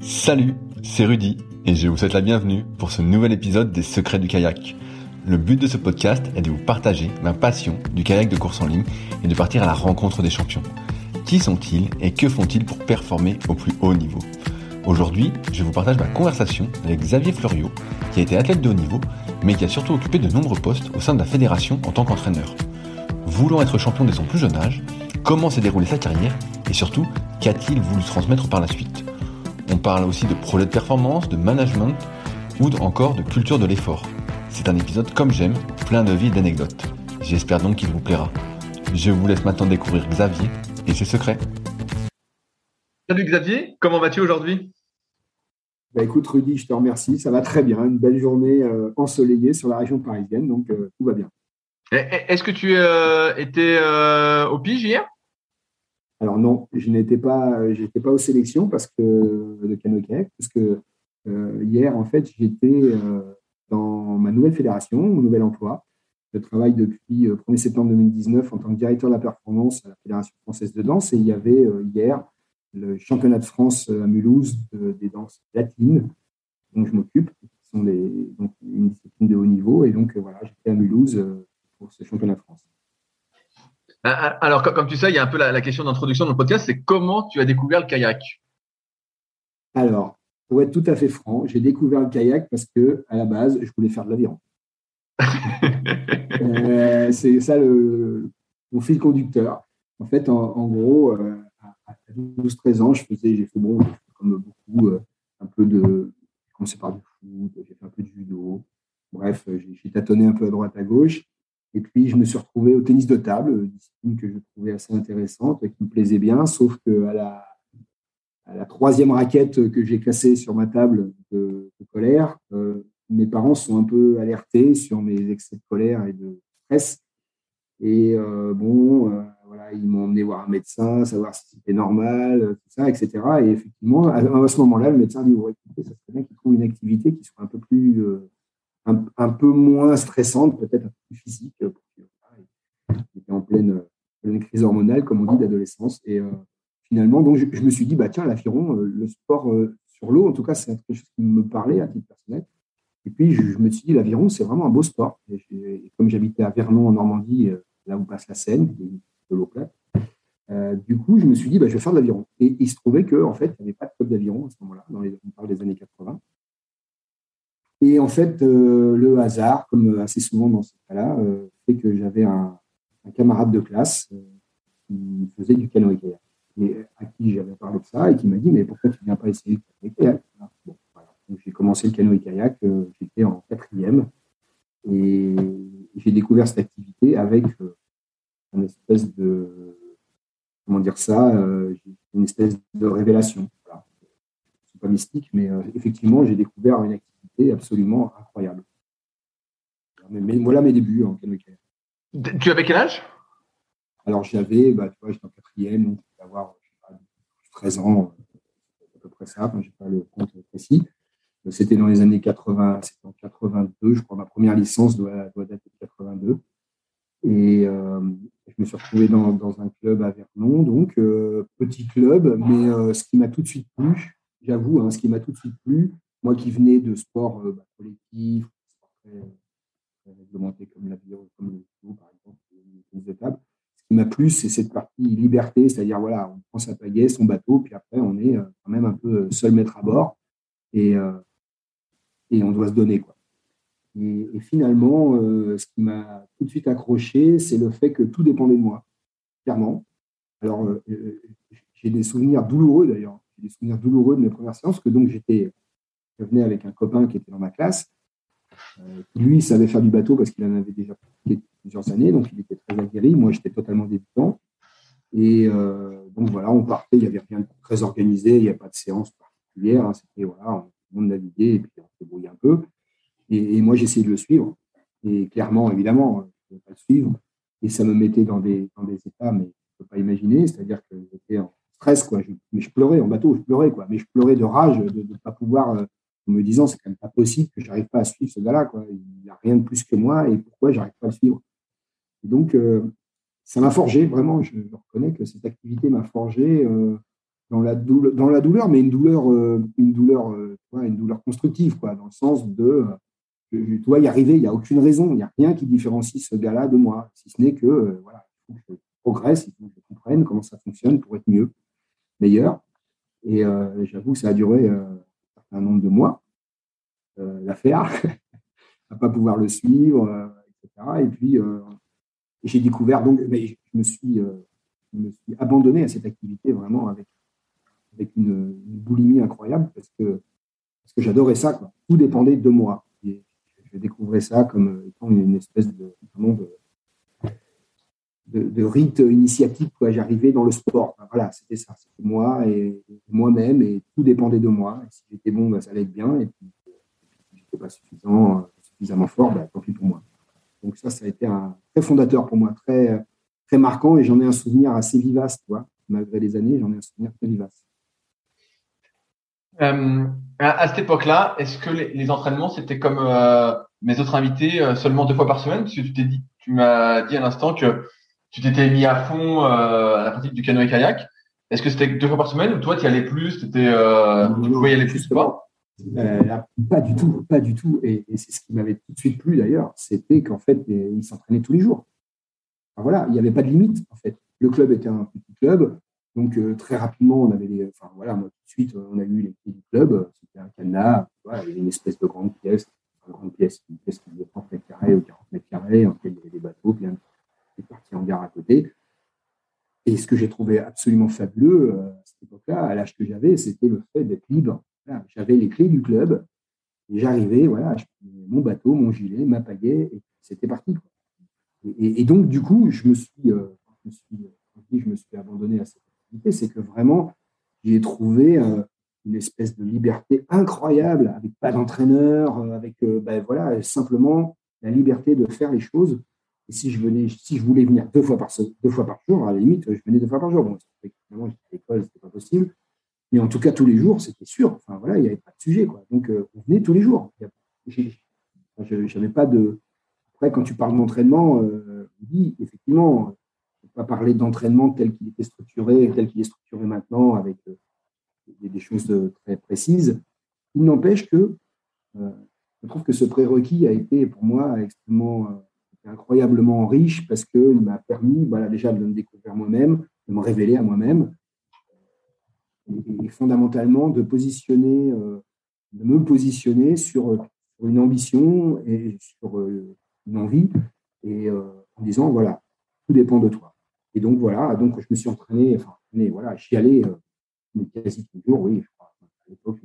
Salut, c'est Rudy et je vous souhaite la bienvenue pour ce nouvel épisode des Secrets du kayak. Le but de ce podcast est de vous partager ma passion du kayak de course en ligne et de partir à la rencontre des champions. Qui sont-ils et que font-ils pour performer au plus haut niveau? Aujourd'hui, je vous partage ma conversation avec Xavier Fleuriot, qui a été athlète de haut niveau, mais qui a surtout occupé de nombreux postes au sein de la fédération en tant qu'entraîneur. Voulant être champion dès son plus jeune âge, comment s'est déroulée sa carrière et surtout, qu'a-t-il voulu transmettre par la suite? On parle aussi de projets de performance, de management ou encore de culture de l'effort. C'est un épisode comme j'aime, plein de vie et d'anecdotes. J'espère donc qu'il vous plaira. Je vous laisse maintenant découvrir Xavier et ses secrets. Salut Xavier, comment vas-tu aujourd'hui? Bah écoute Rudy, je te remercie, ça va très bien, une belle journée euh, ensoleillée sur la région parisienne, donc euh, tout va bien. Est-ce que tu euh, étais euh, au pige hier? Alors non, je n'étais pas, j'étais pas aux sélections parce que de canoë parce que euh, hier en fait j'étais dans ma nouvelle fédération, mon nouvel emploi. Je travaille depuis 1er septembre 2019 en tant que directeur de la performance à la Fédération française de danse et il y avait hier le championnat de France à Mulhouse des danses latines dont je m'occupe, qui sont une discipline de haut niveau. Et donc voilà, j'étais à Mulhouse pour ce championnat de France. Ah, ah, alors, comme tu sais, il y a un peu la, question d'introduction dans le podcast, c'est comment tu as découvert le kayak? Alors, pour être tout à fait franc, j'ai découvert le kayak parce que à la base, je voulais faire de l'aviron. Euh, c'est ça le, mon fil conducteur. En fait, en, gros, euh, à 12-13 ans, je faisais, j'ai fait bon, comme beaucoup, euh, un peu de, j'ai commencé par du foot, j'ai fait un peu de judo. Bref, j'ai tâtonné un peu à droite à gauche. Et puis, je me suis retrouvé au tennis de table, discipline que je trouvais assez intéressante et qui me plaisait bien, sauf qu'à la, à la troisième raquette que j'ai cassée sur ma table de, colère, euh, mes parents sont un peu alertés sur mes excès de colère et de stress. Et euh, bon, euh, voilà, ils m'ont emmené voir un médecin, savoir si c'était normal, tout ça, etc. Et effectivement, à, ce moment-là, le médecin dit, écoutez, ça serait bien qu'il trouve une activité qui soit un peu plus un, peu moins stressante, peut-être un peu plus physique. Euh, il était en pleine, crise hormonale, comme on dit, d'adolescence. Et euh, finalement, donc, je, me suis dit, bah, tiens, l'aviron, euh, le sport sur l'eau, en tout cas, c'est quelque chose qui me parlait à titre personnel. Et puis, je, me suis dit, l'aviron, c'est vraiment un beau sport. Et, comme j'habitais à Vernon, en Normandie, là où passe la Seine, de l'eau plate, du coup, je me suis dit, bah, je vais faire de l'aviron. Et il se trouvait qu'en en fait, il n'y avait pas de club d'aviron à ce moment-là, on parle des années 80. Et en fait, euh, le hasard, comme assez souvent dans ce cas-là, euh, fait que j'avais un, camarade de classe euh, qui faisait du canoë-kayak et à qui j'avais parlé de ça et qui m'a dit mais pourquoi tu ne viens pas essayer le canoë-kayak Donc j'ai commencé le canoë-kayak, j'étais en quatrième et j'ai découvert cette activité avec une espèce de comment dire ça, une espèce de révélation. Voilà. C'est pas mystique, mais effectivement j'ai découvert une activité absolument incroyable. Mais, voilà mes débuts en canoë Tu avais quel âge? Alors j'avais, bah, tu vois, j'étais en quatrième, donc je avoir 13 ans, à peu près ça, je n'ai pas le compte précis. C'était dans les années 80, c'était en 82, je crois, ma première licence doit, doit dater de 82. Et je me suis retrouvé dans, un club à Vernon, donc petit club, mais ce qui m'a tout de suite plu, j'avoue, hein, ce qui m'a tout de suite plu, moi qui venais de sport bah, collectif, très, réglementé comme la comme le vélo, par exemple, les étapes, ce qui m'a plu, c'est cette partie liberté, c'est-à-dire, voilà, on prend sa pagaie, son bateau, puis après, on est quand même un peu seul maître à bord, et, et on doit se donner, quoi. Et, finalement, euh, ce qui m'a tout de suite accroché, c'est le fait que tout dépendait de moi, clairement. Alors, euh, euh, j'ai des souvenirs douloureux d'ailleurs, j'ai des souvenirs douloureux de mes premières séances, que donc j'étais, je venais avec un copain qui était dans ma classe. lui, il savait faire du bateau parce qu'il en avait déjà pratiqué plusieurs années, donc il était très aguerri. Moi, j'étais totalement débutant. Et donc voilà, on partait, il n'y avait rien de très organisé, il n'y a pas de séance particulière. Hein. C'était voilà, on, on naviguait et puis on se débrouillait un peu. Et, moi, j'essayais de le suivre. Et clairement, évidemment, je ne pouvais pas le suivre. Et ça me mettait dans des, dans des états, mais je ne peux pas imaginer. C'est-à-dire que j'étais en stress, quoi. mais je pleurais en bateau, je pleurais, quoi. Mais je pleurais de rage de ne pas pouvoir, euh, en me disant, c'est quand même pas possible que j'arrive pas à suivre ce gars-là, quoi. Il n'y a rien de plus que moi et pourquoi j'arrive pas à suivre. Et donc, euh, ça m'a forgé, vraiment. Je, reconnais que cette activité m'a forgé euh, dans, la douleur, dans la douleur, mais une douleur, une douleur, une douleur constructive, quoi, dans le sens de je dois y arriver, il n'y a aucune raison, il n'y a rien qui différencie ce gars-là de moi, si ce n'est que, euh, voilà, il faut que je progresse, il faut que je comprenne comment ça fonctionne pour être mieux, meilleur. Et euh, j'avoue que ça a duré euh, un nombre de mois, l'affaire, à pas pouvoir le suivre, etc. Et puis, j'ai découvert, donc, je me suis, abandonné à cette activité vraiment avec, avec une, boulimie incroyable parce que, parce que j'adorais ça. Quoi. Tout dépendait de moi je découvrais ça comme étant une espèce de, de, rite initiatique. J'arrivais dans le sport. voilà, c'était ça. C'était moi et, moi-même et tout dépendait de moi. si j'étais bon, bah, ça allait être bien. Et puis, si je n'étais pas suffisant, suffisamment fort, bah, tant pis pour moi. Donc ça, ça a été un, très fondateur pour moi, très, très marquant et j'en ai un souvenir assez vivace. Malgré les années, j'en ai un souvenir très vivace. Euh, à, cette époque-là, est-ce que les, entraînements, c'était comme euh, mes autres invités, euh, seulement deux fois par semaine? Parce que tu t'es dit, tu m'as dit à l'instant que tu t'étais mis à fond à la pratique du canoë kayak. Est-ce que c'était deux fois par semaine ou toi, tu y allais plus Tu pouvais y aller plus pas Pas du tout, pas du tout. Et, c'est ce qui m'avait tout de suite plu d'ailleurs, c'était qu'en fait, ils s'entraînaient tous les jours. voilà, il n'y avait pas de limite en fait. Le club était un petit club. Donc, euh, très rapidement, on avait les. Enfin, voilà, moi, tout de suite, on a eu les clés du club. C'était un cadenas. Voilà, une espèce de grande pièce, une grande pièce, une pièce qui faisait 30 mètres carrés ou 40 mètres carrés, en il y avait des bateaux, puis des parties en gare à côté. Et ce que j'ai trouvé absolument fabuleux euh, à cette époque-là, à l'âge que j'avais, c'était le fait d'être libre. j'avais les clés du club j'arrivais, voilà, mon bateau, mon gilet, ma pagaie, et c'était parti. Et, donc, du coup, je me suis, euh, je me suis, abandonné à cette c'est que vraiment, j'ai trouvé euh, une espèce de liberté incroyable, avec pas d'entraîneur, euh, avec ben voilà, simplement la liberté de faire les choses. Et si je venais, si je voulais venir deux fois par, jour, à la limite, je venais deux fois par jour. Bon, évidemment, j'étais à l'école, c'était pas possible. Mais en tout cas, tous les jours, c'était sûr. Enfin, voilà, il n'y avait pas de sujet. Quoi. Donc, on venait tous les jours. Pas de. Après, quand tu parles d'entraînement, oui, effectivement, pas parler d'entraînement tel qu'il était structuré, tel qu'il est structuré maintenant, avec euh, des, choses très précises. Il n'empêche que euh, je trouve que ce prérequis a été pour moi extrêmement euh, incroyablement riche parce qu'il m'a permis voilà, déjà de me découvrir moi-même, de me révéler à moi-même et, fondamentalement de positionner, de me positionner sur, une ambition et sur une envie et en disant voilà, tout dépend de toi. Et donc, voilà, donc je me suis entraîné, enfin, voilà, j'y allais euh, quasi toujours, oui. À l'époque,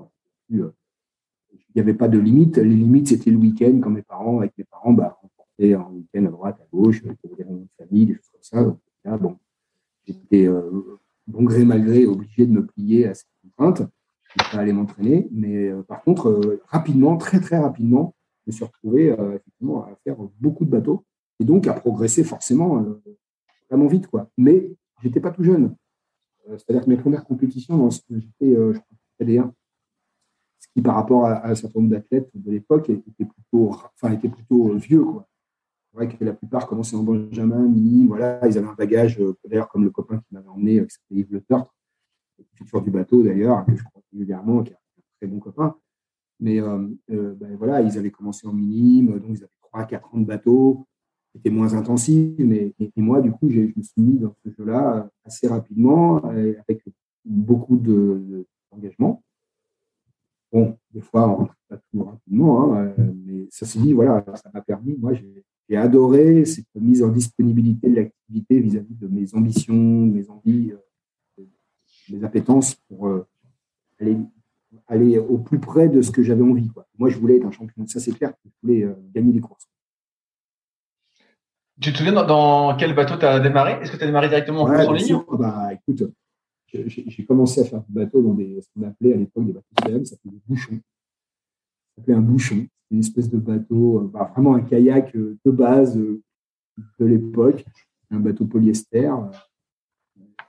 euh, il n'y avait pas de limite. Les limites, c'était le week-end, quand mes parents, avec mes parents, bah, un week-end à droite, à gauche, il y des réunions de famille, des choses comme ça. Donc, là, bon, j'étais, euh, bon gré mal gré, obligé de me plier à ces contraintes. Je ne pas aller m'entraîner. Mais par contre, rapidement, très, très rapidement, je me suis retrouvé à faire beaucoup de bateaux et donc à progresser forcément vraiment vite, quoi. Mais j'étais pas tout jeune. Euh, c'est-à-dire que mes premières compétitions, j'étais, euh, je crois, ce qui par rapport à, un certain nombre d'athlètes de l'époque était plutôt, enfin, était plutôt euh, vieux, quoi. Vrai que la plupart commençaient en Benjamin, Mini, voilà, ils avaient un bagage, d'ailleurs, comme le copain qui m'avait emmené, qui s'appelait Yves Le Turtre, futur du bateau d'ailleurs, que je crois régulièrement, qui est un très bon copain. Mais ben, voilà, ils avaient commencé en minime, donc ils avaient 3-4 ans de bateau, c'était moins intensif. Mais, et, moi, du coup, je me suis mis dans ce jeu-là assez rapidement, avec beaucoup d'engagement. Bon, des fois, on rentre pas tout rapidement, hein, mais ça s'est dit, voilà, ça m'a permis, moi, j'ai adoré cette mise en disponibilité de l'activité vis-à-vis de mes ambitions, mes envies, mes appétences pour euh, aller, aller au plus près de ce que j'avais envie. Quoi. Moi, je voulais être un champion. Ça, c'est clair je voulais euh, gagner des courses. Tu te souviens dans, quel bateau tu as démarré? Est-ce que tu as démarré directement en course en ligne bah, Écoute, j'ai commencé à faire du bateau dans des, ce qu'on appelait à l'époque des bateaux CM, ça s'appelait des bouchons. Ça s'appelait un bouchon. Une espèce de bateau, euh, bah, vraiment un kayak de base de l'époque, un bateau polyester.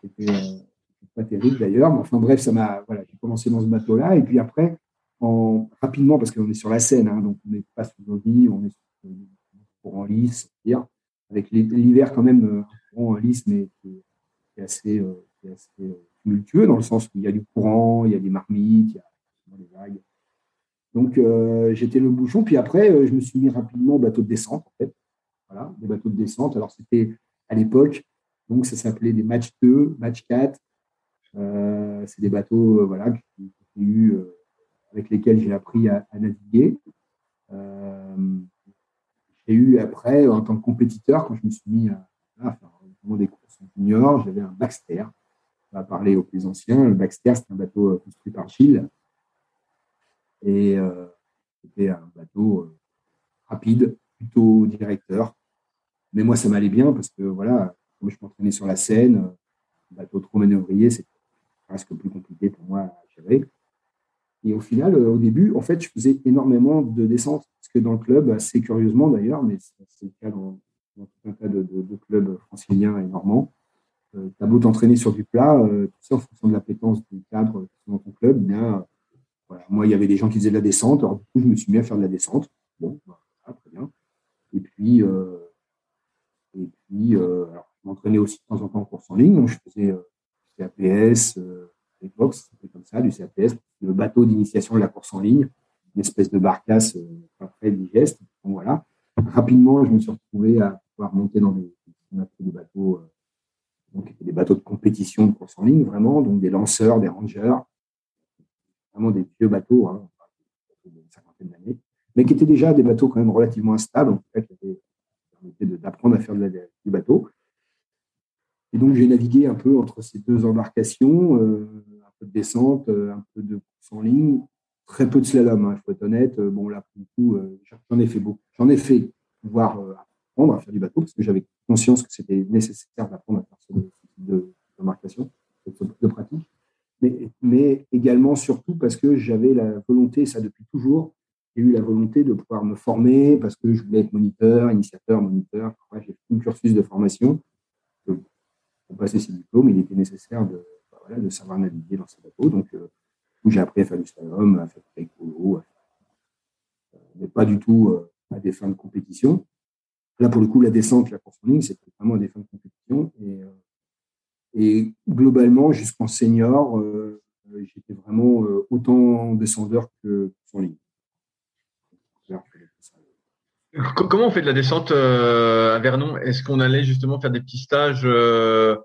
C'était pas terrible d'ailleurs, mais enfin bref, ça m'a, voilà, j'ai commencé dans ce bateau-là, et puis après, en, rapidement, parce qu'on est sur la Seine, hein, donc on n'est pas sur l'Ovi, on est sur le courant lisse, dire, avec l'hiver quand même, euh, un courant lisse, mais qui est, assez, euh, assez euh, tumultueux, dans le sens où il y a du courant, il y a des marmites, il y a des vagues. Donc j'étais le bouchon, puis après, je me suis mis rapidement au bateau de descente, en fait. Voilà, des bateaux de descente. Alors c'était à l'époque, donc ça s'appelait des match 2, match 4, euh, c'est des bateaux euh, voilà, eu, euh, avec lesquels j'ai appris à, naviguer. j'ai eu après, en tant que compétiteur, quand je me suis mis à, faire des courses junior, j'avais un Baxter. On va parler aux plus anciens. Le Baxter, c'est un bateau construit par Gilles. Et c'était un bateau rapide, plutôt directeur. Mais moi, ça m'allait bien parce que voilà, comme je m'entraînais sur la Seine, un bateau trop manœuvrier, c'était presque plus compliqué pour moi à gérer. Et au final, euh, au début, en fait, je faisais énormément de descentes, parce que dans le club, assez curieusement d'ailleurs, mais c'est le cas dans, tout un tas de, clubs franciliens et normands, euh, tu as beau t'entraîner sur du plat, euh, tout ça en fonction de l'appétence du cadre dans ton club, bien, voilà, moi, il y avait des gens qui faisaient de la descente, alors du coup, je me suis mis à faire de la descente. Bon, voilà, très bien. Et puis, et puis je m'entraînais aussi de temps en temps en course en ligne, donc je faisais CAPS, euh, à l'époque, c'était comme ça, du CAPS, le bateau d'initiation de la course en ligne, une espèce de barcasse euh, pas très digeste. Donc voilà. Rapidement, je me suis retrouvé à pouvoir monter dans des, des bateaux, euh, donc des bateaux de compétition de course en ligne, vraiment, donc des lanceurs, des rangers, vraiment des vieux bateaux, hein, une cinquantaine d'années, mais qui étaient déjà des bateaux quand même relativement instables, en fait, qui permettaient d'apprendre à faire du bateau. Et donc, j'ai navigué un peu entre ces deux embarcations, euh, un peu de descente, euh, un peu de course en ligne, très peu de slalom, il hein, faut être honnête. Euh, bon, là, pour le coup, j'en ai fait beaucoup. J'en ai fait pouvoir apprendre à faire du bateau parce que j'avais conscience que c'était nécessaire d'apprendre à faire ce type d'embarcation, ce type de pratique. Mais, mais, également, surtout, parce que j'avais la volonté, ça depuis toujours, j'ai eu la volonté de pouvoir me former parce que je voulais être moniteur, initiateur, moniteur. j'ai fait un cursus de formation pour passer ces diplômes, il était nécessaire de, bah, de savoir naviguer dans ces bateaux. Donc, euh, j'ai appris à faire du slalom, à faire du polo, euh, mais pas du tout euh, à des fins de compétition. Là, pour le coup, la descente, la course en ligne, c'était vraiment des fins de compétition. Et, et globalement, jusqu'en senior, j'étais vraiment autant descendeur que en ligne. Comment on fait de la descente euh, à Vernon? Est-ce qu'on allait justement faire des petits stages euh,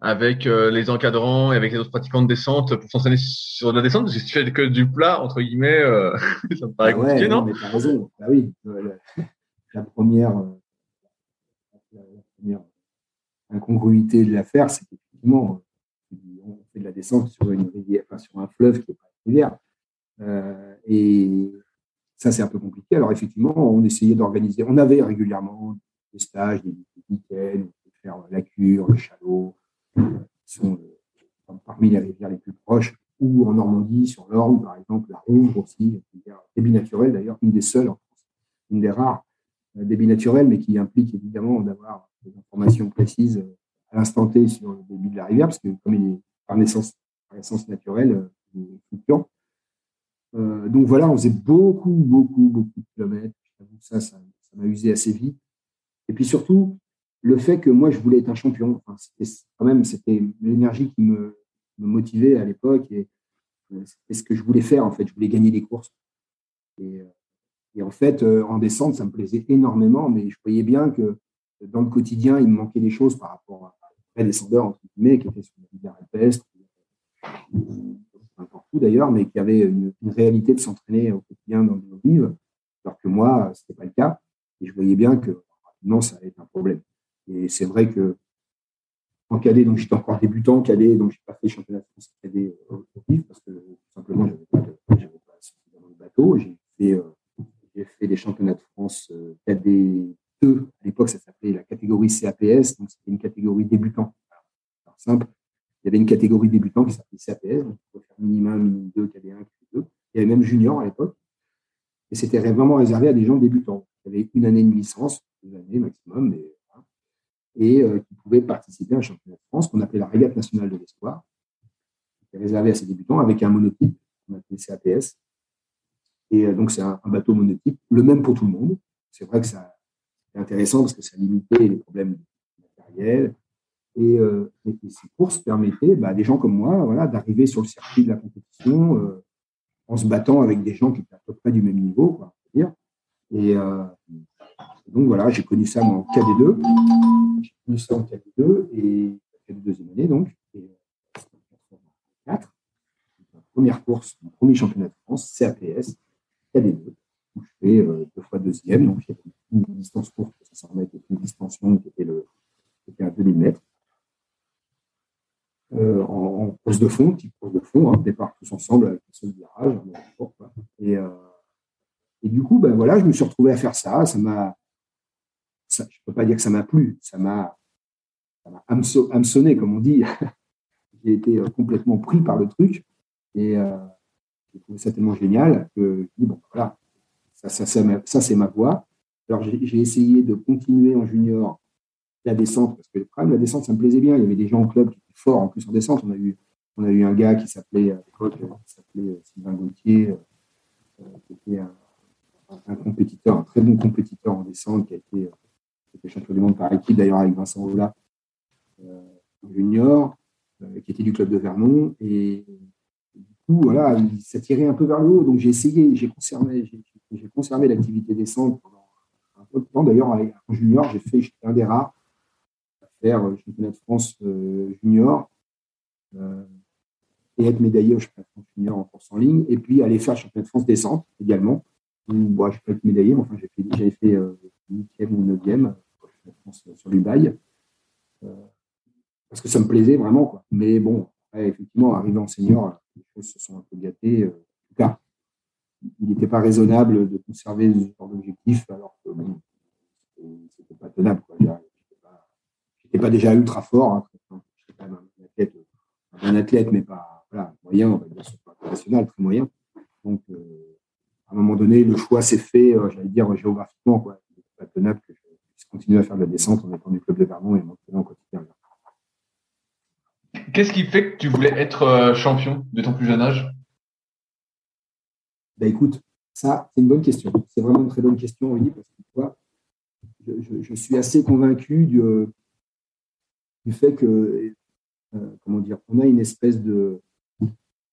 avec euh, les encadrants et avec les autres pratiquants de descente pour s'entraîner sur la descente? Parce que si tu fais que du plat, entre guillemets, ça me paraît ah compliqué, non, mais as raison. Bah oui, la, première, incongruité de l'affaire, c'est qu'effectivement, on fait de la descente sur une rivière, enfin, sur un fleuve qui n'est pas une rivière. et ça, c'est un peu compliqué. Alors, effectivement, on essayait d'organiser. On avait régulièrement des stages, des week-ends, on faire la cure, le chalot, qui sont euh, parmi les rivières les plus proches, ou en Normandie, sur l'Orne, par exemple, la Rouvre aussi, débit naturel d'ailleurs, une des seules en France, une des rares euh, débits naturels, mais qui implique évidemment d'avoir des informations précises euh, à l'instant T sur le débit de la rivière, parce que comme il est par naissance, par essence naturelle, il est fluctuant. Euh, donc voilà, on faisait beaucoup, beaucoup, beaucoup de kilomètres. Ça, ça, m'a usé assez vite. Et puis surtout, le fait que moi, je voulais être un champion, c'était quand même, c'était l'énergie qui me, motivait à l'époque et euh, c'était ce que je voulais faire, en fait. Je voulais gagner des courses. Et, euh, en fait, euh, en descente, ça me plaisait énormément, mais je voyais bien que dans le quotidien, il me manquait des choses par rapport à des descendeurs, entre guillemets, qui étaient sur la répestre, n'importe où d'ailleurs, mais qui avaient une, réalité de s'entraîner au quotidien dans le vive, alors que moi, ce n'était pas le cas. Et je voyais bien que non, ça allait être un problème. Et c'est vrai que en cadet, donc j'étais encore débutant cadet, donc j'ai pas fait championnat de France cadet au vif parce que tout simplement j'avais pas, j'avais pas suffisamment de bateau. J'ai fait, euh, fait des championnats de France euh, cadet 2. À l'époque, ça s'appelait la catégorie CAPS, donc c'était une catégorie débutant. Simple. Il y avait une catégorie débutant qui s'appelait CAPS, donc on pouvait faire minimum, minimum 2, cadet 1, cadet 2. Il y avait même junior à l'époque. Et c'était vraiment réservé à des gens débutants. Il y avait une année de licence, deux années maximum, et euh, qui pouvaient participer à un championnat de France qu'on appelait la Régate nationale de l'espoir, qui était réservé à ses débutants avec un monotype qu'on appelait CAPS. Et euh, donc, c'est un, bateau monotype, le même pour tout le monde. C'est vrai que ça intéressant parce que ça limitait les problèmes matériels. Et, euh, et, ces courses permettaient bah, à des gens comme moi voilà, d'arriver sur le circuit de la compétition euh, en se battant avec des gens qui étaient à peu près du même niveau. Quoi, dire. Et, euh, donc voilà, j'ai connu ça en KD2. J'ai connu ça en KD2 et KD deuxième année donc. Et, 4, ma première course, mon premier championnat de France, CAPS, KD2, euh, deux fois deuxième. Donc j'ai une distance courte, ça s'en remet une distance longue qui était, le, qui était à 2000 mètres. Euh, en, en, course de fond, petite course de fond, hein, départ tous ensemble avec le seul virage. Et, euh, et du coup, ben voilà, je me suis retrouvé à faire ça. Ça m'a, je peux pas dire que ça m'a plu, ça m'a, hameçonné, comme on dit. j'ai été euh, complètement pris par le truc et euh, j'ai trouvé ça tellement génial que je dis bon voilà, ça, c'est ma voie. Alors j'ai essayé de continuer en junior la descente parce que le problème, la descente, ça me plaisait bien. Il y avait des gens au club qui étaient forts en plus en descente. On a eu, on a eu un gars qui s'appelait s'appelait euh, Sylvain Gauthier, qui était un, compétiteur, un très bon compétiteur en descente qui a été, euh, champion du monde par équipe d'ailleurs avec Vincent Ola euh, junior, euh, qui était du club de Vernon. Et, du coup, voilà, il s'attirait un peu vers le haut. Donc j'ai essayé, j'ai conservé, conservé l'activité descente pendant un peu de temps. D'ailleurs, en junior, j'ai fait, j'étais un des rares à faire le championnat de France junior et être médaillé au championnat de France junior en course en ligne, et puis aller faire le championnat de France descente également bon, je peux être médaillé, mais enfin, j'avais fait, 8e ou 9e sur l'Ubaï. Euh, parce que ça me plaisait vraiment. Mais bon, effectivement, arrivé en senior, les choses se sont un peu gâtées. Euh, en tout cas, il n'était pas raisonnable de conserver ce genre d'objectif alors que bon, c'était pas tenable. Je n'étais pas, déjà ultra fort. Hein, j'étais quand même un athlète, un athlète, mais pas moyen, on va dire, national, très moyen. Donc, euh, à un moment donné, le choix s'est fait, euh, j'allais dire, géographiquement. Quoi. Il pas tenable que je puisse continuer à faire de la descente en étant du club de Vernon et maintenant au quotidien. Qu'est-ce qui fait que tu voulais être euh, champion de ton plus jeune âge? Bah, Écoute, ça, c'est une bonne question. C'est vraiment une très bonne question, Rudy, parce que toi, je, suis assez convaincu du, du fait que, euh, comment dire, on a une espèce de.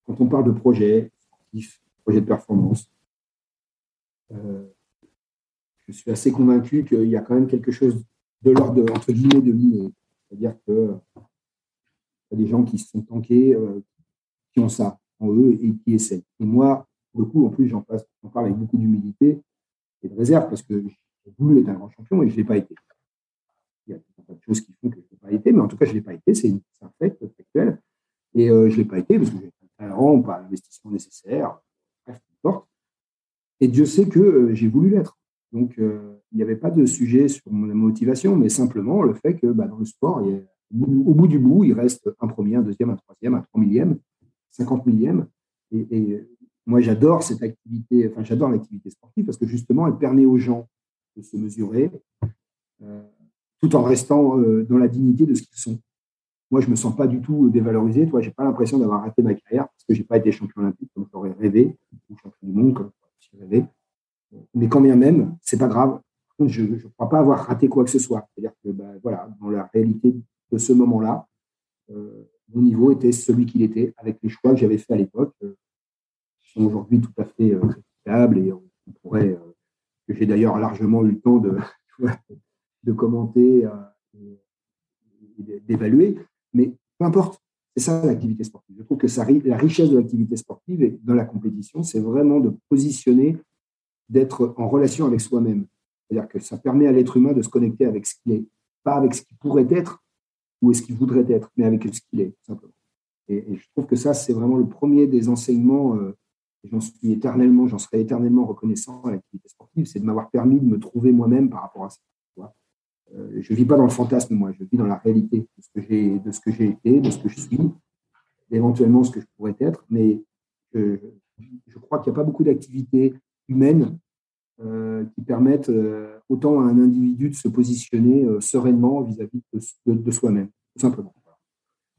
Quand on parle de projet projet de performance, euh, je suis assez convaincu qu'il y a quand même quelque chose de l'ordre, entre guillemets, de l'inné. C'est-à-dire que y a des gens qui se sont tankés, euh, qui ont ça en eux et qui essaient. Et moi, pour coup, en plus, j'en parle avec beaucoup d'humilité et de réserve parce que j'ai voulu être un grand champion et je ne l'ai pas été. Il y a plein de choses qui font que je ne l'ai pas été, mais en tout cas, je ne l'ai pas été. C'est un fait factuel. Et euh, je ne l'ai pas été parce que j'ai pas le talent, pas l'investissement nécessaire, bref, peu importe. Et Dieu sait que euh, j'ai voulu l'être. Donc, euh, il n'y avait pas de sujet sur ma motivation, mais simplement le fait que bah, dans le sport, au bout du bout, il reste un premier, un deuxième, un troisième, un trois millième, cinquante millième. Et, moi, j'adore cette activité, enfin, j'adore l'activité sportive parce que justement, elle permet aux gens de se mesurer euh, tout en restant dans la dignité de ce qu'ils sont. Moi, je ne me sens pas du tout dévalorisé. Toi, je n'ai pas l'impression d'avoir raté ma carrière parce que je n'ai pas été champion olympique comme j'aurais rêvé, ou champion du monde comme rêver. Mais quand bien même, c'est pas grave. je ne crois pas avoir raté quoi que ce soit. C'est-à-dire que bah, voilà, dans la réalité de ce moment-là, mon niveau était celui qu'il était avec les choix que j'avais fait à l'époque, aujourd'hui tout à fait critiquables et on, pourrait, que j'ai d'ailleurs largement eu le temps de, de commenter et d'évaluer. Mais peu importe, c'est ça l'activité sportive. Je trouve que la richesse de l'activité sportive et dans la compétition, c'est vraiment de positionner, d'être en relation avec soi-même. C'est-à-dire que ça permet à l'être humain de se connecter avec ce qu'il est, pas avec ce qu'il pourrait être ou ce qu'il voudrait être, mais avec ce qu'il est, simplement. Et, je trouve que ça, c'est vraiment le premier des enseignements. Euh, j'en suis éternellement, j'en serai éternellement reconnaissant à l'activité sportive, c'est de m'avoir permis de me trouver moi-même par rapport à ça. Euh, je ne vis pas dans le fantasme, moi, je vis dans la réalité de ce que j'ai, de été, de ce que je suis, éventuellement ce que je pourrais être. Mais je, crois qu'il n'y a pas beaucoup d'activités humaines euh, qui permettent euh, autant à un individu de se positionner sereinement vis-à-vis de, soi-même, tout simplement.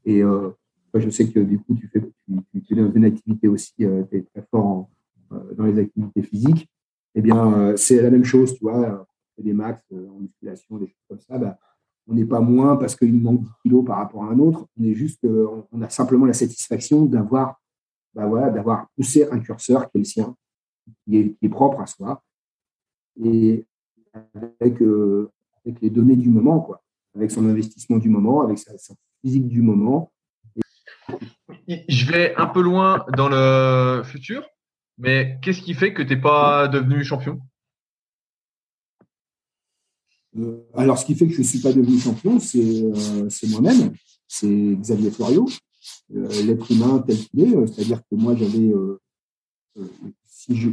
Et je sais que du coup, tu fais, es dans une activité aussi, tu es très fort dans les activités physiques. Eh bien, c'est la même chose, tu vois des max euh, en musculation, des choses comme ça, bah, on n'est pas moins parce qu'il manque 10 kilos par rapport à un autre. On est juste on a simplement la satisfaction d'avoir bah voilà, poussé un curseur qui est le sien, qui est, propre à soi, et avec, euh, les données du moment, quoi, avec son investissement du moment, avec sa physique du moment. Je vais un peu loin dans le futur, mais qu'est-ce qui fait que tu n'es pas devenu champion? Euh, alors, ce qui fait que je ne suis pas devenu champion, c'est euh, moi-même, c'est Xavier Florio, euh, l'être humain tel qu'il est. C'est-à-dire que moi, j'avais. si je,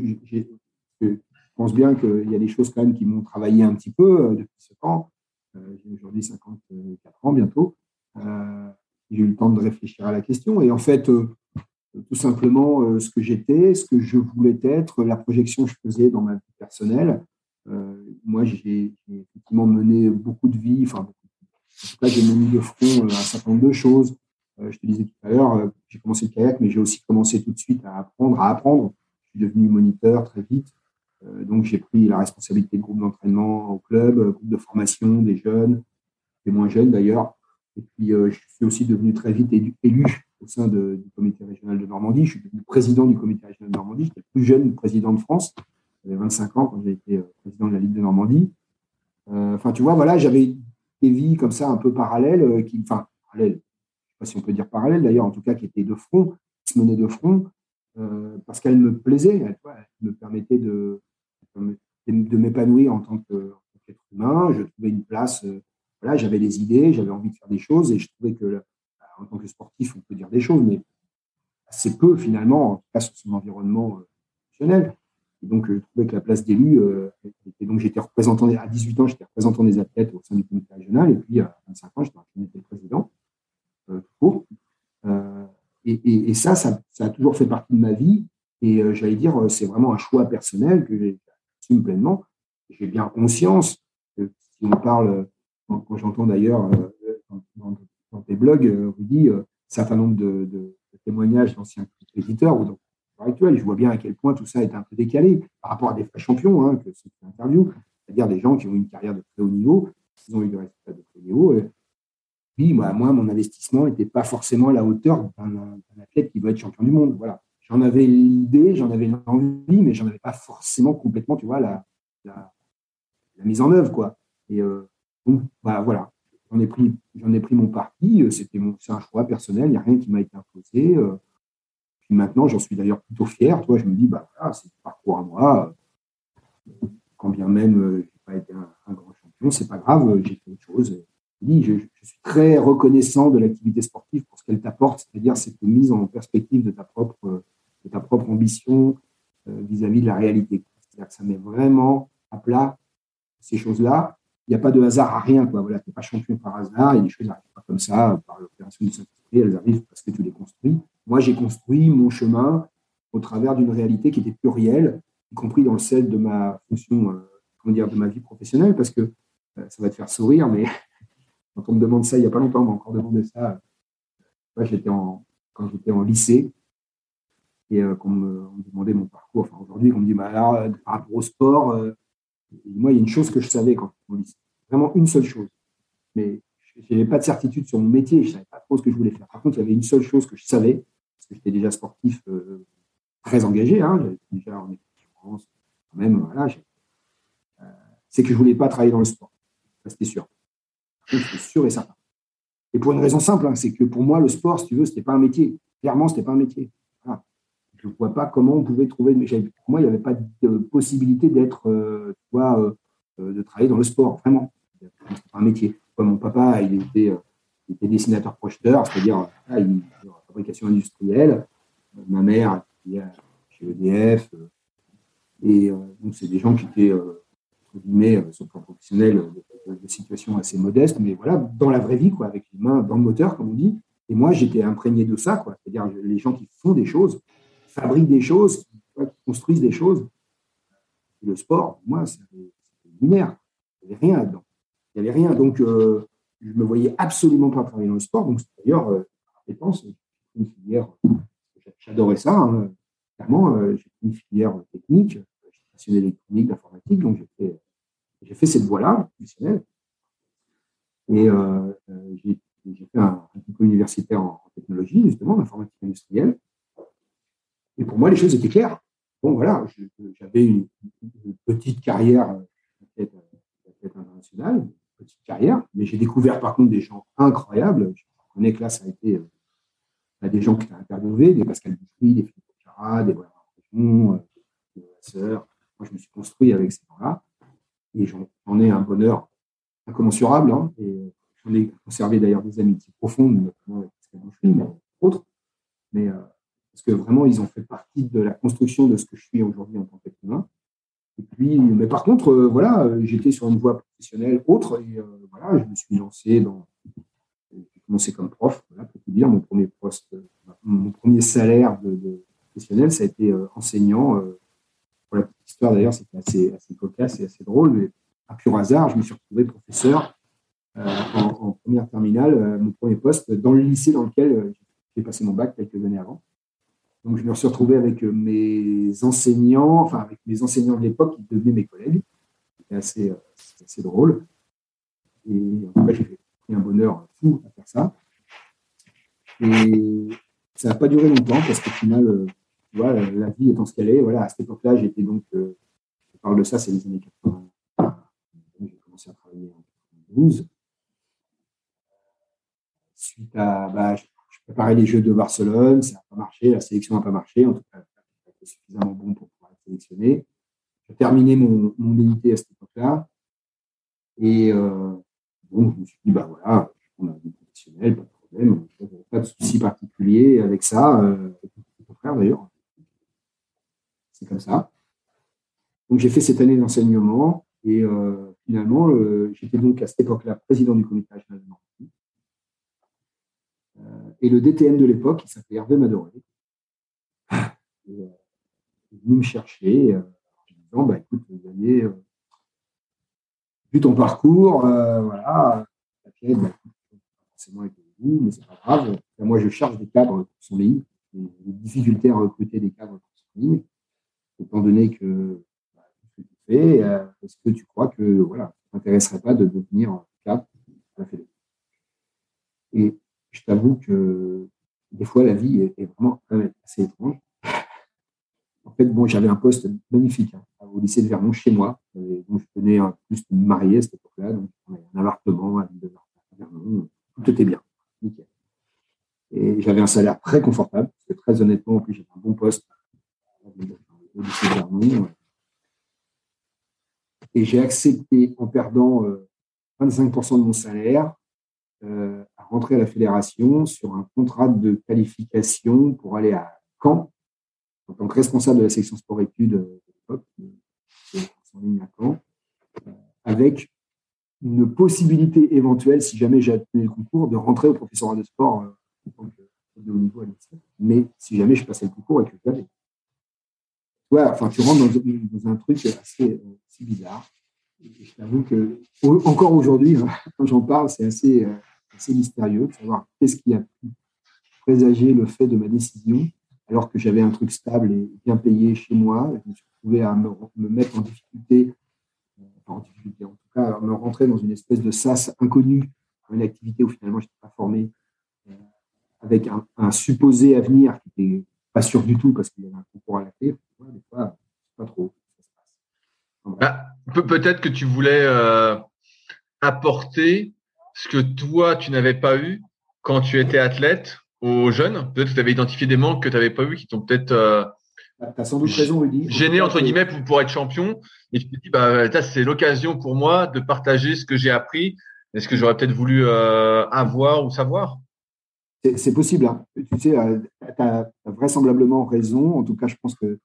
pense bien qu'il y a des choses quand même qui m'ont travaillé un petit peu depuis ce temps. J'ai aujourd'hui 54 ans bientôt. J'ai eu le temps de réfléchir à la question. Et en fait, tout simplement, ce que j'étais, ce que je voulais être, la projection que je faisais dans ma vie personnelle, euh, moi, j'ai effectivement mené beaucoup de vie. Enfin, en tout cas, j'ai mené de front euh, un certain nombre de choses. Euh, je te disais tout à l'heure, j'ai commencé le kayak, mais j'ai aussi commencé tout de suite à apprendre, à apprendre. Je suis devenu moniteur très vite. donc, j'ai pris la responsabilité de groupe d'entraînement au club, groupe de formation des jeunes, des moins jeunes d'ailleurs. Et puis, je suis aussi devenu très vite élu, au sein du comité régional de Normandie. Je suis devenu président du comité régional de Normandie. J'étais le plus jeune président de France. J'avais 25 ans quand j'ai été euh, président de la Ligue de Normandie. Euh, enfin, tu vois, voilà, j'avais des vies comme ça un peu parallèles, euh, qui, enfin, parallèles, je ne sais pas si on peut dire parallèles d'ailleurs, en tout cas qui étaient de front, qui se menaient de front, parce qu'elles me plaisaient, elles, me permettaient de, de m'épanouir en tant qu'être humain. Je trouvais une place, voilà, j'avais des idées, j'avais envie de faire des choses et je trouvais que, en tant que sportif, on peut dire des choses, mais assez peu finalement, en tout cas sur son environnement professionnel. Et donc, je trouvais que la place d'élu, euh, et donc j'étais représentant, à 18 ans, j'étais représentant des athlètes au sein du comité régional, et puis à 25 ans, j'étais président. Euh, euh, et, et, ça, ça, a toujours fait partie de ma vie. Et j'allais dire, c'est vraiment un choix personnel que j'assume pleinement. J'ai bien conscience que si on parle, quand, j'entends d'ailleurs dans, tes blogs, Rudy, un certain nombre de, témoignages d'anciens compétiteurs ou actuelle. Je vois bien à quel point tout ça est un peu décalé par rapport à des champions, hein, que c'est une interview, c'est-à-dire des gens qui ont une carrière de très haut niveau, qui ont eu des résultats de très haut niveau. oui, moi, mon investissement n'était pas forcément à la hauteur d'un athlète qui veut être champion du monde. Voilà. J'en avais l'idée, j'en avais l'envie, mais j'en avais pas forcément complètement, tu vois, la, mise en œuvre, quoi. Et euh, donc, bah, voilà, j'en ai pris, j'en ai pris mon parti. C'était mon, c'est un choix personnel. Il n'y a rien qui m'a été imposé. Euh, puis maintenant, j'en suis d'ailleurs plutôt fier. Toi, je me dis, bah, c'est un parcours à moi. Quand bien même euh, je n'ai pas été un, grand champion, c'est pas grave, euh, j'ai fait autre chose. Je, je, suis très reconnaissant de l'activité sportive pour ce qu'elle t'apporte, c'est-à-dire cette mise en perspective de ta propre, de ta propre ambition euh, vis-à-vis de la réalité. C'est-à-dire que ça met vraiment à plat ces choses-là. Il n'y a pas de hasard à rien. Voilà, tu n'es pas champion par hasard, il y choses n'arrivent pas comme ça, par l'opération du Saint-Esprit, elles arrivent parce que tu les construis. Moi, j'ai construit mon chemin au travers d'une réalité qui était plurielle, y compris dans le sel de ma fonction, euh, comment dire, de ma vie professionnelle, parce que euh, ça va te faire sourire, mais quand on me demande ça, il n'y a pas longtemps, on m'a encore demandé ça. Moi, j'étais en, quand j'étais en lycée, et euh, qu'on me, demandait mon parcours, enfin aujourd'hui, on me dit, bah, alors, par rapport au sport, moi, il y a une chose que je savais quand j'étais au lycée. Vraiment une seule chose. Mais je n'avais pas de certitude sur mon métier. Je ne savais pas trop ce que je voulais faire. Par contre, il y avait une seule chose que je savais, parce que j'étais déjà sportif euh, très engagé. Hein, J'avais déjà en équipe quand même. Voilà, euh, c'est que je ne voulais pas travailler dans le sport. Ça, c'était sûr. C'était sûr et certain. Et pour une raison simple, hein, c'est que pour moi, le sport, si tu veux, ce n'était pas un métier. Clairement, ce n'était pas un métier. Je ne vois pas comment on pouvait trouver. Pour moi, il n'y avait pas de possibilité d'être, euh, euh, euh, de travailler dans le sport, vraiment. Un métier. mon papa, il était, était dessinateur-projeteur, c'est-à-dire fabrication industrielle. Ma mère, était chez EDF. Et donc, c'est des gens qui étaient, entre guillemets, sur le plan professionnel, de, situations assez modestes, mais voilà, dans la vraie vie, quoi, avec les mains dans le moteur, comme on dit. Et moi, j'étais imprégné de ça, quoi. C'est-à-dire les gens qui font des choses, fabriquent des choses, construisent des choses. le sport, moi, c'était lunaire. Il n'y avait rien là-dedans. Il n'y avait rien. Donc, euh, je ne me voyais absolument pas travailler dans le sport. Donc, d'ailleurs, euh, pense, une filière, j'adorais ça. Hein. Clairement, euh, j'ai fait une filière technique, j'ai passionné d'électronique, d'informatique. Donc, j'ai fait, cette voie-là, professionnelle. Et euh, euh, j'ai fait un, diplôme universitaire en, technologie, justement, en informatique industrielle. Et pour moi, les choses étaient claires. Bon, voilà, j'avais une, petite carrière d'athlète internationale, petite carrière, mais j'ai découvert par contre des gens incroyables. Je reconnais que là, ça a été euh, des gens qui étaient interviewés, des Pascal Dupri, des Philippe Cara, des Bois euh, des Sœur. Moi, je me suis construit avec ces gens-là et j'en ai un bonheur incommensurable. Hein, et j'en ai conservé d'ailleurs des amitiés profondes, notamment avec Pascal Dupri, mais autres. Mais euh, parce que vraiment, ils ont fait partie de la construction de ce que je suis aujourd'hui en tant qu'être humain. Et puis, mais par contre, euh, voilà, j'étais sur une voie professionnelle autre, et euh, voilà, je me suis lancé dans. J'ai commencé comme prof, pour tout dire, mon premier poste, mon premier salaire de, professionnel, ça a été euh, enseignant. pour la petite histoire d'ailleurs, c'était assez, assez cocasse et assez drôle, mais à pur hasard, je me suis retrouvé professeur en, première terminale, mon premier poste dans le lycée dans lequel j'ai passé mon bac quelques années avant. Donc, je me suis retrouvé avec euh, mes enseignants, enfin, avec mes enseignants de l'époque qui devenaient mes collègues. C'était assez, euh, drôle. Et en cas, j'ai pris un bonheur fou à faire ça. Et ça n'a pas duré longtemps parce qu'au final, euh, vois, la vie étant ce qu'elle est, voilà, à cette époque-là, j'étais donc, je parle de ça, c'est les années 80. J'ai commencé à travailler en 2012. Suite à, bah, préparé les Jeux de Barcelone, ça n'a pas marché, la sélection n'a pas marché, en tout cas, pas suffisamment bon pour pouvoir être sélectionné. J'ai terminé mon, mon à cette époque-là. Et euh, donc, je me suis dit, bah voilà, je prends un vie professionnelle, pas de problème, pas de souci particulier avec ça, euh, au contraire d'ailleurs. C'est comme ça. Donc, j'ai fait cette année d'enseignement et euh, finalement, euh, j'étais donc à cette époque-là président du comité national de euh, et le DTN de l'époque, il s'appelait Hervé Madoré. Il est venu me chercher euh, en disant bah, écoute, vous avez euh, vu ton parcours, voilà, pièce, bah, forcément avec vous, mais c'est pas grave. moi, je charge des cadres pour son ligne, des difficultés à recruter des cadres pour son ligne, étant donné que bah, que tu fais, est-ce que tu crois que voilà, ça ne t'intéresserait pas de devenir cadre à la Et je t'avoue que des fois, la vie est, vraiment assez étrange. En fait, bon, j'avais un poste magnifique hein, au lycée de Vernon, chez moi. donc, je venais en plus de me marier à cette époque-là. Donc, un appartement à Vernon. Tout était bien. Nickel. Et j'avais un salaire très confortable. Parce que très honnêtement, en plus, j'avais un bon poste au lycée de Vernon. Et j'ai accepté en perdant 25% euh, de mon salaire euh, à rentrer à la fédération sur un contrat de qualification pour aller à Caen en tant que responsable de la section sport-études de l'époque, en ligne à Caen, euh, avec une possibilité éventuelle, si jamais j'ai le concours, de rentrer au professorat de sport euh, de haut niveau à. Mais si jamais je passais le concours et que je l'avais. Ouais, enfin, tu rentres dans, un truc assez bizarre. Je t'avoue que, encore aujourd'hui, quand j'en parle, c'est assez, assez mystérieux de savoir qu'est-ce qui a pu présager le fait de ma décision, alors que j'avais un truc stable et bien payé chez moi. Je me suis retrouvé à me, mettre en difficulté euh, en difficulté, en tout cas, me rentrer dans une espèce de sas inconnu, une activité où finalement je n'étais pas formé, euh, avec un, supposé avenir qui n'était pas sûr du tout parce qu'il y avait un concours à la clé. Des fois, pas trop. Bah, peut-être que tu voulais euh, apporter ce que toi, tu n'avais pas eu quand tu étais athlète aux jeunes. Peut-être que tu avais identifié des manques que tu n'avais pas eu qui t'ont peut-être euh, Rudy. Gêné entre guillemets pour, pour, être champion. Et tu te dis, bah, c'est l'occasion pour moi de partager ce que j'ai appris est ce que j'aurais peut-être voulu euh, avoir ou savoir. C'est possible. Hein. Tu sais, tu as, vraisemblablement raison. En tout cas, je pense que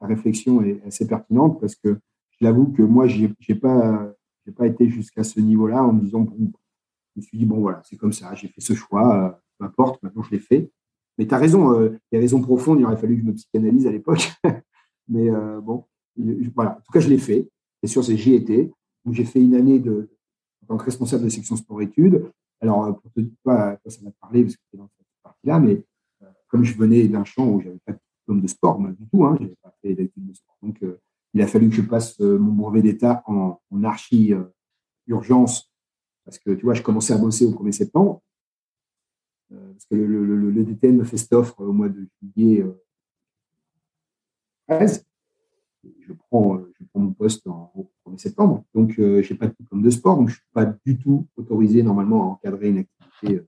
ta réflexion est assez pertinente parce que je l'avoue que moi, je n'ai pas, pas été jusqu'à ce niveau-là en me disant, bon, je me suis dit, bon, voilà, c'est comme ça, j'ai fait ce choix, euh, peu importe, maintenant je l'ai fait. Mais tu as raison, euh, il y a raison profonde, il aurait fallu que je me psychanalyse à l'époque. Mais euh, bon, voilà. En tout cas, je l'ai fait. C'est sûr, c'est j'y étais. Donc, j'ai fait une année de, en tant que responsable de section sport-études. Alors, pour te dire, toi, ça m'a parlé parce que tu dans cette partie-là, mais comme je venais d'un champ où j'avais pas de diplôme de sport, du tout, hein, je n'avais pas fait d'études de sport. Donc, il a fallu que je passe mon brevet d'État en, en archi-urgence parce que, tu vois, je commençais à bosser au 1er septembre. Euh, parce que le, DTN me fait cette offre au mois de juillet 13. Euh, je prends, euh, je prends mon poste en, au 1er septembre. Donc, je n'ai pas de diplôme de sport, donc je ne suis pas du tout autorisé normalement à encadrer une activité.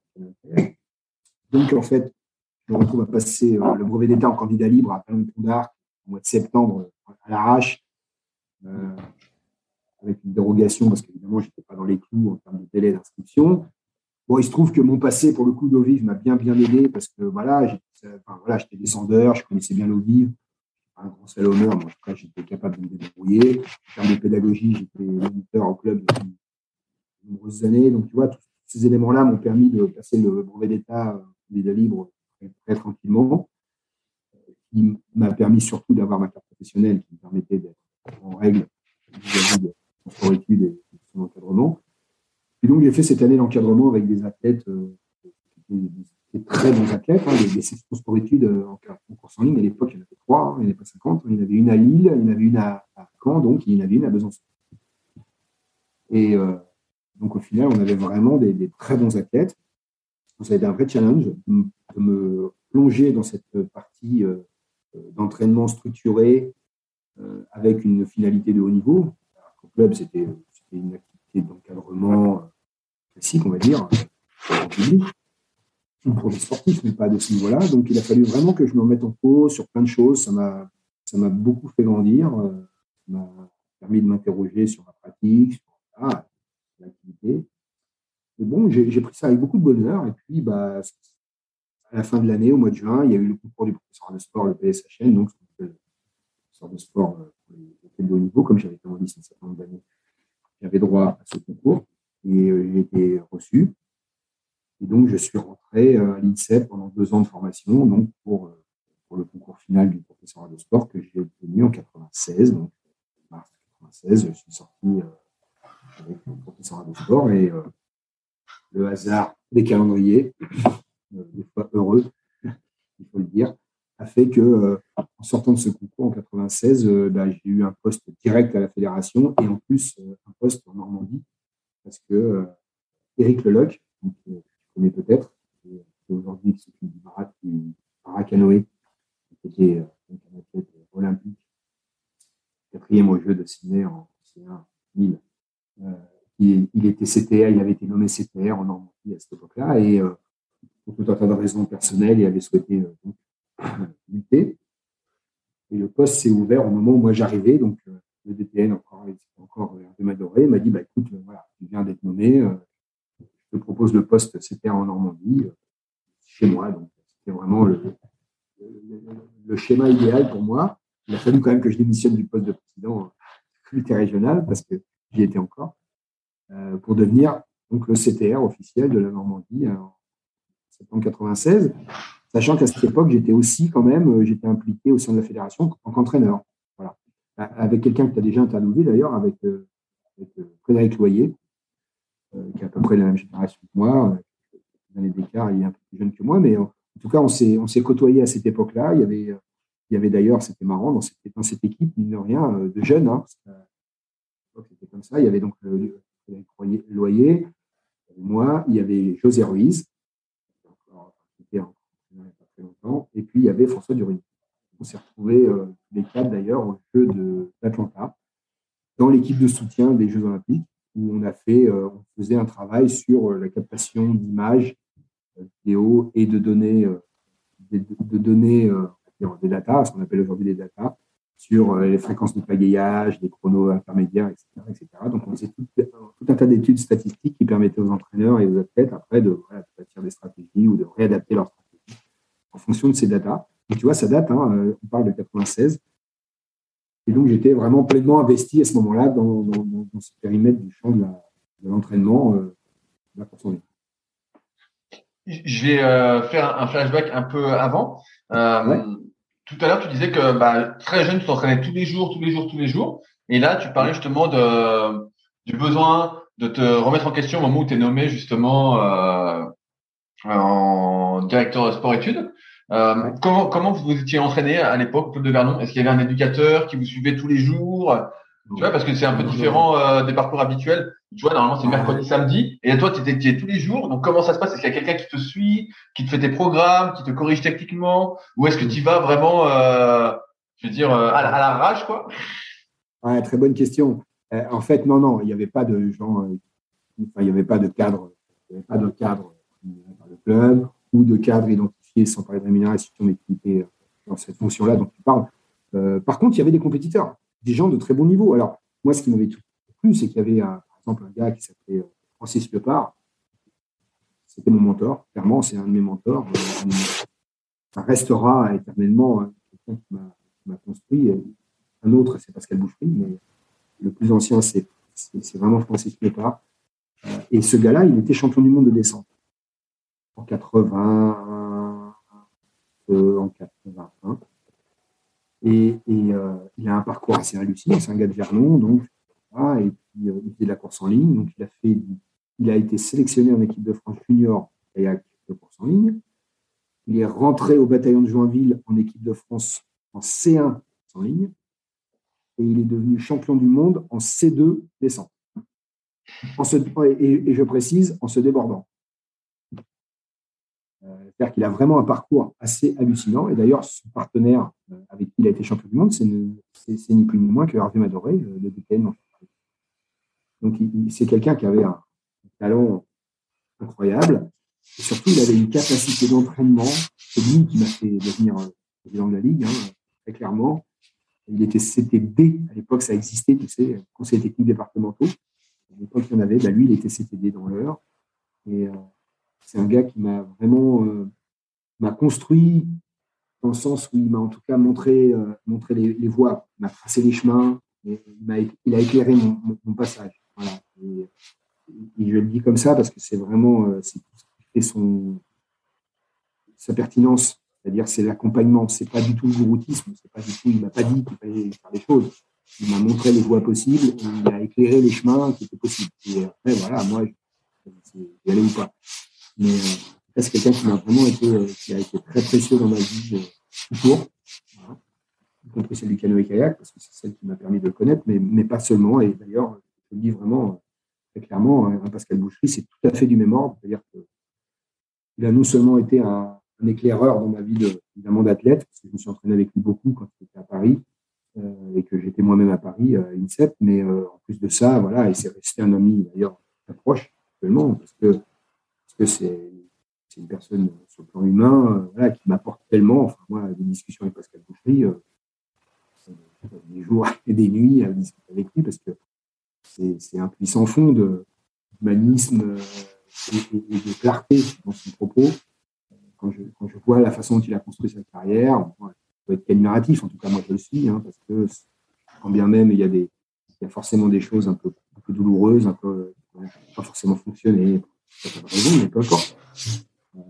donc, en fait, je retrouve à passer le brevet d'État en candidat libre à Talon d'Arc au mois de septembre à l'arrache, avec une dérogation parce qu'évidemment, je n'étais pas dans les clous en termes de délai d'inscription. Bon, il se trouve que mon passé pour le coup d'eau m'a bien bien aidé parce que voilà, j'étais voilà, descendeur, je connaissais bien l'eau vive, un grand salonneur, mais en tout cas j'étais capable de me débrouiller. En termes de pédagogie, j'étais moniteur au club depuis de nombreuses années. Donc tu vois, tous ces éléments-là m'ont permis de passer le brevet d'État des libre très, très tranquillement, qui m'a permis surtout d'avoir ma carte professionnelle qui me permettait d'être en règle vis-à-vis de son étude et de son encadrement. Et donc, j'ai fait cette année d'encadrement avec des athlètes, euh, des, très bons athlètes, hein, des, des sections sport-études euh, en, course en ligne. À l'époque, il y en avait trois, il n'y en avait pas 50. Il y en avait une à Lille, il y en avait une à, Caen, donc il y en avait une à Besançon. Et euh, donc, au final, on avait vraiment des, très bons athlètes. Ça a été un vrai challenge de, me plonger dans cette partie d'entraînement structuré avec une finalité de haut niveau. au club, c'était une d'encadrement euh, classique, on va dire, pour des sportifs, mais pas de ce niveau-là. Donc, il a fallu vraiment que je me remette en cause sur plein de choses. Ça m'a, beaucoup fait grandir. Euh, ça m'a permis de m'interroger sur ma pratique, sur ah, l'activité. Bon, j'ai, pris ça avec beaucoup de bonheur. Et puis, bah, à la fin de l'année, au mois de juin, il y a eu le concours du professeur de sport, le PSHN, donc le professeur de sport euh, pour les de haut niveau, comme j'avais en lycée un certain nombre d'années j'avais droit à ce concours et euh, j'ai été reçu. Et donc, je suis rentré euh, à l'INSEP pendant deux ans de formation, donc pour, euh, pour le concours final du professeur de sport que j'ai obtenu en 96. Donc, mars 96, je suis sorti avec le professeur de sport et le hasard des calendriers, des fois heureux, il faut le dire, a fait que, euh, en sortant de ce concours en 96, euh, bah, j'ai eu un poste direct à la fédération et en plus euh, un poste en Normandie parce que Eric Leloc, que tu connais peut-être, qui aujourd'hui s'occupe du du paracanoë, qui était un athlète olympique, quatrième au jeu de Sydney en C1 1000. Il, il, était CTR, il avait été nommé CTR en Normandie à cette époque-là et pour tout un tas de raisons personnelles, il avait souhaité donc, lutter. Et le poste s'est ouvert au moment où moi j'arrivais. Donc, euh, le DPN, encore, encore de m'adorer, m'a dit bah, écoute, euh, voilà, tu viens d'être nommé, euh, je te propose le poste CPR en Normandie, chez moi. Donc, c'était vraiment le, le, schéma idéal pour moi. Il a fallu quand même que je démissionne du poste de président comité régional parce que j'y étais encore, pour devenir donc le CTR officiel de la Normandie en septembre 96. Sachant qu'à cette époque, j'étais aussi quand même, euh, j'étais impliqué au sein de la fédération en tant qu'entraîneur. Voilà. Avec quelqu'un que tu as déjà interviewé d'ailleurs, avec, euh, euh, Frédéric Loyer, qui est à peu près la même génération que moi, années d'écart, il est un peu plus jeune que moi, mais en, tout cas, on s'est, côtoyé à cette époque-là. Il y avait, avait d'ailleurs, c'était marrant, dans cette, dans cette équipe, mine de rien, de jeunes, hein, c'était comme ça. Il y avait donc Loyer, moi, il y avait José Ruiz, qui était en il pas très longtemps, et puis il y avait François Duruy. On s'est retrouvés, euh, les quatre d'ailleurs, au jeu d'Atlanta, dans l'équipe de soutien des Jeux Olympiques, où on a fait, euh, on faisait un travail sur la captation d'images, vidéo et de données, de, données, des data, ce qu'on appelle aujourd'hui des data, sur euh, les fréquences de pagayage, les chronos intermédiaires, etc. etc. Donc, on faisait tout, un tas d'études statistiques qui permettaient aux entraîneurs et aux athlètes après de, voilà, bâtir des stratégies ou de réadapter leurs stratégies en fonction de ces datas. Et tu vois, ça date, hein, euh, on parle de 96. Et donc, j'étais vraiment pleinement investi à ce moment-là dans, ce périmètre du champ de l'entraînement euh, de la course en ligne. Je vais faire un flashback un peu avant. Tout à l'heure, tu disais que bah, très jeune, tu t'entraînais tous les jours, tous les jours, tous les jours. Et là, tu parlais justement de, du besoin de te remettre en question au moment où tu es nommé justement euh, en directeur de sport-études. Euh, comment, comment vous étiez entraîné à l'époque au club de Vernon? Est-ce qu'il y avait un éducateur qui vous suivait tous les jours? Tu vois, parce que c'est un peu différent euh, des parcours habituels. Tu vois, normalement, c'est mercredi, samedi. Et toi, tu étais tous les jours. Donc, comment ça se passe? Est-ce qu'il y a quelqu'un qui te suit, qui te fait tes programmes, qui te corrige techniquement? Ou est-ce que tu vas vraiment, euh, je veux dire, euh, à, la, rage, quoi? Ouais, Très bonne question. en fait, non, non, il n'y avait pas de gens, il n'y avait pas de cadre, il n'y avait pas de cadre par le club ou de cadre identifié sans parler de rémunération, mais qui était dans cette fonction-là dont tu parles. par contre, il y avait des compétiteurs des gens de très bon niveau. Alors, moi, ce qui m'avait tout plu, c'est qu'il y avait, par exemple, un gars qui s'appelait euh, Francis Lepard. C'était mon mentor, clairement, c'est un de mes mentors. Euh, ça restera éternellement hein, quelqu'un qui m'a construit. Un autre, c'est Pascal Boucherie, mais le plus ancien, c'est vraiment Francis Lepard. Euh, et ce gars-là, il était champion du monde de descente en 80, en 81. Et, euh, il a un parcours assez hallucinant. C'est un gars de Vernon, donc, et puis euh, il fait de la course en ligne. Donc, il a, fait, il a été sélectionné en équipe de France junior kayak de course en ligne. Il est rentré au bataillon de Joinville en équipe de France en C1 en ligne. Et il est devenu champion du monde en C2 descente. En et, je précise, en se débordant. Euh, c'est-à-dire qu'il a vraiment un parcours assez hallucinant. Et d'ailleurs, son partenaire euh, avec qui il a été champion du monde, c'est ni plus ni moins que Hervé Madoré, le, DPN. Donc, c'est quelqu'un qui avait un, talent incroyable. Et surtout, il avait une capacité d'entraînement. C'est lui qui m'a fait devenir euh, président de la Ligue, hein, très clairement. Il était CTD, à l'époque ça existait, tu sais, conseil technique départementaux. À l'époque, il y en avait, bah, lui, il était CTD dans l'heure. Et c'est un gars qui m'a vraiment euh, m'a construit dans le sens où il m'a en tout cas montré, euh, montré les, voies, m'a tracé les chemins, et il, a, éclairé mon, passage. Voilà. Et, je le dis comme ça parce que c'est vraiment euh, c'est son, sa pertinence. C'est-à-dire c'est l'accompagnement, c'est pas du tout le gouroutisme, c'est pas du tout, il m'a pas dit qu'il fallait faire des choses. Il m'a montré les voies possibles, il a éclairé les chemins qui étaient possibles. Et après, voilà, moi, y aller ou pas. Mais euh, c'est quelqu'un qui m'a vraiment été, euh, qui a été très précieux dans ma vie tout court, y compris celle du canoë kayak, parce que c'est celle qui m'a permis de le connaître, mais, mais pas seulement. Et d'ailleurs, je le dis vraiment très clairement, hein, Pascal Boucherie, c'est tout à fait du même ordre. C'est-à-dire a non seulement été un, éclaireur dans ma vie d'athlète, parce que je me suis entraîné avec lui beaucoup quand j'étais à Paris et que j'étais moi-même à Paris, à INSEP, mais en plus de ça, voilà, et c'est resté un ami d'ailleurs très proche actuellement, parce que c'est une personne sur le plan humain euh, qui m'apporte tellement. Enfin, moi, des discussions avec Pascal Boucherie, euh, des jours et des nuits à discuter avec lui parce que c'est un puissant fond d'humanisme euh, et, de clarté dans son propos. Quand je, vois la façon dont il a construit sa carrière, il peut être admiratif, en tout cas moi je le suis, hein, parce que quand bien même il y, a forcément des choses un peu, un peu douloureuses, un peu pas forcément fonctionner, raison, mais peu importe. Euh,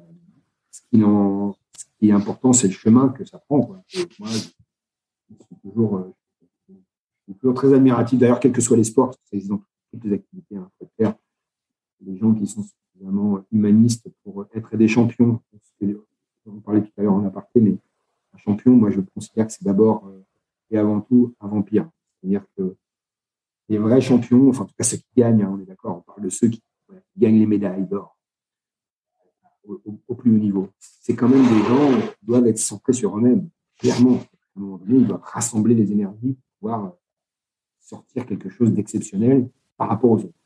ce, qui est important, c'est le chemin que ça prend. moi, je, suis toujours, euh, toujours très admiratif. D'ailleurs, quels que soient les sports, c'est dans toutes les activités, hein, faire des gens qui sont suffisamment humanistes pour être des champions. On parlait tout à l'heure en aparté, mais un champion, moi, je considère que c'est d'abord euh, et avant tout un vampire. C'est-à-dire que les vrais champions, enfin en tout cas ceux qui gagnent, hein, on est d'accord, on parle de ceux qui, gagnent les médailles d'or au, plus haut niveau. C'est quand même des gens qui doivent être centrés sur eux-mêmes, clairement. À un moment donné, ils doivent rassembler les énergies pour pouvoir sortir quelque chose d'exceptionnel par rapport aux autres.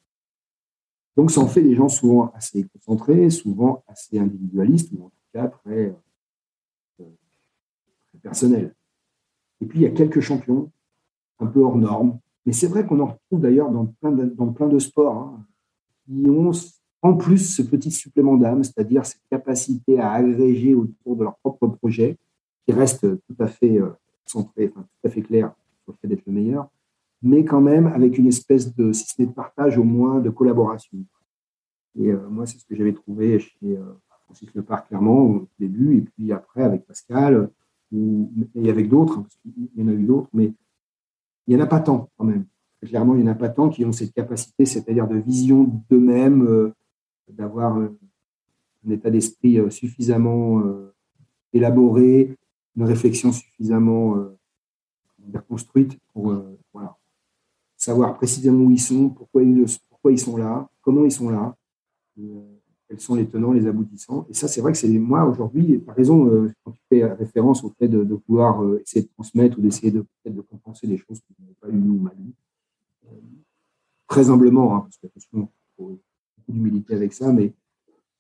Donc ça en fait des gens souvent assez concentrés, souvent assez individualistes, ou en tout cas très, euh, très personnels. Et puis il y a quelques champions un peu hors normes, mais c'est vrai qu'on en retrouve d'ailleurs dans plein de, dans plein de sports, hein, qui ont en plus ce petit supplément d'âme, c'est-à-dire cette capacité à agréger autour de leur propre projet, qui reste tout à fait euh, centré, tout à fait clair sur le fait d'être le meilleur, mais quand même avec une espèce de, si ce n'est de partage, au moins de collaboration. Et euh, moi, c'est ce que j'avais trouvé chez euh, Francis Lepard, clairement, au début, et puis après avec Pascal, et avec d'autres, parce qu'il y en a eu d'autres, mais il n'y en a pas tant quand même. Clairement, il n'y en a pas tant qui ont cette capacité, c'est-à-dire de vision d'eux-mêmes, euh, d'avoir un état d'esprit suffisamment élaboré, une réflexion suffisamment construite pour savoir précisément où ils sont, pourquoi ils, pourquoi ils sont là, comment ils sont là, quels sont les tenants, les aboutissants. Et ça, c'est vrai que c'est moi aujourd'hui, as raison, euh, quand tu fais référence au fait de, de pouvoir euh, essayer de transmettre ou d'essayer de, de compenser des choses que je n'avais pas eues ou mal eues. Euh, très humblement, hein, parce qu'il y a beaucoup d'humilité avec ça, mais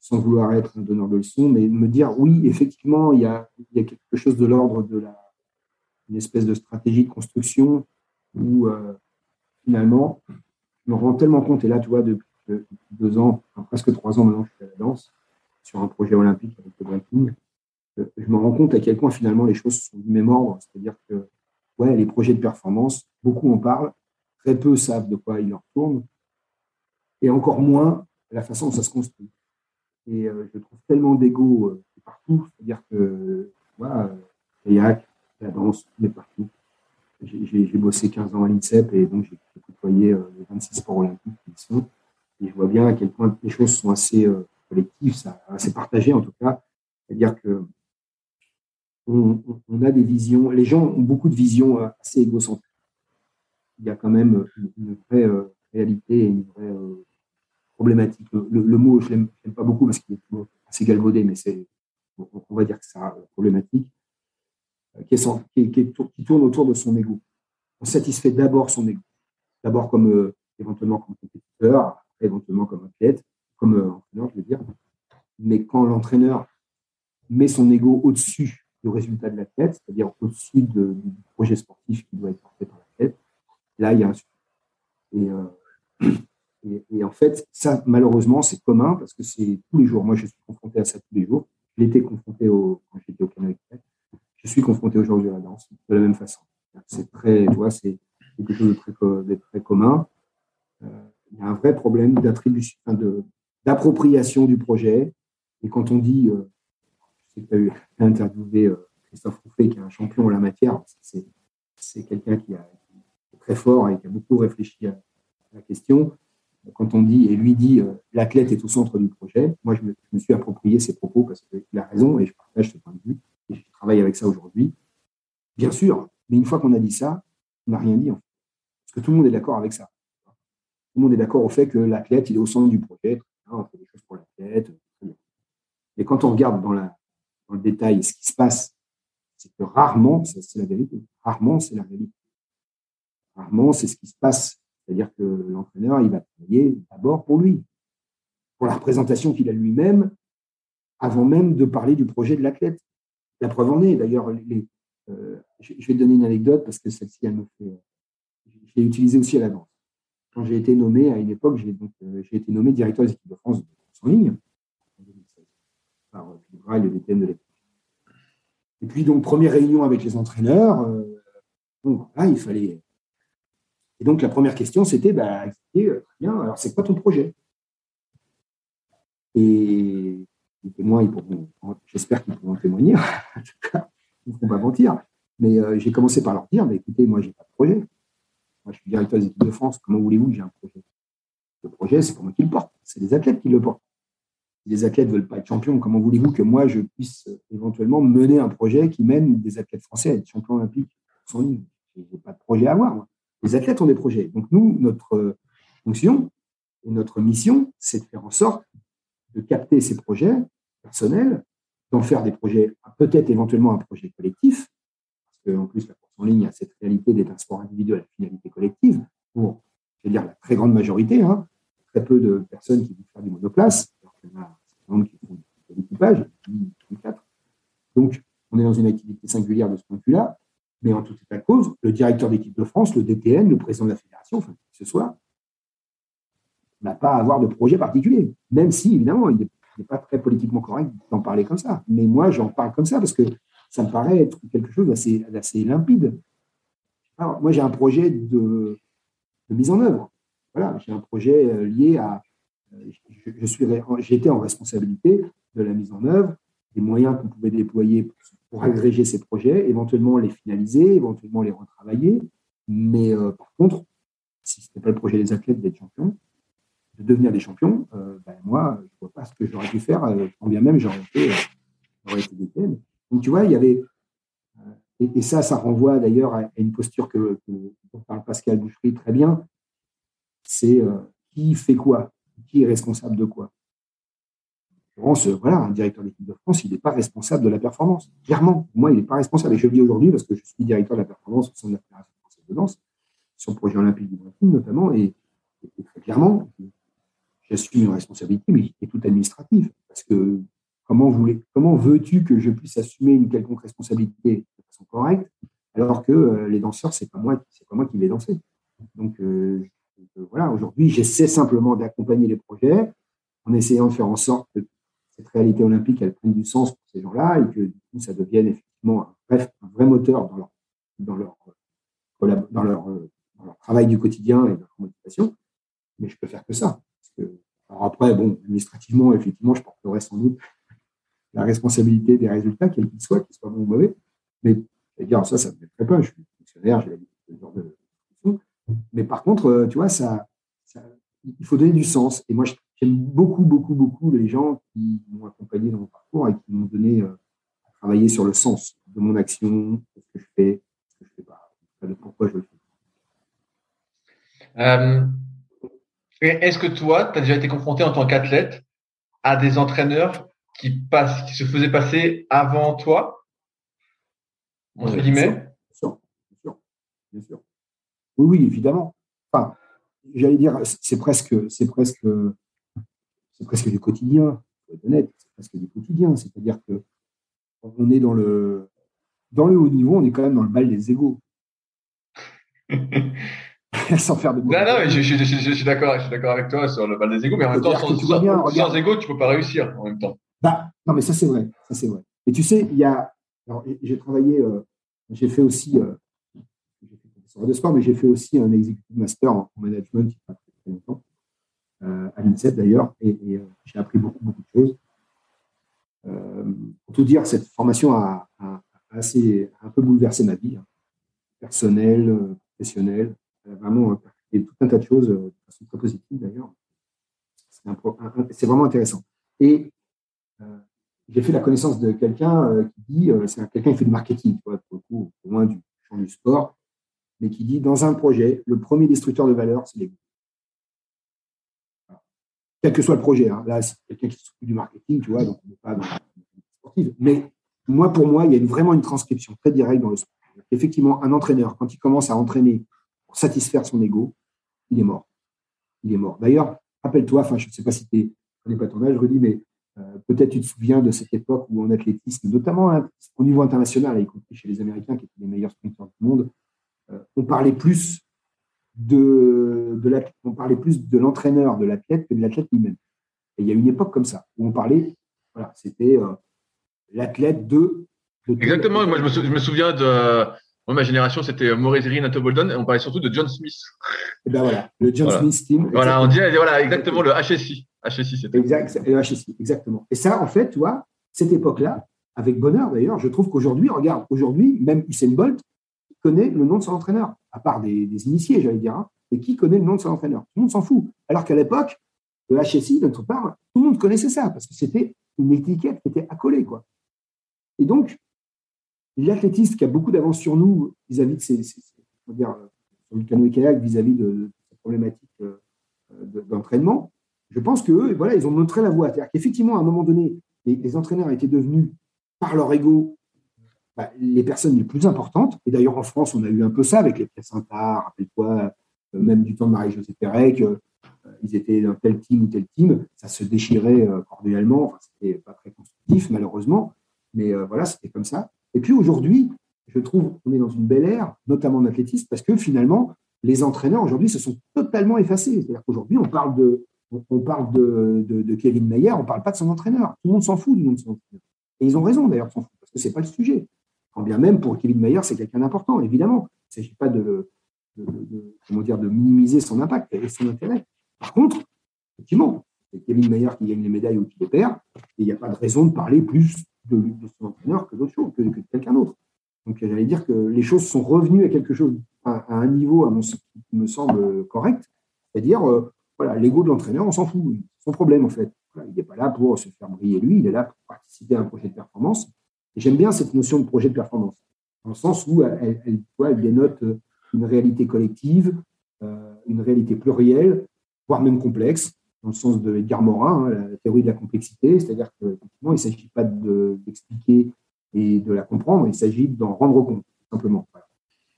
sans vouloir être un donneur de leçons, mais me dire oui, effectivement, il y a, il y a quelque chose de l'ordre de la une espèce de stratégie de construction où finalement, je me rends tellement compte, et là, tu vois, depuis deux ans, presque trois ans maintenant, je fais la danse sur un projet olympique avec le breaking. Je me rends compte à quel point finalement les choses sont du même ordre. C'est-à-dire que ouais, les projets de performance, beaucoup en parlent, très peu savent de quoi ils leur tournent, et encore moins la façon dont ça se construit. Et euh, je trouve tellement d'ego euh, partout, c'est-à-dire que voilà, kayak, la danse, mais partout. J'ai bossé 15 ans à l'INSEP et donc j'ai côtoyé euh, les 26 sports olympiques qui sont. Et je vois bien à quel point les choses sont assez euh, collectives, assez partagées en tout cas. C'est-à-dire que on, a des visions, les gens ont beaucoup de visions euh, assez égocentriques. Il y a quand même une, vraie réalité et une vraie problématique. Le, mot, je l'aime pas beaucoup parce qu'il est assez galvaudé, mais c'est, on va dire que c'est problématique, qui, qui, tourne autour de son ego. On satisfait d'abord son ego, d'abord comme éventuellement comme compétiteur, éventuellement comme athlète, comme euh, entraîneur, je veux dire. Mais quand l'entraîneur met son ego au-dessus du résultat de l'athlète, c'est-à-dire au-dessus du projet sportif qui doit être porté par l'athlète, là, il y a un et, euh, et, en fait, ça, malheureusement, c'est commun parce que c'est tous les jours. Moi, je suis confronté à ça tous les jours. J'ai confronté au, quand j'étais au Canada. Je suis confronté aujourd'hui à la danse de la même façon. C'est très, tu vois, c'est quelque chose de très, commun. Euh, il y a un vrai problème d'appropriation du projet. Et quand on dit, euh, je sais que tu as interviewé euh, Christophe Rouffet, qui est un champion en la matière, c'est quelqu'un qui, est très fort et qui a beaucoup réfléchi à, la question. Quand on dit, et lui dit, l'athlète est au centre du projet, moi je me, suis approprié ses propos parce qu'il a raison et je partage ce point de vue et je travaille avec ça aujourd'hui. Bien sûr, mais une fois qu'on a dit ça, on n'a rien dit en fait. Parce que tout le monde est d'accord avec ça tout le monde est d'accord au fait que l'athlète, il est au centre du projet. On fait des choses pour l'athlète. Mais quand on regarde dans, le détail ce qui se passe, c'est que rarement, c'est la vérité, rarement c'est la réalité. Rarement, c'est ce qui se passe. C'est-à-dire que l'entraîneur, il va travailler d'abord pour lui, pour la représentation qu'il a lui-même, avant même de parler du projet de l'athlète. La preuve en est, d'ailleurs, euh, je vais te donner une anecdote parce que celle-ci, elle me fait. Je l'ai utilisée aussi à la danse quand j'ai été nommé à une époque, j'ai euh, été nommé directeur des équipes de France en ligne en 2016 par euh, le DTN de l'époque. Et puis donc première réunion avec les entraîneurs, euh, là il fallait. Et donc la première question c'était, bah, bien, alors c'est quoi ton projet? Et les témoins, j'espère qu'ils pourront témoigner, en tout cas, pourront pas mentir. Mais j'ai commencé par leur dire, mais écoutez, moi j'ai pas de projet. Moi, je suis directeur des équipes de France. Comment voulez-vous que j'ai un projet? Le projet, c'est moi qui le porte. C'est les athlètes qui le portent. Si les athlètes ne veulent pas être champions, comment voulez-vous que moi, je puisse euh, éventuellement mener un projet qui mène des athlètes français à être champions olympiques? Sans ligne Je n'ai pas de projet à avoir. les athlètes ont des projets. Donc nous, notre fonction et notre mission, c'est de faire en sorte de capter ces projets personnels, faire des projets, peut-être éventuellement un projet collectif, parce qu'en plus la course en ligne a cette réalité d'être un sport individuel à finalité collective, pour, je veux dire, la très grande majorité, hein, très peu de personnes qui vont faire du monoplace, alors qu'il y en a un certain nombre qui font de l'équipage. Donc, on est dans une activité singulière de ce point de vue-là, mais en tout état de cause, le directeur d'équipe de France, le DTN, le président de la fédération, enfin, ce soit, n'a pas à avoir de projet particulier, même si, évidemment, il n'est pas très politiquement correct d'en parler comme ça. Mais moi, j'en parle comme ça parce que ça me paraît être quelque chose d'assez limpide. Moi, j'ai un projet de, mise en œuvre. Voilà, j'ai un projet euh, lié à. Euh, je, suis, j'étais en responsabilité de la mise en œuvre, des moyens qu'on pouvait déployer pour, agréger ces projets, éventuellement les finaliser, éventuellement les retravailler. Mais euh, par contre, si ce n'était pas le projet des athlètes d'être champion, de devenir des champions, ben moi, je ne vois pas ce que j'aurais pu faire, quand bien même j'aurais été, j'aurais été Donc tu vois, il y avait et, ça, ça renvoie d'ailleurs à une posture que, parle Pascal Boucherie très bien. C'est euh, qui fait quoi? Qui est responsable de quoi? France, voilà, un directeur d'équipe de France, il n'est pas responsable de la performance. Clairement, moi, il n'est pas responsable. Et je le dis aujourd'hui parce que je suis directeur de la performance au sein de la Fédération française de danse, sur le projet olympique du Brésil notamment. Et, très clairement, j'assume une responsabilité, mais qui est toute administrative. Parce que comment, comment veux-tu que je puisse assumer une quelconque responsabilité sont corrects, alors que euh, les danseurs, c'est pas moi, pas moi qui vais danser. Donc euh, voilà, aujourd'hui, j'essaie simplement d'accompagner les projets en essayant de faire en sorte que cette réalité olympique, elle prenne du sens pour ces gens-là et que du coup, ça devienne effectivement un, un vrai moteur dans leur, dans leur, dans leur, dans leur travail du quotidien et dans leur motivation. Mais je peux faire que ça. Parce que, après, bon, administrativement, effectivement, je porterai sans doute la responsabilité des résultats, quels qu'ils soient, qu'ils soient bons ou mauvais. Mais dire, ça, ça me fait pas. Je suis fonctionnaire, j'ai de ce genre de Mais par contre, euh, tu vois, ça, il faut donner du sens. Et moi, j'aime beaucoup, beaucoup, beaucoup les gens qui m'ont accompagné dans mon parcours et qui m'ont donné euh, à travailler sur le sens de mon action, de ce que je fais, ce que je fais pas, de pourquoi je le fais. Euh, est-ce que toi, tu as déjà été confronté en tant qu'athlète à des entraîneurs qui, passent, qui se faisaient passer avant toi? Entre guillemets? bien sûr, bien sûr, Oui, oui, évidemment. Enfin, j'allais dire, c'est presque, c'est presque, c'est presque du quotidien. Honnête, c'est presque du quotidien. C'est-à-dire que on est dans le, dans le haut niveau, on est quand même dans le bal des égaux. sans faire de Non, non, mais je, suis d'accord, je suis d'accord avec toi sur le bal des égaux, mais en même temps, sans, sans, bien, sans égaux, tu peux pas réussir en même temps. Bah, non, mais ça c'est vrai, ça c'est vrai. Et tu sais, il y a, j'ai travaillé, euh, j'ai fait aussi, euh, j'ai fait de sport, mais j'ai fait aussi un executive master en, management il n'y a pas très, longtemps, euh, à l'INSEP d'ailleurs, et, j'ai appris beaucoup, beaucoup de choses. pour tout dire, cette formation a, assez, un peu bouleversé ma vie, hein. personnelle, professionnelle. A vraiment fait tout un tas de choses de façon très positive d'ailleurs. C'est vraiment intéressant. Et j'ai fait la connaissance de quelqu'un euh, qui dit, euh, c'est quelqu'un qui fait du marketing, pour le coup, au moins du champ du sport, mais qui dit, dans un projet, le premier destructeur de valeur, c'est l'ego. Quel que soit le projet, hein. là, c'est quelqu'un qui s'occupe du marketing, tu vois, donc on n'est pas dans la sportive. Mais moi, pour moi, il y a vraiment une transcription très directe dans le sport. Effectivement, un entraîneur, quand il commence à entraîner pour satisfaire son ego, il est mort. Il est mort. D'ailleurs, rappelle-toi, enfin, je ne sais pas si tu connais pas ton âge, dis, mais euh, peut-être tu te souviens de cette époque où en athlétisme, notamment hein, au niveau international, y compris chez les Américains qui étaient les meilleurs sprinteurs du monde, euh, on parlait plus de, de on parlait plus de l'entraîneur de l'athlète que de l'athlète lui-même. Et il y a une époque comme ça où on parlait, voilà, c'était euh, l'athlète de, Exactement. Moi, je me, souviens de moi, ma génération, c'était Maurice Nato Bolden, et on parlait surtout de John Smith. Et ben voilà, le John Smith team. Voilà, on dit voilà exactement le HSI. HSI, c'était. Exact, le HSI, exactement. Et ça, en fait, tu vois, cette époque-là, avec bonheur d'ailleurs, je trouve qu'aujourd'hui, regarde, aujourd'hui, même Usain Bolt connaît le nom de son entraîneur, à part des, initiés, j'allais dire, hein, et qui connaît le nom de son entraîneur? Tout le monde s'en fout. Alors qu'à l'époque, le HSI, d'autre part, tout le monde connaissait ça, parce que c'était une étiquette qui était accolée, quoi. Et donc, l'athlétiste qui a beaucoup d'avance sur nous vis-à-vis de ses, sur le canoë-kayak vis-à-vis de, cette problématique d'entraînement, je pense que voilà, ils ont montré la voie. C'est-à-dire qu'effectivement, à un moment donné, les, entraîneurs étaient devenus, par leur ego, bah, les personnes les plus importantes. Et d'ailleurs, en France, on a eu un peu ça avec les placenta, rappelle-toi, euh, même du temps de Marie-Josée Pérec, euh, ils étaient dans tel team ou tel team, ça se déchirait euh, cordialement, enfin, c'était pas très constructif, malheureusement, mais voilà, c'était comme ça. Et puis aujourd'hui, je trouve qu'on est dans une belle ère, notamment en athlétisme, parce que finalement, les entraîneurs aujourd'hui se sont totalement effacés. C'est-à-dire qu'aujourd'hui, on parle de, de, de, Kevin Mayer, on ne parle pas de son entraîneur. Tout le monde s'en fout du nom de son entraîneur. Et ils ont raison d'ailleurs, parce que ce n'est pas le sujet. Quand bien même, pour Kevin Mayer, c'est quelqu'un d'important, évidemment. Il ne s'agit pas de, comment dire, de minimiser son impact et son intérêt. Par contre, effectivement, c'est Kevin Mayer qui gagne les médailles ou qui les perd, et il n'y a pas de raison de parler plus de, son entraîneur que d'autres choses, que, de quelqu'un d'autre. Donc, j'allais dire que les choses sont revenues à quelque chose, à, un niveau, à mon, qui me semble correct, c'est-à-dire, euh, voilà, l'ego de l'entraîneur, on s'en fout. Son problème, en fait. il n'est pas là pour se faire briller lui, il est là pour participer à un projet de performance. Et j'aime bien cette notion de projet de performance, dans le sens où elle, elle, dénote une réalité collective, euh, une réalité plurielle, voire même complexe, dans le sens de Edgar Morin, hein, la théorie de la complexité, c'est-à-dire qu'effectivement, il ne s'agit pas d'expliquer et de la comprendre, il s'agit d'en rendre compte, simplement.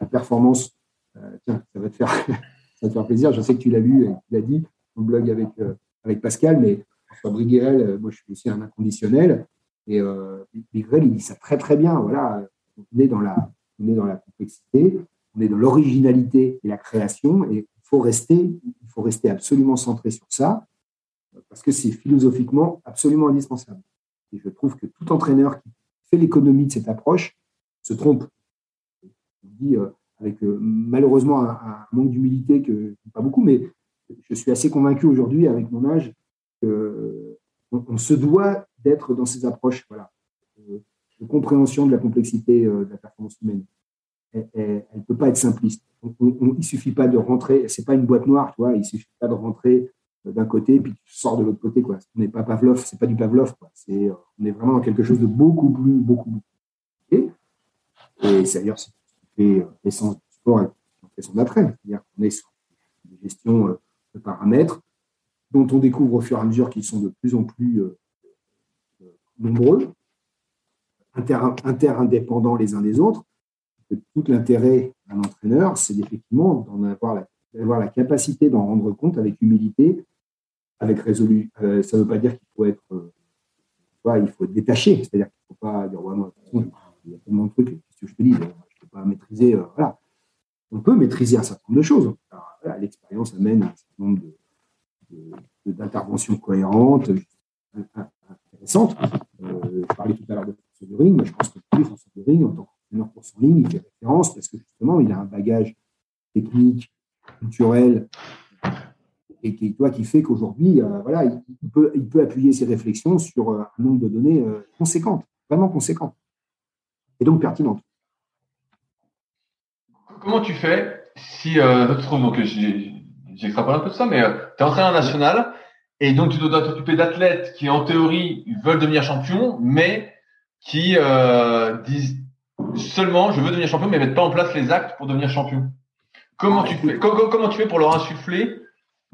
La performance, euh, tiens, ça va te faire ça va te faire plaisir. Je sais que tu l'as lu tu l'as dit le blog avec, euh, avec Pascal, mais François Briguerel, euh, moi je suis aussi un inconditionnel. Et Briguerel, il dit ça très très bien. Voilà, on est dans la, on est dans la complexité, on est dans l'originalité et la création, et il faut rester, il faut rester absolument centré sur ça, parce que c'est philosophiquement absolument indispensable. Et je trouve que tout entraîneur qui fait l'économie de cette approche se trompe. Je dis, avec euh, malheureusement un, manque d'humilité que pas beaucoup, mais je suis assez convaincu aujourd'hui avec mon âge qu'on on se doit d'être dans ces approches voilà, de, compréhension de la complexité euh, de la performance humaine. Elle ne peut pas être simpliste. il ne suffit pas de rentrer, c'est pas une boîte noire, tu vois, il ne suffit pas de rentrer euh, d'un côté puis tu sors de l'autre côté. Quoi. On n'est pas Pavlov, c'est pas du Pavlov. Quoi. C'est, on est vraiment dans quelque chose de beaucoup plus, beaucoup plus. Et c'est d'ailleurs fait l'essence du sport et fait son. C'est-à-dire qu'on est sur une gestion euh, de paramètres dont on découvre au fur et à mesure qu'ils sont de plus en plus euh, euh, nombreux, inter-indépendants les uns des autres. tout l'intérêt d'un entraîneur, c'est effectivement d'en avoir d'avoir la capacité d'en rendre compte avec humilité, avec résolu. ça ne veut pas dire qu'il faut être, il faut être détaché, c'est-à-dire qu'il ne faut pas dire ouais, moi, il y a tellement de trucs, que je te dis maîtriser. Euh, voilà. On peut maîtriser un certain nombre de choses. L'expérience amène un certain nombre d'interventions cohérentes, intéressantes. Euh, je parlais tout à l'heure de François During, mais je pense que François During, en tant qu'entraîneur pour son ligne, il fait référence parce que justement, il a un bagage technique, culturel, et qui, toi, qui fait qu'aujourd'hui, euh, voilà, il, peut, il peut appuyer ses réflexions sur un nombre de données conséquentes, vraiment conséquentes, et donc pertinentes comment tu fais si euh, trouves donc j'extrapole un peu de ça, mais euh, tu es entraîneur national et donc tu dois t'occuper d'athlètes qui en théorie veulent devenir champions, mais qui euh, disent seulement je veux devenir champion, mais mettent pas en place les actes pour devenir champion. Comment tu fais? Comment, tu fais pour leur insuffler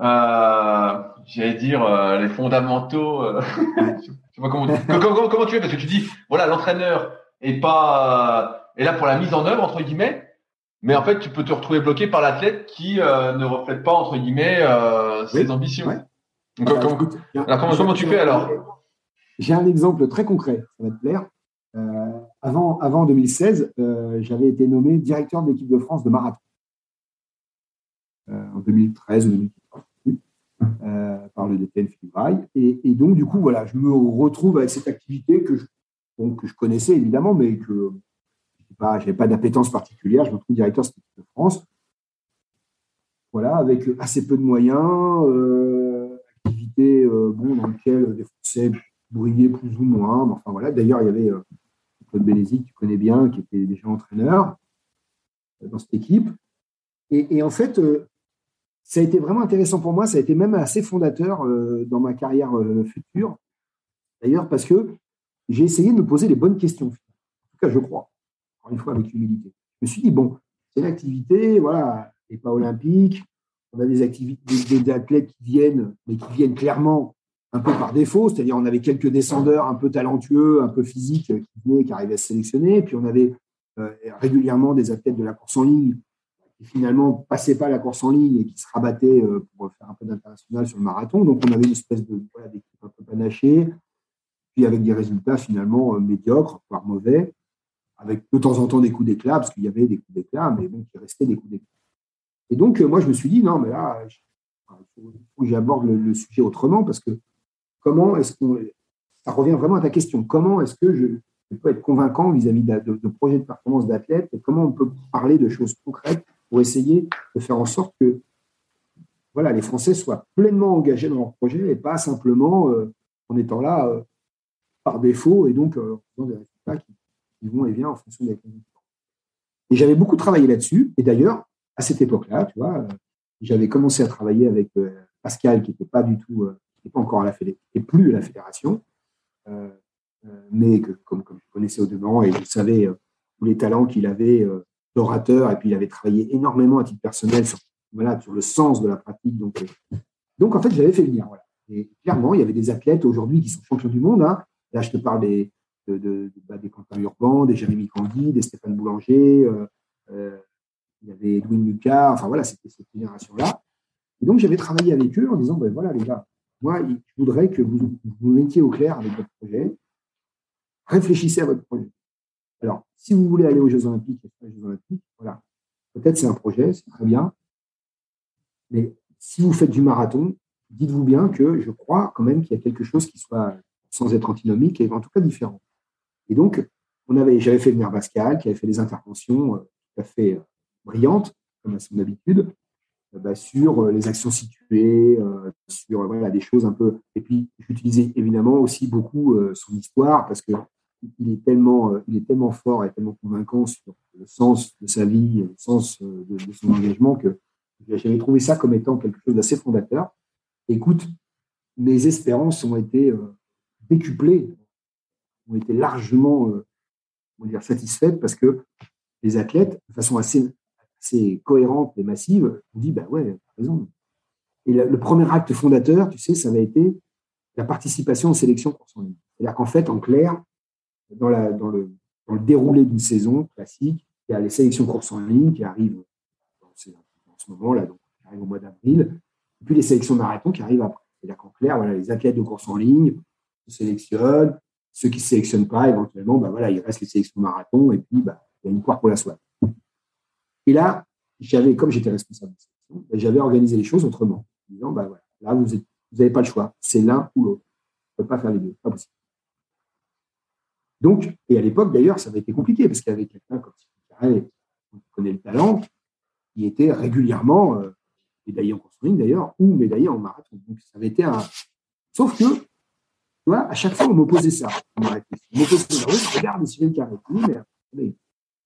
euh, j'allais dire euh, les fondamentaux. Euh, comment, comment, comment, tu fais parce que tu dis voilà l'entraîneur est pas est là pour la mise en œuvre entre guillemets, mais en fait, tu peux te retrouver bloqué par l'athlète qui euh, ne reflète pas, entre guillemets, euh, ses ambitions. Donc, comment, tu fais alors? J'ai un exemple très concret, ça va te plaire. Euh, avant, avant 2016, j'avais été nommé directeur de l'équipe de France de marathon. En 2013 ou 2014, par le DTN Philippe et, donc, du coup, voilà, je me retrouve avec cette activité que je, que je connaissais évidemment, mais que je n'avais pas d'appétence particulière, je me trouve directeur de France. Voilà, avec assez peu de moyens, euh, activité euh, bon, dans laquelle des Français brillaient plus ou moins. Enfin voilà, d'ailleurs, il y avait euh, Claude Bénézy, que tu connais bien, qui était déjà entraîneur euh, dans cette équipe. Et, en fait, ça a été vraiment intéressant pour moi, ça a été même assez fondateur dans ma carrière future. D'ailleurs, parce que j'ai essayé de me poser les bonnes questions. En tout cas, je crois encore une fois avec humilité. Je me suis dit, bon, c'est l'activité, voilà, et pas olympiques. On a des activités, des, athlètes qui viennent, mais qui viennent clairement un peu par défaut, c'est-à-dire on avait quelques descendeurs un peu talentueux, un peu physiques qui venaient, qui arrivaient à se sélectionner, puis on avait euh, régulièrement des athlètes de la course en ligne finalement passaient pas la course en ligne et qui se rabattaient euh, pour faire un peu d'international sur le marathon. Donc on avait une espèce de d'équipe un peu panachée, puis avec des résultats finalement euh, médiocres, voire mauvais, avec de temps en temps des coups d'éclat, parce qu'il y avait des coups d'éclat, mais bon, qui restaient des coups d'éclat. Et donc moi je me suis dit non, mais là, il faut, que j'aborde le, sujet autrement, parce que comment est-ce que ça revient vraiment à ta question, comment est-ce que je, peut être convaincant vis-à-vis de, projets de performance d'athlètes et comment on peut parler de choses concrètes pour essayer de faire en sorte que voilà, les Français soient pleinement engagés dans leur projet et pas simplement euh, en étant là euh, par défaut et donc euh, en faisant des résultats qui, vont et viennent en fonction des conditions. Et j'avais beaucoup travaillé là-dessus. Et d'ailleurs, à cette époque-là, tu vois, j'avais commencé à travailler avec Pascal, qui n'était pas du tout, qui pas encore à la fédération, et plus à la fédération. Euh, mais que, comme, comme, je connaissais au demeurant et je savais euh, tous les talents qu'il avait euh, d'orateur, et puis il avait travaillé énormément à titre personnel sur, voilà, sur le sens de la pratique. Donc, donc en fait, j'avais fait venir. Et clairement, il y avait des athlètes aujourd'hui qui sont champions du monde. Hein. Là, je te parle des, de, bah, des Quentin Urban, des Jérémy Candy, des Stéphane Boulanger. Euh, il y avait Edwin Lucas. Enfin voilà, c'était cette génération-là. Et donc, j'avais travaillé avec eux en disant, ben voilà les gars, moi, je voudrais que vous vous mettiez au clair avec votre projet réfléchissez à votre projet. Alors, si vous voulez aller aux Jeux Olympiques, Jeux Olympiques, voilà, peut-être c'est un projet, c'est très bien. Mais si vous faites du marathon, dites-vous bien que je crois quand même qu'il y a quelque chose qui soit, sans être antinomique, et en tout cas différent. Et donc, on avait, j'avais fait venir Pascal, qui avait fait des interventions euh, tout à fait euh, brillantes, comme à son habitude, euh, bah, sur les actions situées, sur voilà, des choses un peu. Et puis, j'utilisais évidemment aussi beaucoup son histoire, parce que il est tellement, euh, il est tellement fort et tellement convaincant sur le sens de sa vie, le sens euh, de, son engagement que j'avais trouvé ça comme étant quelque chose d'assez fondateur. Écoute, mes espérances ont été euh, décuplées, ont été largement dire, satisfaites parce que les athlètes, de façon assez, cohérente et massive, ont dit bah ouais, t'as raison. Et le, premier acte fondateur, tu sais, ça avait été la participation aux sélections pour son ligne. C'est-à-dire qu'en fait, en clair, dans, la, le, déroulé d'une saison classique, il y a les sélections courses en ligne qui arrivent en ce moment-là, donc qui arrivent au mois d'avril, et puis les sélections marathon qui arrivent après. C'est-à-dire qu'en clair, voilà, les athlètes de course en ligne se sélectionnent, ceux qui ne se sélectionnent pas, éventuellement, bah voilà, il reste les sélections marathon, et puis bah, il y a une poire pour la soie. Et là, j'avais, comme j'étais responsable de sélection, bah, j'avais organisé les choses autrement, en disant, bah, voilà, là, vous n'avez pas le choix, c'est l'un ou l'autre. On ne peut pas faire les deux, pas possible. Donc, et à l'époque, d'ailleurs, ça avait été compliqué parce qu'il y avait quelqu'un comme Carré, qui connaît le talent, qui était régulièrement euh, médaillé en course d'ailleurs, ou médaillé en marathon. Donc, ça avait été un. Sauf que, à chaque fois, on m'opposait ça. On m'opposait ça. Regarde Sylvain Carré. Oui, mais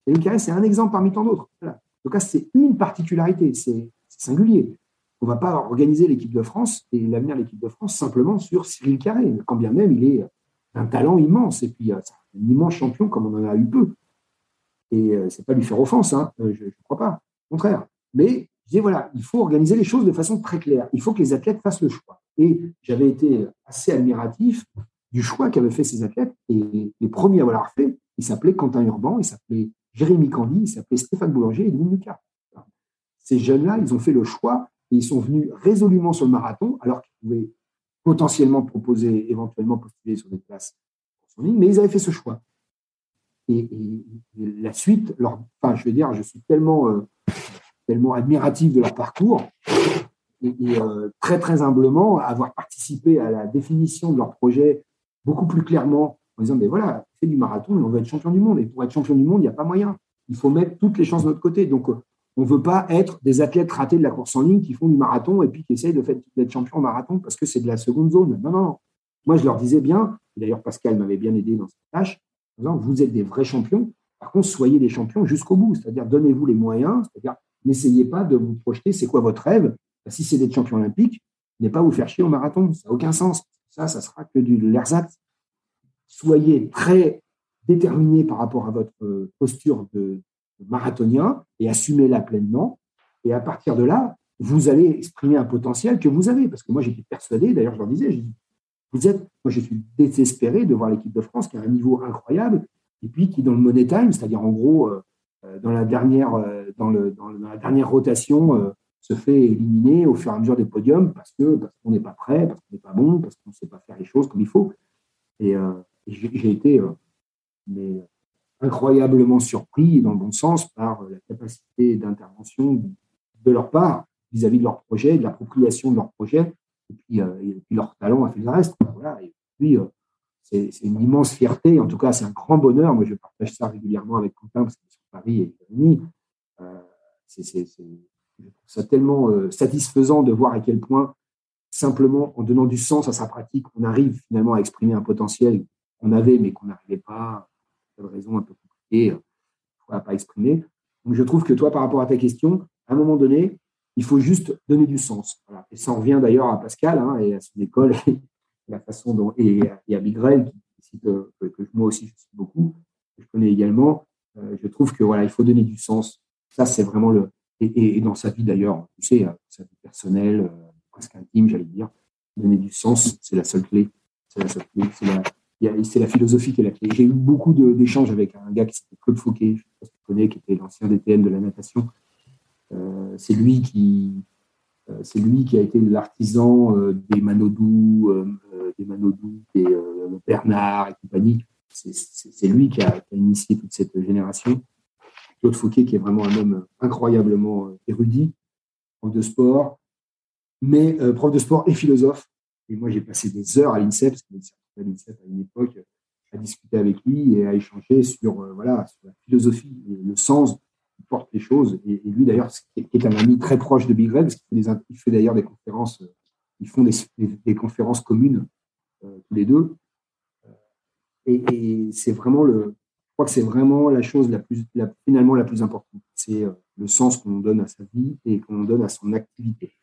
Sylvain Carré, c'est un exemple parmi tant d'autres. Voilà. En tout cas, c'est une particularité, c'est singulier. On ne va pas organiser l'équipe de France et l'avenir de l'équipe de France simplement sur Cyril Carré, quand bien même il est un talent immense. Et puis, euh, un immense champion comme on en a eu peu. Et euh, c'est pas lui faire offense, hein, euh, je ne crois pas. Au contraire. Mais je disais, voilà, il faut organiser les choses de façon très claire. Il faut que les athlètes fassent le choix. Et j'avais été assez admiratif du choix qu'avaient fait ces athlètes. Et les premiers à l'avoir fait, ils s'appelaient Quentin Urban, ils s'appelaient Jérémy Candy, ils s'appelaient Stéphane Boulanger et Louis Lucas. Ces jeunes-là, ils ont fait le choix et ils sont venus résolument sur le marathon, alors qu'ils pouvaient potentiellement proposer, éventuellement postuler sur des places mais ils avaient fait ce choix. Et, la suite, leur, enfin, je veux dire, je suis tellement, euh, tellement admiratif de leur parcours et, euh, très, très humblement avoir participé à la définition de leur projet beaucoup plus clairement en disant, mais voilà, fait du marathon, mais on veut être champion du monde. Et pour être champion du monde, il n'y a pas moyen. Il faut mettre toutes les chances de notre côté. Donc, on ne veut pas être des athlètes ratés de la course en ligne qui font du marathon et puis qui essayent d'être champion marathon parce que c'est de la seconde zone. Non, non, non. Moi, je leur disais bien, d'ailleurs Pascal m'avait bien aidé dans cette tâche, en disant, vous êtes des vrais champions, par contre, soyez des champions jusqu'au bout, c'est-à-dire donnez-vous les moyens, c'est-à-dire n'essayez pas de vous projeter, c'est quoi votre rêve? Bah, Si c'est d'être champion olympique, n'est pas vous faire chier au marathon, ça n'a aucun sens. Ça, ça sera que du l'ersatz. Soyez très déterminé par rapport à votre euh, posture de marathonien et assumez-la pleinement. et à partir de là, vous allez exprimer un potentiel que vous avez. Parce que moi, j'étais persuadé, d'ailleurs, je leur disais, vous êtes, moi, je suis désespéré de voir l'équipe de France qui a un niveau incroyable, et puis qui, dans le money time, c'est-à-dire en gros, euh, euh, dans, la dernière, euh, dans, la dernière rotation, se fait éliminer au fur et à mesure des podiums parce que parce qu'on n'est pas prêt, parce qu'on n'est pas bon, parce qu'on ne sait pas faire les choses comme il faut. Et, j'ai été incroyablement surpris, dans le bon sens, par la capacité d'intervention de leur part vis-à-vis de leur projet, de l'appropriation de leur projet, et puis, puis, leur talent a fait le reste. Et puis, c'est une immense fierté. En tout cas, c'est un grand bonheur. Moi, je partage ça régulièrement avec Quentin parce que sur Paris et Jérémy. Euh, c'est, ça tellement euh, satisfaisant de voir à quel point, simplement en donnant du sens à sa pratique, on arrive finalement à exprimer un potentiel qu'on avait, mais qu'on n'arrivait pas, des raisons un peu compliquées, euh, à pas exprimer. Donc, je trouve que toi, par rapport à ta question, à un moment donné, il faut juste donner du sens. Et ça en revient d'ailleurs à Pascal hein, et à son école la façon dont, et, et à Bigrel, que, que, moi aussi je suis beaucoup, je connais également, euh, je trouve que voilà, il faut donner du sens. Ça, c'est vraiment le. Et, et, dans sa vie d'ailleurs, tu sais, euh, sa vie personnelle, euh, presque intime, j'allais dire, donner du sens, c'est la seule clé. C'est la seule clé. C'est la, philosophie qui est la clé. J'ai eu beaucoup d'échanges avec un gars qui s'appelle Claude Fauquet, je sais pas si tu connais, qui était l'ancien DTN de la natation. c'est lui qui, c'est lui qui a été l'artisan des Manodou, des Manodou, des Bernard et compagnie. C'est lui qui a, initié toute cette génération. Claude Fouquet, qui est vraiment un homme incroyablement euh, érudit, prof de sport, mais euh, prof de sport et philosophe. Et moi, j'ai passé des heures à l'INSEP, parce que à une époque, à discuter avec lui et à échanger sur, euh, voilà, sur la philosophie et le sens qui porte les choses. Et, lui, d'ailleurs, qui est un ami très proche de Big Red, parce qu'il fait, d'ailleurs des conférences, ils font des, conférences communes tous les deux. Et, c'est vraiment le, je crois que c'est vraiment la chose la plus, finalement la plus importante. C'est euh, le sens qu'on donne à sa vie et qu'on donne à son activité.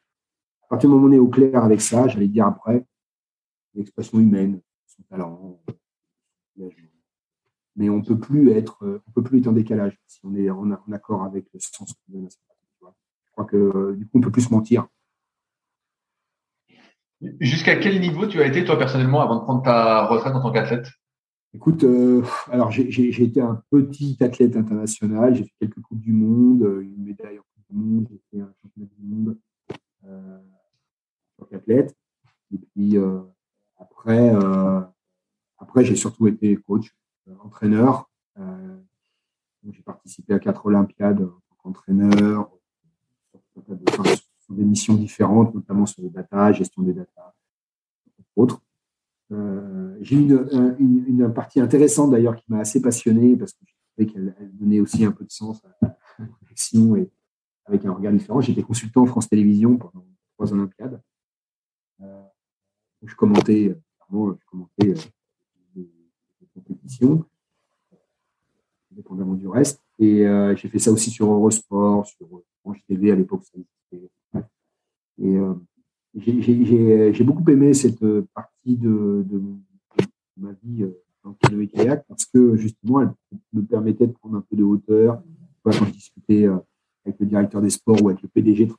À partir du moment où on est au clair avec ça, j'allais dire après, l'expression humaine, son talent, mais on peut plus être, on peut plus être en décalage si on est en, accord avec le sens qu'on donne à. Je crois que euh, du coup, on peut plus se mentir. Jusqu'à quel niveau tu as été toi personnellement avant de prendre ta retraite en tant qu'athlète? Écoute, euh, alors j'ai été un petit athlète international, j'ai fait quelques Coupes du Monde, euh, une médaille en Coupe du Monde, j'ai fait un championnat du monde euh, en tant qu'athlète. Et puis euh, après, après j'ai surtout été coach, entraîneur. j'ai participé à quatre Olympiades en tant qu'entraîneur, sur, des missions différentes, notamment sur les data, gestion des data, entre autres. Euh, j'ai une, une, partie intéressante d'ailleurs qui m'a assez passionné parce que je trouvais qu'elle donnait aussi un peu de sens à la réflexion et avec un regard différent. J'étais consultant France Télévisions pendant trois Olympiades. Euh, je commentais, je commentais euh, les, compétitions, dépendamment du reste. Et j'ai fait ça aussi sur Eurosport, sur Orange TV à l'époque. Et j'ai beaucoup aimé cette partie de, ma vie euh, en canoë kayak parce que justement, elle me permettait de prendre un peu de hauteur. Quand je discutais euh, avec le directeur des sports ou avec le PDG de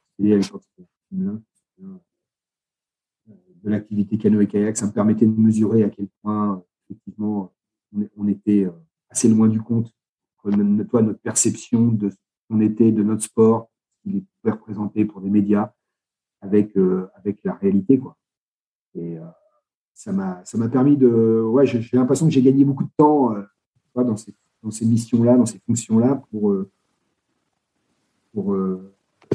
de l'activité canoë kayak, ça me permettait de mesurer à quel point effectivement on était euh, assez loin du compte. Toi, notre perception de ce qu'on était, de notre sport, qu'il pouvait représenter pour des médias avec, euh, avec la réalité. Quoi. Et euh, ça m'a permis de. Ouais, j'ai l'impression que j'ai gagné beaucoup de temps euh, dans ces, dans ces missions-là, dans ces fonctions-là, pour, pour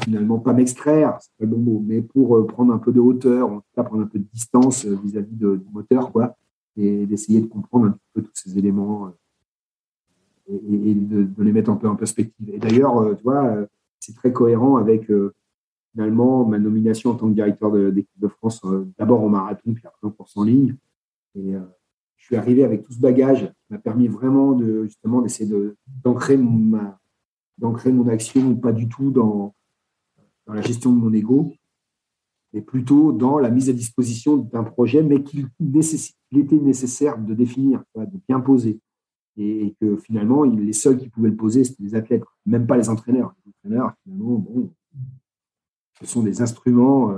finalement pas m'extraire, c'est pas le bon mot, mais pour prendre un peu de hauteur, en tout cas prendre un peu de distance vis-à-vis de, du moteur, quoi, et d'essayer de comprendre un peu tous ces éléments et, de, les mettre un peu en perspective. Et d'ailleurs, tu vois, c'est très cohérent avec finalement ma nomination en tant que directeur de l'équipe de France, euh, d'abord en marathon, puis après en course en ligne. Et euh, je suis arrivé avec tout ce bagage qui m'a permis vraiment de justement d'essayer d'ancrer mon action, pas du tout dans, dans la gestion de mon ego, mais plutôt dans la mise à disposition d'un projet, mais qu'il était nécessaire de définir, de bien poser. Et, que finalement, les seuls qui pouvaient le poser, c'était les athlètes, même pas les entraîneurs. Les entraîneurs, finalement, bon, ce sont des instruments,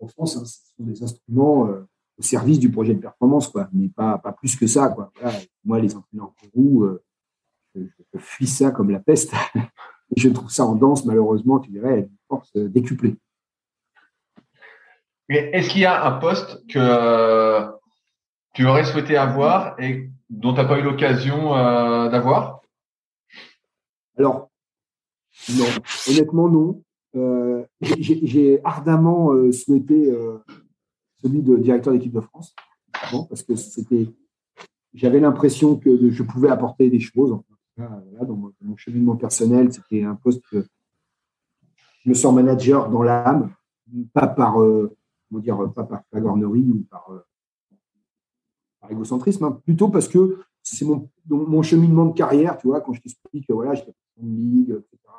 offense, hein, ce sont des instruments au service du projet de performance, quoi, mais pas, pas plus que ça. Quoi. moi, les entraîneurs je, je, fuis ça comme la peste. je trouve ça en danse, malheureusement, tu dirais, une force décuplée. Mais est-ce qu'il y a un poste que tu aurais souhaité avoir et dont tu n'as pas eu l'occasion euh, d'avoir? Alors, non. Honnêtement, non. Euh, j'ai ardemment euh, souhaité celui de directeur d'équipe de France, parce que c'était, j'avais l'impression que je pouvais apporter des choses. Dans, mon, cheminement personnel, c'était un poste je me sens manager dans l'âme, pas par, comment dire, pas par flagornerie ou par égocentrisme, hein. plutôt parce que c'est mon, cheminement de carrière, tu vois, quand je t'explique que voilà, j'étais en ligue,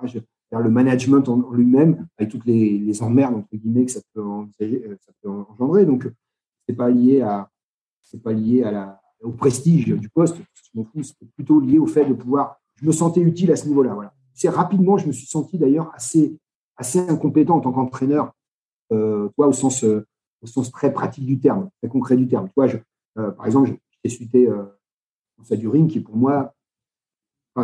etc., vers le management en, lui-même, avec toutes les, les, emmerdes, entre guillemets, que ça peut, euh, ça peut engendrer. Donc, c'est pas lié à, pas lié à la, au prestige du poste, je m'en fous, c'est plutôt lié au fait de pouvoir, je me sentais utile à ce niveau-là, voilà. C'est rapidement, je me suis senti d'ailleurs assez, assez incompétent en tant qu'entraîneur, euh, au sens, euh, au sens très pratique du terme, très concret du terme. Toi, je, euh, par exemple, j'ai suité euh, du ring qui, pour moi,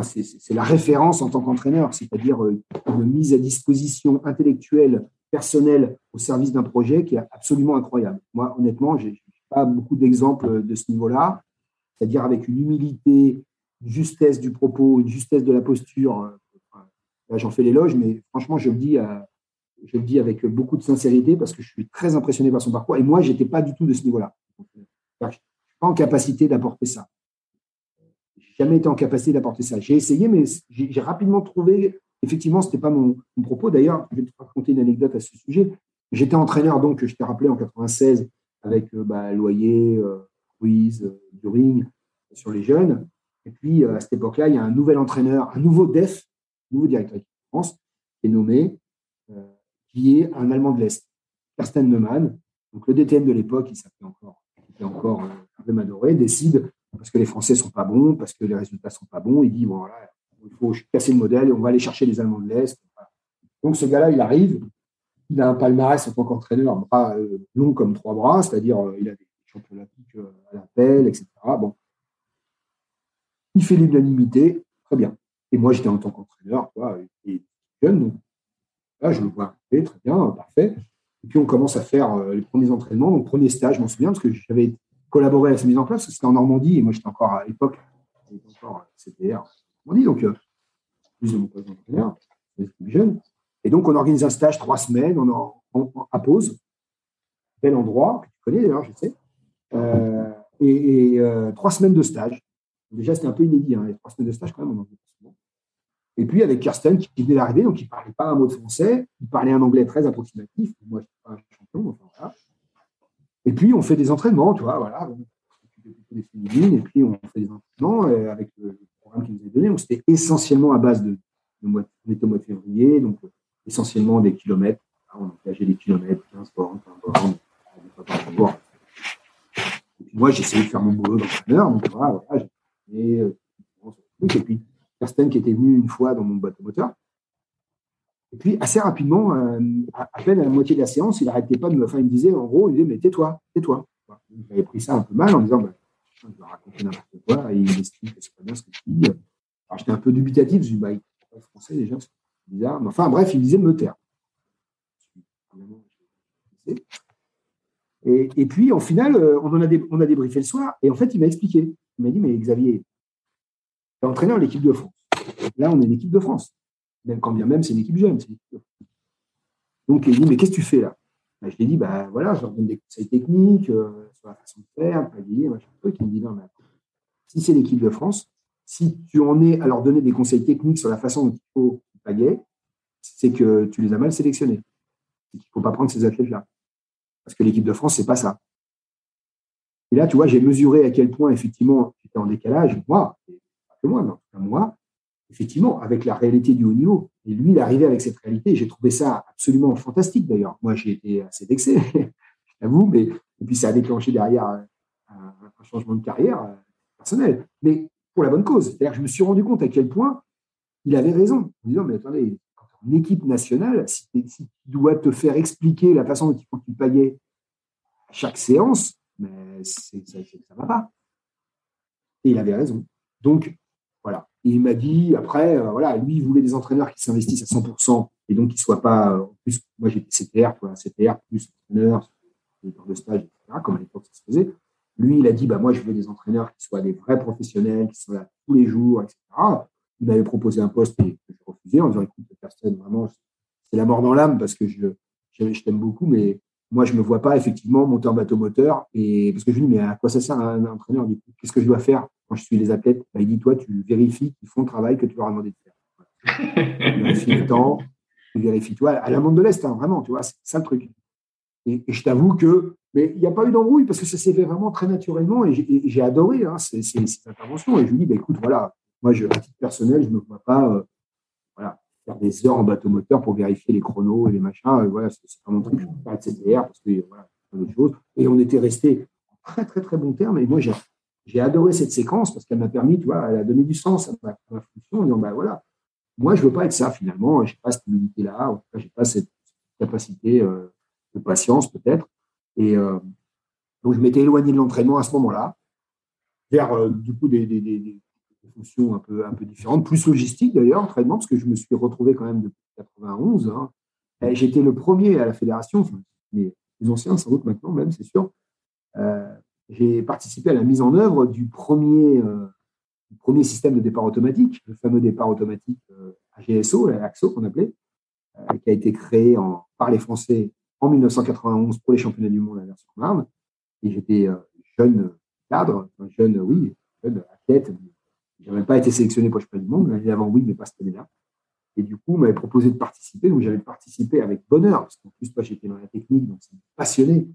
c'est la référence en tant qu'entraîneur, c'est-à-dire une mise à disposition intellectuelle, personnelle au service d'un projet qui est absolument incroyable. Moi, honnêtement, je n'ai pas beaucoup d'exemples de ce niveau-là, c'est-à-dire avec une humilité, une justesse du propos, une justesse de la posture. Là, j'en fais l'éloge, mais franchement, je le dis dis avec beaucoup de sincérité parce que je suis très impressionné par son parcours. Et moi, je n'étais pas du tout de ce niveau-là. Je suis pas en capacité d'apporter ça. Je n'ai jamais été en capacité d'apporter ça. J'ai essayé, mais j'ai rapidement trouvé, effectivement, ce n'était pas mon, propos. D'ailleurs, je vais te raconter une anecdote à ce sujet. J'étais entraîneur, donc, je t'ai rappelé, en 96, avec euh, bah, Loyer, euh, Ruiz, euh, During, sur les jeunes. Et puis, à cette époque-là, il y a un nouvel entraîneur, un nouveau DEF, nouveau directeur de France, qui est nommé, qui est un Allemand de l'Est, Karsten Neumann. Donc, le DTM de l'époque, il s'appelait encore encore un peu Madoré, décide, parce que les Français sont pas bons, parce que les résultats sont pas bons, il dit, voilà, il faut casser le modèle et on va aller chercher les Allemands de l'Est. Donc ce gars-là, il arrive, il a un palmarès en tant qu'entraîneur, bras euh, long comme trois bras, c'est-à-dire euh, il a des champions olympiques euh, à l'appel, etc. Bon. Il fait l'unanimité, très bien. Et moi, j'étais en tant qu'entraîneur, et jeune, donc là, je le vois très bien, parfait. Et puis, on commence à faire les premiers entraînements. Donc, premier stage, je m'en souviens, parce que j'avais collaboré à cette mise en place. C'était en Normandie, et moi, j'étais encore à l'époque, encore CPR en Normandie, donc plus de mon poste d'entraîneur, plus jeune. Et donc, on organise un stage trois semaines, on à pause, bel endroit, que tu connais d'ailleurs, je sais, euh, et, trois semaines de stage. Déjà, c'était un peu inédit, hein, les trois semaines de stage quand même, en et puis avec Kirsten qui venait d'arriver, donc il ne parlait pas un mot de français, il parlait un anglais très approximatif. Moi, je suis pas un champion, enfin voilà. Et puis on fait des entraînements, tu vois, voilà. des féminines, et puis on fait des entraînements euh, avec le programme qu'ils nous avait donné. Donc c'était essentiellement à base de, on était au mois de février, donc euh, essentiellement des kilomètres. On engageait des kilomètres, 15 bornes, 20 bornes, Et puis moi, j'essayais de faire mon boulot d'entraîneur, donc voilà, voilà j'ai euh, et puis Kirsten qui était venu une fois dans mon bateau moteur. Et puis, assez rapidement, euh, à, peine à la moitié de la séance, il n'arrêtait pas de me. Enfin, il me disait, en gros, il disait, mais tais-toi, tais-toi. J'avais pris ça un peu mal en me disant, bah, je vais raconter n'importe quoi, et il explique que c'est pas bien ce que dis. Alors, j'étais un peu dubitatif, je me dis, bah, français déjà, bizarre. Mais enfin, bref, il disait me taire. Et, et, puis, au final, euh, on, en a on a débriefé le soir, et en fait, il m'a expliqué. Il m'a dit, mais Xavier, entraîneur de l'équipe de France. Là, on est l'équipe de France. Même quand bien même, c'est une équipe jeune. Donc, il dit, mais qu'est-ce que tu fais là? Ben, Je lui ai dit, bah, voilà, je leur donne des conseils techniques euh, sur la façon de faire, de palier, machin truc. Il me dit, non, mais si c'est l'équipe de France, si tu en es à leur donner des conseils techniques sur la façon dont il faut paguer, c'est que tu les as mal sélectionnés. Il ne faut pas prendre ces athlètes-là. Parce que l'équipe de France, c'est pas ça. Et là, tu vois, j'ai mesuré à quel point, effectivement, j'étais en décalage, moi, que moi, mais moi, effectivement, avec la réalité du haut niveau. Et lui, il est avec cette réalité. J'ai trouvé ça absolument fantastique d'ailleurs. Moi, j'ai été assez vexé, j'avoue, mais et puis ça a déclenché derrière un, changement de carrière euh, personnel, mais pour la bonne cause. C'est-à-dire que je me suis rendu compte à quel point il avait raison. En disant, mais attendez, une équipe nationale, si, tu dois te faire expliquer la façon dont il faut que tu payais à chaque séance, mais ça ne va pas. Et il avait raison. Donc, voilà. il m'a dit, après, euh, voilà, lui, il voulait des entraîneurs qui s'investissent à 100% et donc qui ne soient pas, en plus, moi j'étais CTR, toi, CTR, plus entraîneur, de stage, etc., comme à l'époque ça se faisait. Lui, il a dit, bah, moi, je veux des entraîneurs qui soient des vrais professionnels, qui soient là tous les jours, etc. Il m'avait proposé un poste et que je refusais en disant, écoute, personne, vraiment, c'est la mort dans l'âme parce que je, je, t'aime beaucoup, mais moi, je ne me vois pas effectivement monter en bateau moteur. Et parce que je lui dis, mais à quoi ça sert un, entraîneur du coup? Qu'est-ce que je dois faire quand je suis les athlètes? Bah, Il dit, toi, tu vérifies qu'ils font le travail que tu leur as demandé de faire. tu vérifies le temps, tu vérifies, toi, à la monde de l'Est, hein, vraiment, tu vois, c'est ça le truc. Et, je t'avoue que, mais il n'y a pas eu d'embrouille parce que ça s'est fait vraiment très naturellement et j'ai adoré hein, ces, interventions. Et je lui dis, bah, écoute, voilà, moi, je, à titre personnel, je ne me vois pas euh, faire des heures en bateau moteur pour vérifier les chronos et les machins. voilà, c'est pas mon truc. Je pas être CTR parce que voilà, d'autres choses. Et on était restés en très, très, très bon terme. Et moi, j'ai adoré cette séquence parce qu'elle m'a permis, tu vois, elle a donné du sens à ma, fonction en disant, bah voilà, moi, je ne veux pas être ça finalement. Je n'ai pas cette humilité-là. En tout cas, je n'ai pas cette capacité. Euh, de patience peut-être. Et euh, donc, je m'étais éloigné de l'entraînement à ce moment-là, vers euh, du coup des, fonctions un peu, un peu différentes, plus logistiques d'ailleurs, entraînement, parce que je me suis retrouvé quand même depuis 91. Hein. J'étais le premier à la fédération, mais les anciens sans doute maintenant même, c'est sûr. Euh, j'ai participé à la mise en œuvre du premier, du premier système de départ automatique, le fameux départ automatique AGSO, l'AXO qu'on appelait, qui a été créé par les Français en 1991 pour les championnats du monde à version Marne. Et j'étais euh, jeune cadre, jeune, oui, jeune athlète. Je n'avais pas été sélectionné pour le championnat du monde. L'année avant, oui, mais pas cette année-là. Et du coup, on m'avait proposé de participer. Donc, j'avais participé avec bonheur, parce qu'en plus, moi, j'étais dans la technique, donc c'est passionné.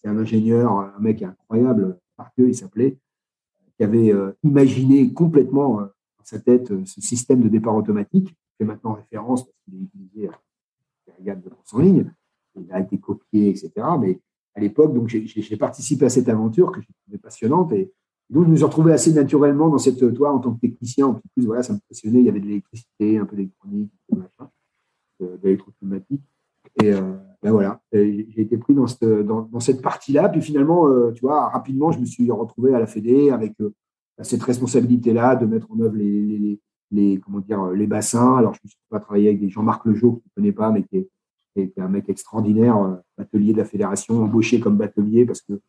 C'est un ingénieur, un mec incroyable, Parqueux, il s'appelait, qui avait euh, imaginé complètement euh, dans sa tête ce système de départ automatique, qui fait maintenant référence parce qu'il est utilisé à de course en ligne il a été copié, etc. Mais à l'époque, donc j'ai participé à cette aventure que j'ai trouvée passionnante et donc je me suis assez naturellement dans cette toile en tant que technicien. En plus, voilà, ça me passionnait. Il y avait de l'électricité, un peu d'électronique, d'électroclimatique. Et euh, ben voilà, j'ai été pris dans cette, dans, cette partie-là. Puis finalement, euh, tu vois, rapidement, je me suis retrouvé à la Fédé avec euh, cette responsabilité-là de mettre en œuvre les, les, comment dire, les bassins. Alors, je me suis pas travaillé avec des Jean-Marc Lejeau, que tu ne connais pas, mais qui est, un mec extraordinaire, batelier de la fédération, embauché comme batelier parce que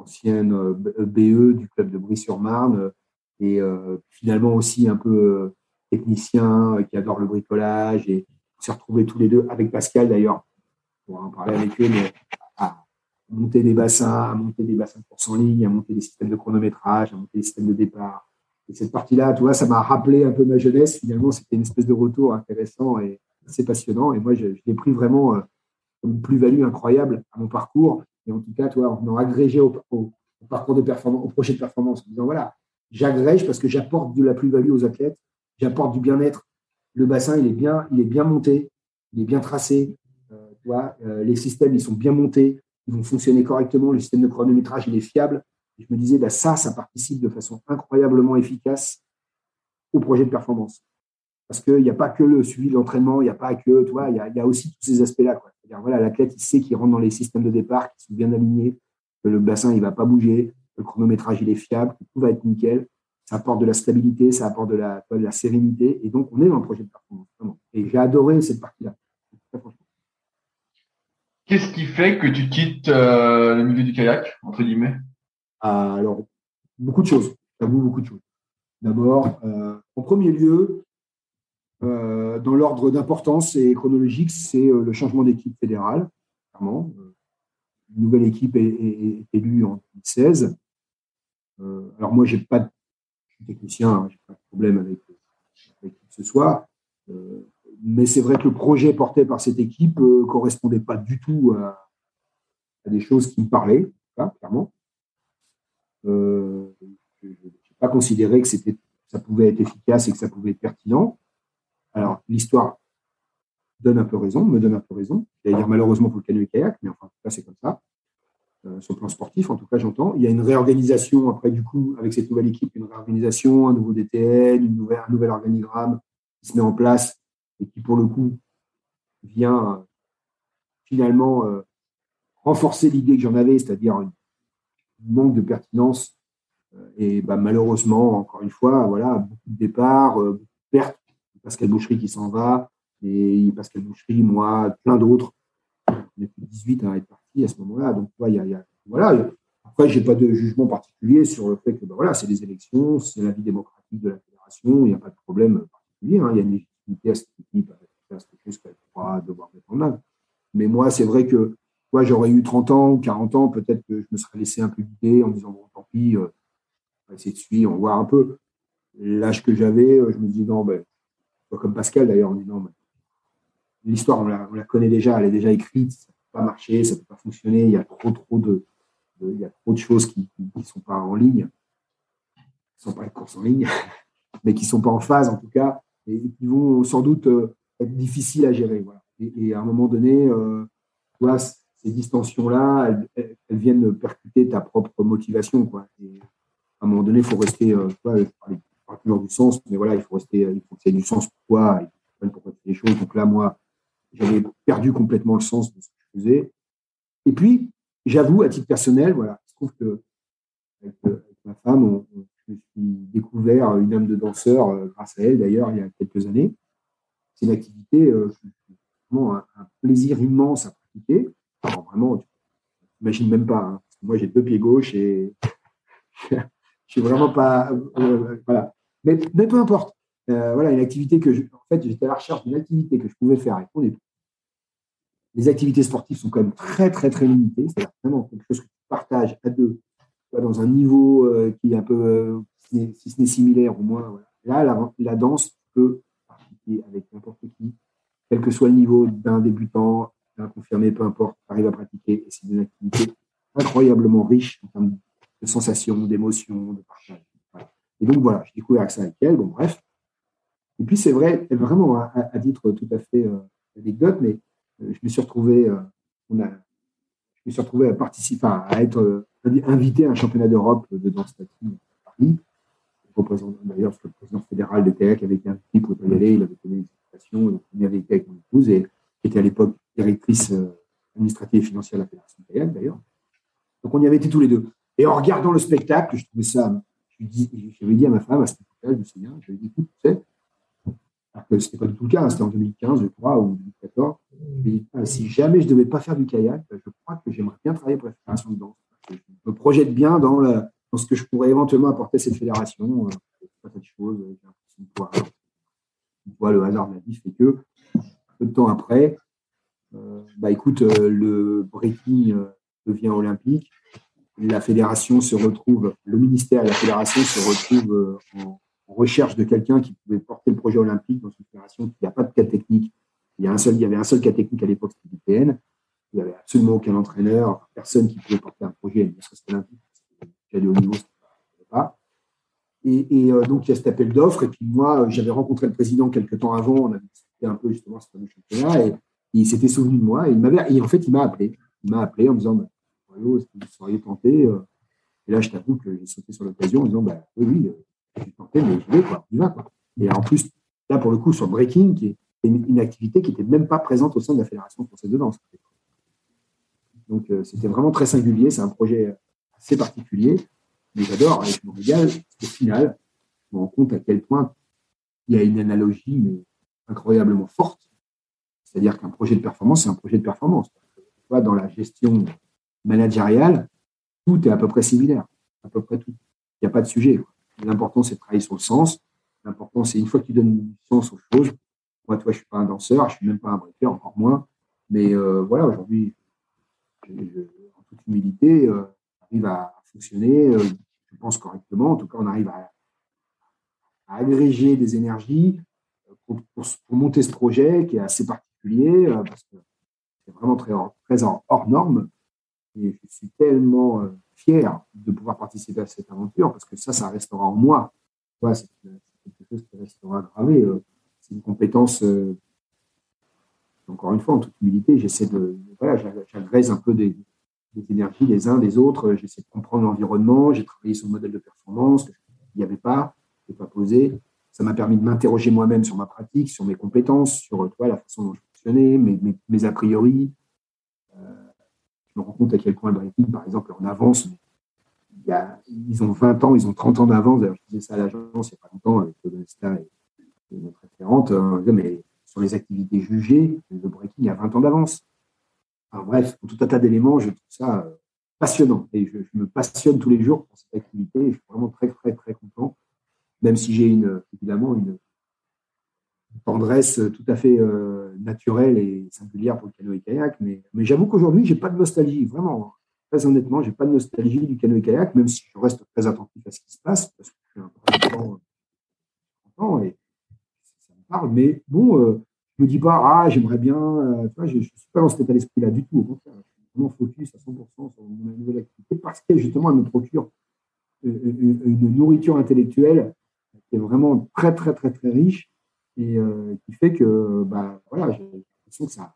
ancienne BE euh, du club de Brie-sur-Marne et finalement aussi un peu technicien qui adore le bricolage et s'est retrouvés tous les deux avec Pascal d'ailleurs pour en parler avec eux à monter des bassins, à monter des bassins de course en ligne, à monter des systèmes de chronométrage, à monter des systèmes de départ. Et cette partie-là, tu vois, ça m'a rappelé un peu ma jeunesse. Finalement, c'était une espèce de retour intéressant et, c'est passionnant. Et moi, je, l'ai pris vraiment euh, comme une plus-value incroyable à mon parcours. Et en tout cas, toi, en agrégé au, parcours de performance, au projet de performance, en disant voilà, j'agrège parce que j'apporte de la plus-value aux athlètes, j'apporte du bien-être. Le bassin, il est bien, il est bien monté, il est bien tracé. Euh, euh, les systèmes, ils sont bien montés, ils vont fonctionner correctement. Le système de chronométrage, il est fiable. je me disais, bah, ça, ça participe de façon incroyablement efficace au projet de performance parce qu'il n'y a pas que le suivi de l'entraînement, il n'y a pas que, tu vois, il y a, aussi tous ces aspects-là. Voilà, l'athlète, il sait qu'il rentre dans les systèmes de départ qui sont bien alignés, que le bassin, il ne va pas bouger, que le chronométrage, il est fiable, que tout va être nickel. Ça apporte de la stabilité, ça apporte de la, de la sérénité. Et donc, on est dans le projet de performance, Et j'ai adoré cette partie-là. Qu'est-ce qui fait que tu quittes euh, le milieu du kayak, entre guillemets? Ah, Alors, beaucoup de choses. J'avoue, beaucoup de choses. D'abord, euh, en premier lieu, euh, dans l'ordre d'importance et chronologique, c'est euh, le changement d'équipe fédérale, clairement. Euh, une nouvelle équipe est, élue en 2016. alors moi, j'ai pas de, je suis technicien, hein, j'ai pas de problème avec, avec qui que ce soit. mais c'est vrai que le projet porté par cette équipe ne correspondait pas du tout à, des choses qui me parlaient, clairement. je n'ai pas considéré que c'était, ça pouvait être efficace et que ça pouvait être pertinent. Alors, l'histoire donne un peu raison, me donne un peu raison. J'allais dire malheureusement pour le canoë-kayak, mais enfin, en tout cas, c'est comme ça. Euh, sur le plan sportif, en tout cas, j'entends. Il y a une réorganisation, après, du coup, avec cette nouvelle équipe, une réorganisation, un nouveau DTN, une nouvelle, un nouvel organigramme qui se met en place et qui, pour le coup, vient finalement renforcer l'idée que j'en avais, c'est-à-dire un manque de pertinence. Et bah, malheureusement, encore une fois, voilà, beaucoup de départs, beaucoup de pertes. Pascal Boucherie qui s'en va, et Pascal Boucherie, moi, plein d'autres. On de 18 à être partis à ce moment-là. Donc, il y a, voilà. Après, je n'ai pas de jugement particulier sur le fait que ben, voilà, c'est des élections, c'est la vie démocratique de la fédération, il n'y a pas de problème particulier. Hein. Il y a une légitimité à cette équipe, à faire quelque chose qu'elle pourra devoir mettre en œuvre. Mais moi, c'est vrai que moi, j'aurais eu 30 ans ou 40 ans, peut-être que je me serais laissé un peu guider en disant, bon, tant pis, euh, on va essayer de suivre, on va voir un peu. L'âge que j'avais, euh, je me dis, non, ben, comme Pascal d'ailleurs, en disant, l'histoire, on la, connaît déjà, elle est déjà écrite, ça ne peut pas marcher, ça ne peut pas fonctionner, il y a trop, trop de, il y a trop de choses qui ne sont pas en ligne, qui ne sont pas les courses en ligne, mais qui ne sont pas en phase en tout cas, et qui vont sans doute euh, être difficiles à gérer. Et, à un moment donné, euh, ces distensions-là, elles, viennent percuter ta propre motivation. Et à un moment donné, il faut rester, euh, toujours du sens, mais voilà, il faut rester, il faut que ça ait du sens pour toi, et pourquoi tu fais les choses. Donc là, moi, j'avais perdu complètement le sens de ce que je faisais. Et puis, j'avoue, à titre personnel, voilà, je trouve que avec, euh, ma femme, on, je me suis découvert une âme de danseur euh, grâce à elle, d'ailleurs, il y a quelques années. C'est une activité, euh, vraiment un, plaisir immense à pratiquer. Alors, vraiment, tu n'imagines même pas. Hein, moi, j'ai deux pieds gauche et je suis vraiment pas. voilà. Mais, peu importe. voilà, une activité que je, en fait, j'étais à la recherche d'une activité que je pouvais faire avec mon époux les activités sportives sont quand même très, très, très limitées. C'est vraiment quelque chose que tu partages à deux, dans un niveau euh, qui est un peu, euh, si ce n'est similaire au moins. Là, la, danse peut pratiquer avec n'importe qui, quel que soit le niveau d'un débutant, d'un confirmé, peu importe, arrive à pratiquer. Et c'est une activité incroyablement riche en termes de sensations, d'émotions, de partage. Et donc, voilà, j'ai découvert ça avec elle. Bon, bref. Et puis, c'est vrai, vraiment, à, à, titre tout à fait euh, anecdote, mais je me suis retrouvé, euh, on a, je me suis retrouvé à participer, à être euh, invité à un championnat d'Europe de danse latine à Paris. D'ailleurs, le président fédéral de TEC avait été invité pour y aller, il avait donné une invitation, on y avait été avec mon épouse, et qui était à l'époque directrice euh, administrative et financière de la Fédération TEC d'ailleurs. Donc on y avait été tous les deux. Et en regardant le spectacle, je trouvais ça, je j'avais dit à ma femme à ce moment-là, je me souviens, je lui ai dit, écoute, tu sais, alors que ce n'était pas du tout le cas, hein, c'était en 2015, je crois, ou 2014. Ah, si jamais je ne devais pas faire du kayak, je crois que j'aimerais bien travailler pour la fédération de danse. Je me projette bien dans, ce que je pourrais éventuellement apporter à cette fédération. Euh, pas cette chose, j'ai l'impression le hasard de la vie fait que, peu de temps après, euh, bah, écoute, euh, le breaking devient olympique. La fédération se retrouve, le ministère et la fédération se retrouvent en, recherche de quelqu'un qui pouvait porter le projet olympique dans une fédération qui n'a pas de cas technique. Il y, a un seul, il y avait un seul cas technique à l'époque, c'était l'IPN. Il n'y avait absolument aucun entraîneur, personne qui pouvait porter un projet, olympique. J'ai haut niveau, pas. Et, euh, donc, il y a cet appel d'offres. Et puis, moi, j'avais rencontré le président quelques temps avant. On avait discuté un peu justement ce fameux championnat. Et, il s'était souvenu de moi. Et en fait, il m'a appelé. Il m'a appelé en me disant bah, vous seriez tenté euh. Et là, je t'avoue que j'ai sauté sur l'occasion en disant bah, oui, oui, euh, j'ai tenté, mais je vais, quoi, on y. Quoi. Et en plus, là, pour le coup, sur breaking, qui est une, activité qui n'était même pas présente au sein de la Fédération française de danse. Donc, euh, c'était vraiment très singulier. C'est un projet assez particulier, mais j'adore, avec mon régale. Au final, je me rends compte à quel point il y a une analogie mais incroyablement forte. C'est-à-dire qu'un projet de performance, c'est un projet de performance. Dans la gestion managériale, tout est à peu près similaire. À peu près tout. Il n'y a pas de sujet. L'important, c'est de travailler sur le sens. L'important, c'est une fois que tu donnes du sens aux choses. Moi, toi, je suis pas un danseur, je suis même pas un breaker, encore moins. Mais euh, voilà, aujourd'hui, en toute humilité, euh, on arrive à fonctionner, euh, je pense correctement. En tout cas, on arrive à, agréger des énergies pour, monter ce projet qui est assez particulier parce que c'est vraiment très, très hors norme. Et je suis tellement fier de pouvoir participer à cette aventure parce que ça, ça restera en moi. c'est quelque chose qui restera gravé. Euh, c'est une compétence, euh, encore une fois, en toute humilité, j'essaie de, voilà, un peu des, énergies des uns des autres, j'essaie de comprendre l'environnement, j'ai travaillé sur le modèle de performance, qu'il n'y avait pas, je pas posé. ça m'a permis de m'interroger moi-même sur ma pratique, sur mes compétences, sur toi, la façon dont je fonctionnais, mes, a priori. Je me rends compte à quel point le breaking, par exemple, en avance. ils ont 20 ans, ils ont 30 ans d'avance. D'ailleurs, je disais ça à l'agence il n'y a pas longtemps avec Nesta et, notre référente. Euh, mais sur les activités jugées, le breaking a 20 ans d'avance. bref, pour tout un tas d'éléments, je trouve ça euh, passionnant. Et je, me passionne tous les jours pour cette activité. Je suis vraiment très, très, très content, même si j'ai une, évidemment une, tendresse tout à fait euh, naturelle et singulière pour le canoë-kayak. Mais, mais j'avoue qu'aujourd'hui, je n'ai pas de nostalgie, vraiment. Très honnêtement, je n'ai pas de nostalgie du canoë-kayak, même si je reste très attentif à ce qui se passe, parce que je suis un content et ça me parle. Mais bon, euh, je ne me dis pas, ah, j'aimerais bien. Euh, je ne suis pas dans cet état d'esprit-là du tout. Au contraire, je suis vraiment focus à 100% sur mon nouvelle activité parce que justement, elle me procure une nourriture intellectuelle qui est vraiment très, très, très, très riche euh, qui fait que bah, voilà, j'ai l'impression que ça,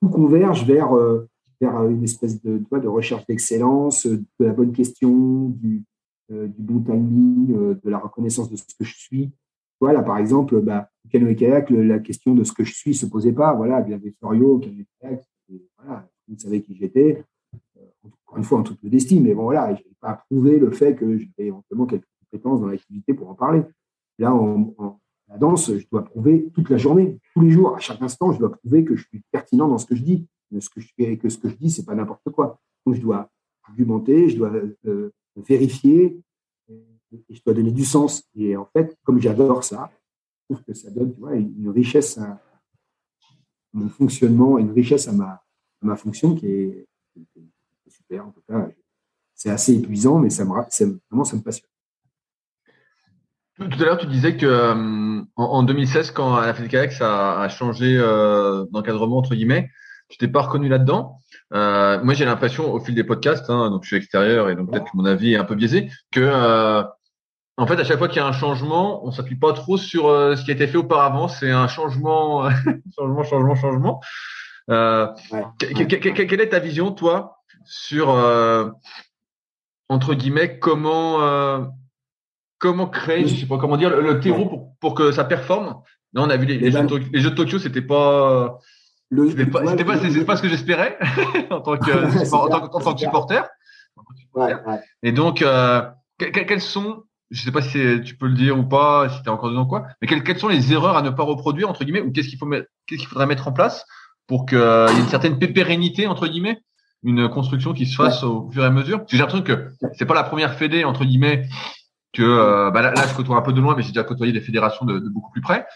tout converge vers, euh, vers une espèce de, de recherche d'excellence, de la bonne question, du, euh, du bon timing, de la reconnaissance de ce que je suis. Voilà, par exemple, bah, canoë kayak, la question de ce que je suis se posait pas. Voilà, il y avait Florio, kayak, vous savez qui j'étais. Encore une fois, en toute modestie, mais bon, voilà, je n'ai pas prouvé le fait que j'avais éventuellement quelques compétences dans l'activité pour en parler. Là, en, la danse, je dois prouver toute la journée, tous les jours, à chaque instant, je dois prouver que je suis pertinent dans ce que je dis, ce que je que ce que je dis, c'est pas n'importe quoi. Donc, je dois argumenter, je dois euh, vérifier, et je dois donner du sens. Et en fait, comme j'adore ça, je trouve que ça donne tu vois, une richesse à mon fonctionnement, une richesse à ma, fonction qui est, super. En tout cas, c'est assez épuisant, mais ça me, vraiment, ça me passionne. Tout à l'heure, tu disais que euh, en, 2016, quand la Kayak ça a changé euh, d'encadrement entre guillemets, tu t'es pas reconnu là-dedans. Euh, moi, j'ai l'impression, au fil des podcasts, hein, donc je suis extérieur et donc peut-être que mon avis est un peu biaisé, que euh, en fait, à chaque fois qu'il y a un changement, on s'appuie pas trop sur euh, ce qui a été fait auparavant. C'est un changement, changement, changement, changement. quelle est ta vision, toi, sur entre guillemets comment comment créer, je sais pas comment dire, le, terreau pour, pour, que ça performe. Là, on a vu les, jeux, de, les jeux, de Tokyo, c'était pas, c'était pas, c'était pas, ce que j'espérais en tant que, en, tant, en tant que supporter. Et donc, euh, quelles sont, je sais pas si tu peux le dire ou pas, si tu es encore dedans quoi, mais quelles, quelles, sont les erreurs à ne pas reproduire entre guillemets ou qu'est-ce qu'il faut qu'est-ce qu'il faudrait mettre en place pour qu'il y ait une certaine pérennité entre guillemets, une construction qui se fasse au fur et à mesure? Parce que j'ai l'impression que c'est pas la première fédé entre guillemets que euh, bah là, je côtoie un peu de loin, mais j'ai déjà côtoyé des fédérations de, beaucoup plus près.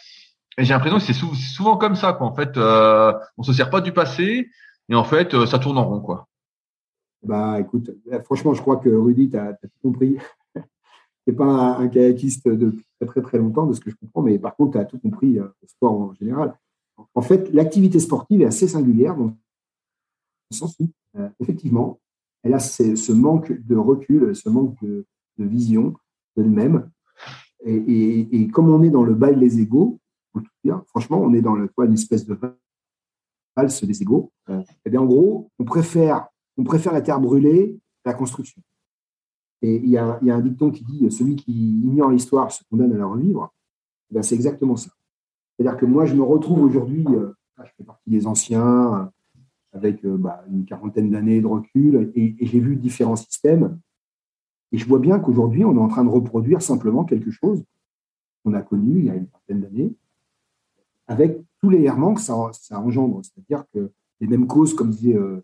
Et j'ai l'impression que c'est souvent comme ça, quoi. En fait, euh, on se sert pas du passé, et en fait, euh, ça tourne en rond, quoi. Bah, écoute, franchement, je crois que Rudy, tu as, tout compris. tu pas un, kayakiste depuis très, très, longtemps, de ce que je comprends, mais par contre, tu as tout compris euh, au sport en général. En fait, l'activité sportive est assez singulière, dans le sens où, effectivement, elle a ce, manque de recul, ce manque de vision, d'elle-même. Et, comme on est dans le bal des égaux, franchement, on est dans une espèce de valse des égaux. et eh bien, en gros, on préfère, on préfère la terre brûlée à la construction. Et il y, a, un dicton qui dit celui qui ignore l'histoire se condamne à la revivre. Eh c'est exactement ça. C'est-à-dire que moi, je me retrouve aujourd'hui, euh, je fais partie des anciens, euh, avec euh, bah, une quarantaine d'années de recul, et j'ai vu différents systèmes. Et je vois bien qu'aujourd'hui, on est en train de reproduire simplement quelque chose qu'on a connu il y a une vingtaine d'années, avec tous les errements que ça, engendre. C'est-à-dire que les mêmes causes, comme disait, euh,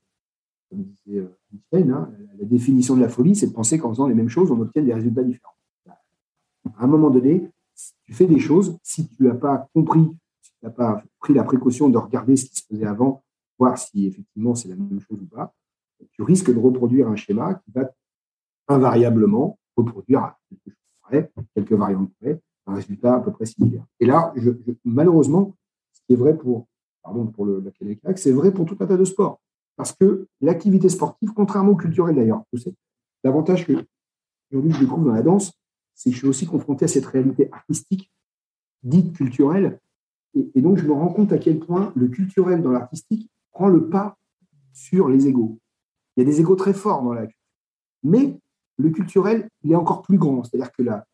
euh, Einstein, hein, la définition de la folie, c'est de penser qu'en faisant les mêmes choses, on obtient des résultats différents. À un moment donné, si tu fais des choses, si tu n'as pas compris, si tu n'as pas pris la précaution de regarder ce qui se faisait avant, voir si effectivement c'est la même chose ou pas, tu risques de reproduire un schéma qui va invariablement reproduire quelques variantes près, un résultat à peu près similaire. Et là, malheureusement, ce qui est vrai pour, pardon, pour le, c'est vrai pour tout un tas de sports. Parce que l'activité sportive, contrairement au culturel d'ailleurs, l'avantage que aujourd'hui je découvre dans la danse, c'est que je suis aussi confronté à cette réalité artistique, dite culturelle, et, et donc je me rends compte à quel point le culturel dans l'artistique prend le pas sur les égaux. Il y a des égaux très forts dans la culture. Mais le culturel, il est encore plus grand. C'est-à-dire que la,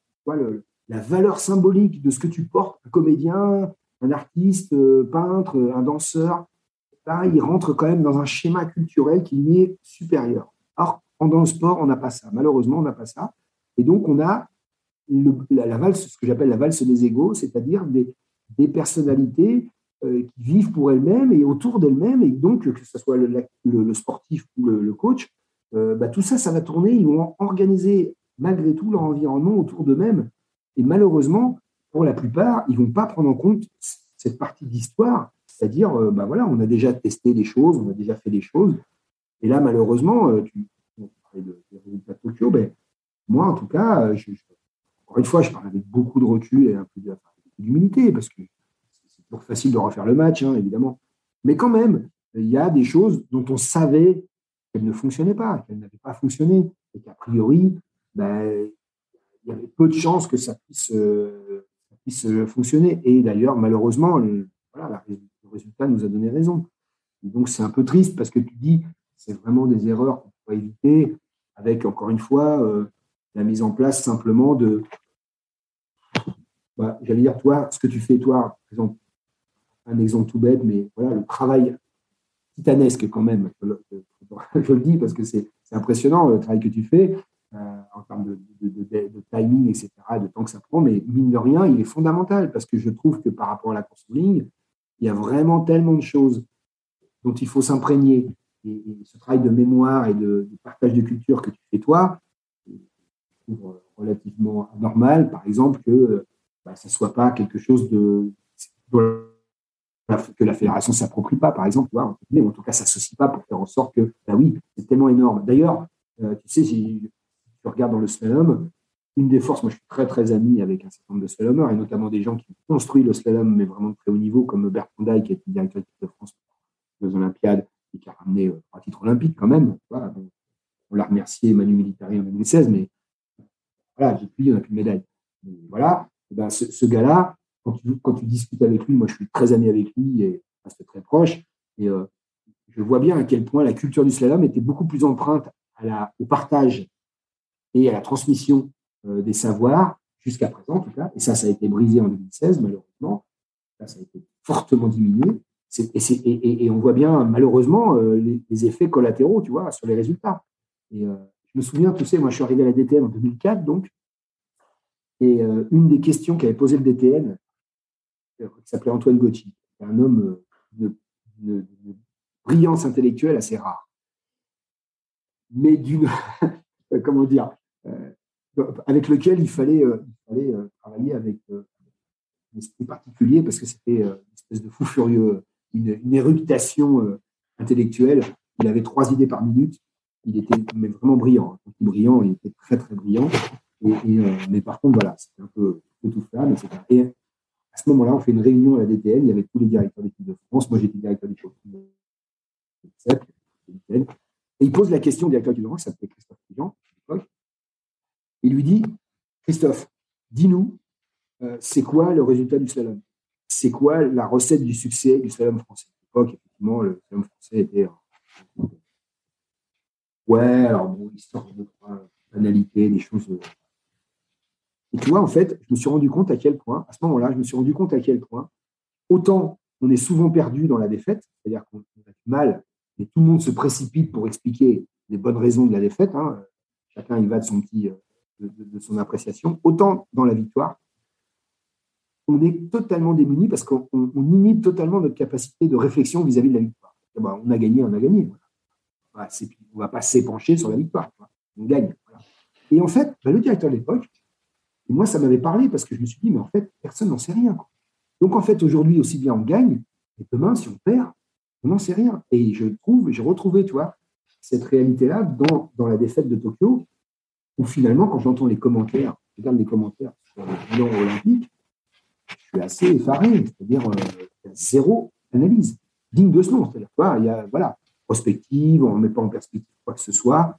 la valeur symbolique de ce que tu portes, un comédien, un artiste, peintre, un danseur, là, il rentre quand même dans un schéma culturel qui lui est supérieur. Or, dans le sport, on n'a pas ça. Malheureusement, on n'a pas ça. Et donc, on a la, valse, ce que j'appelle la valse des égaux, c'est-à-dire des, personnalités euh, qui vivent pour elles-mêmes et autour d'elles-mêmes, et donc que ce soit le, sportif ou le, coach, euh, bah, tout ça, ça va tourner. Ils vont organiser malgré tout leur environnement autour d'eux-mêmes. Et malheureusement, pour la plupart, ils ne vont pas prendre en compte cette partie d'histoire, c'est-à-dire, euh, bah, voilà, on a déjà testé des choses, on a déjà fait des choses. Et là, malheureusement, tu, parlais de, des résultats de Tokyo, ben, moi, en tout cas, je, encore une fois, je parle avec beaucoup de recul et un peu d'humilité, parce que c'est toujours facile de refaire le match, hein, évidemment. Mais quand même, il y a des choses dont on savait qu'elles ne fonctionnaient pas, qu'elles n'avaient pas fonctionné, et qu'a priori, ben, il y avait peu de chances que ça puisse, euh, fonctionner. Et d'ailleurs, malheureusement, le, résultat nous a donné raison. donc, c'est un peu triste parce que tu dis, c'est vraiment des erreurs qu'on pourrait éviter avec, encore une fois, euh, la mise en place simplement de, bah, j'allais dire, toi, ce que tu fais, toi, par exemple, un exemple tout bête, mais voilà, le travail titanesque quand même, je le dis parce que c'est impressionnant le travail que tu fais euh, en termes de, timing, etc., de temps que ça prend, mais mine de rien, il est fondamental parce que je trouve que par rapport à la course en ligne, il y a vraiment tellement de choses dont il faut s'imprégner. Et, ce travail de mémoire et de, partage de culture que tu fais toi, relativement normal, par exemple, que bah, ça ne soit pas quelque chose de, que la fédération ne s'approprie pas, par exemple, mais en tout cas, ça s'associe pas pour faire en sorte que, bah oui, c'est tellement énorme. D'ailleurs, euh, tu sais, si tu regardes dans le slalom, une des forces, moi je suis très très ami avec un certain nombre de slalomers, et notamment des gens qui ont construit le slalom, mais vraiment de très haut niveau, comme Bertrand Daille, qui est le directeur de France aux Olympiades, et qui a ramené euh, trois titres olympiques quand même. on l'a remercié, Manu Militari en 2016, mais voilà, depuis, on n'a plus de médaille. voilà, ben, ce, gars-là, quand tu, discutes avec lui, moi je suis très ami avec lui et reste très proche, et euh, je vois bien à quel point la culture du slalom était beaucoup plus empreinte au partage et à la transmission euh, des savoirs jusqu'à présent, en tout cas. Et ça, ça a été brisé en 2016, malheureusement. ça a été fortement diminué. Et, on voit bien, malheureusement, euh, les, effets collatéraux, tu vois, sur les résultats. Et je me souviens, tu sais, moi, je suis arrivé à la DTN en 2004, donc, et une des questions qu'avait posé le DTN, qui s'appelait Antoine Gauthier, un homme euh, de, brillance intellectuelle assez rare, mais d'une, comment dire, avec lequel il fallait, travailler avec esprit particulier parce que c'était une espèce de fou furieux, une, une éruptation intellectuelle. Il avait trois idées par minute il était vraiment brillant. Brillant, il était très très brillant. Euh, mais par contre, voilà, c'était un peu, tout faire. Et à ce moment-là, on fait une réunion à la DTN. Il y avait tous les directeurs d'équipe de France. Moi, j'étais directeur d'équipe de Et il pose la question au directeur d'équipe de France, qui s'appelait Christophe Jean, Il lui dit Christophe, dis-nous, euh, c'est quoi le résultat du slalom? C'est quoi la recette du succès du slalom français? À l'époque, effectivement, le slalom français était Ouais, alors bon, histoire de banalité, des choses. Euh. Et tu vois, en fait, je me suis rendu compte à quel point, à ce moment-là, je me suis rendu compte à quel point, autant on est souvent perdu dans la défaite, c'est-à-dire qu'on a du mal, et tout le monde se précipite pour expliquer les bonnes raisons de la défaite. Hein. Chacun y va de son petit, euh, de, son appréciation. Autant dans la victoire, on est totalement démuni parce qu'on inhibe totalement notre capacité de réflexion vis-à-vis de la victoire. Ben, on a gagné, on a gagné on ne va pas s'épancher sur la victoire. On gagne. Et en fait, bah, le directeur de l'époque, moi, ça m'avait parlé parce que je me suis dit, mais en fait, personne n'en sait rien. Donc, en fait, aujourd'hui, aussi bien on gagne, et demain, si on perd, on n'en sait rien. Et je trouve, j'ai retrouvé, tu vois, cette réalité-là dans, dans la défaite de Tokyo, où finalement, quand j'entends les commentaires, je regarde les commentaires sur le bilan olympique, je suis assez effaré, c'est-à-dire euh, zéro analyse, digne de ce nom. C'est-à-dire, il y a, voilà, prospective, on ne met pas en perspective quoi que ce soit.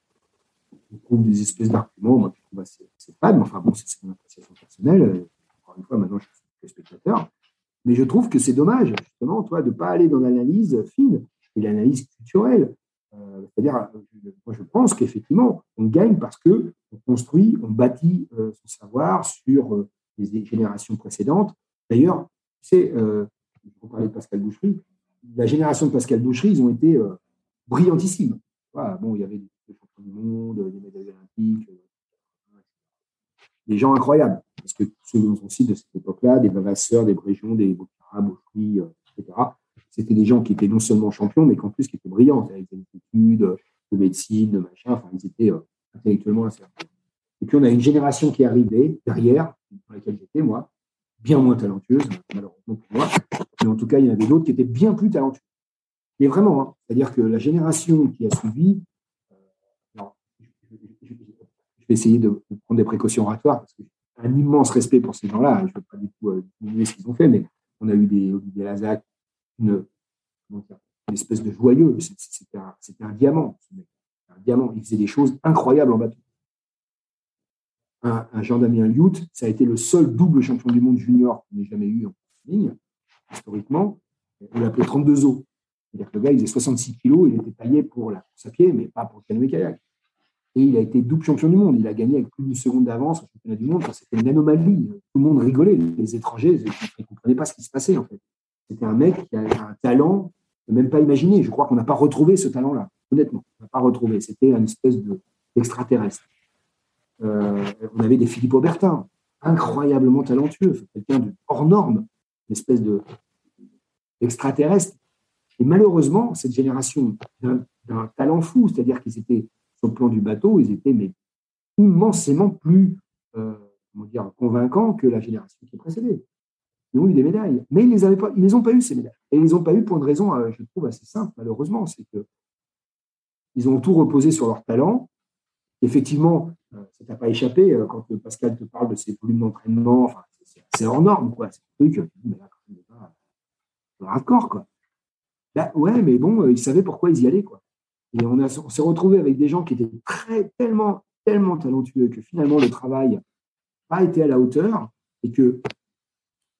On trouve des espèces d'arguments, trouve assez, pas, mais enfin bon, c'est une appréciation personnelle. Encore une fois, maintenant je suis spectateur. Mais je trouve que c'est dommage, justement, toi, de ne pas aller dans l'analyse fine et l'analyse culturelle. Euh, c'est-à-dire, moi je pense qu'effectivement, on gagne parce que on construit, on bâtit euh, son savoir sur euh, les générations précédentes. D'ailleurs, tu sais, euh, on parlait de Pascal Boucherie, la génération de Pascal Boucherie, ils ont été euh, brillantissimes. bon, il y avait des champions du monde, des médailles olympiques, euh, des gens incroyables. Parce que ceux qu'on cite de cette époque-là, des Vavasseurs, des Brégions, des Boccara, Boucherie, etc., c'était des gens qui étaient non seulement champions, mais qu'en plus qui étaient brillants, avec des études de médecine, de machin, enfin, ils étaient intellectuellement assez Et puis on a une génération qui est arrivée derrière, dans laquelle j'étais, moi, bien moins talentueuse, malheureusement pour moi, mais en tout cas, il y en avait d'autres qui étaient bien plus talentueux. Mais vraiment, hein, c'est-à-dire que la génération qui a suivi, euh, je vais essayer de, prendre des précautions oratoires parce que j'ai un immense respect pour ces gens-là. Je ne veux pas du tout euh, diminuer ce qu'ils ont fait, mais on a eu des Olivier Lazac, une, espèce de joyeux. C'était un, un, diamant, un diamant. Il faisait des choses incroyables en bateau un, Jean-Damien Liout, ça a été le seul double champion du monde junior qu'on ait jamais eu en ligne, historiquement. On l'appelait 32 eaux. C'est-à-dire que le gars, il faisait 66 kilos, il était taillé pour la course à pied, mais pas pour le canoë-kayak. Et il a été double champion du monde. Il a gagné avec plus d'une seconde d'avance au championnat du monde. C'était une anomalie. Tout le monde rigolait. Les étrangers, ils ne comprenaient pas ce qui se passait, en fait. C'était un mec qui avait un talent, même pas imaginé. Je crois qu'on n'a pas retrouvé ce talent-là. Honnêtement, on n'a pas retrouvé. C'était une espèce d'extraterrestre. Euh, on avait des Philippe Aubertin, incroyablement talentueux, quelqu'un de hors norme, une espèce de extraterrestre. Et malheureusement, cette génération d'un talent fou, c'est-à-dire qu'ils étaient sur le plan du bateau, ils étaient immensément plus euh, convaincants que la génération qui précédait. Ils ont eu des médailles, mais ils ne les, pas, ont pas eu ces médailles. Et ils les ont pas eu pour une raison, euh, je trouve, assez simple, malheureusement, c'est que ils ont tout reposé sur leur talent. Effectivement, euh, ça t'a pas échappé euh, quand Pascal te parle de ses volumes d'entraînement. C'est hors norme, quoi. C'est un truc, mais là, c'est hardcore, quoi. Bah, ouais, mais bon, ils savaient pourquoi ils y allaient. Et on, s'est retrouvé avec des gens qui étaient très, tellement, tellement talentueux que finalement le travail n'a pas été à la hauteur et que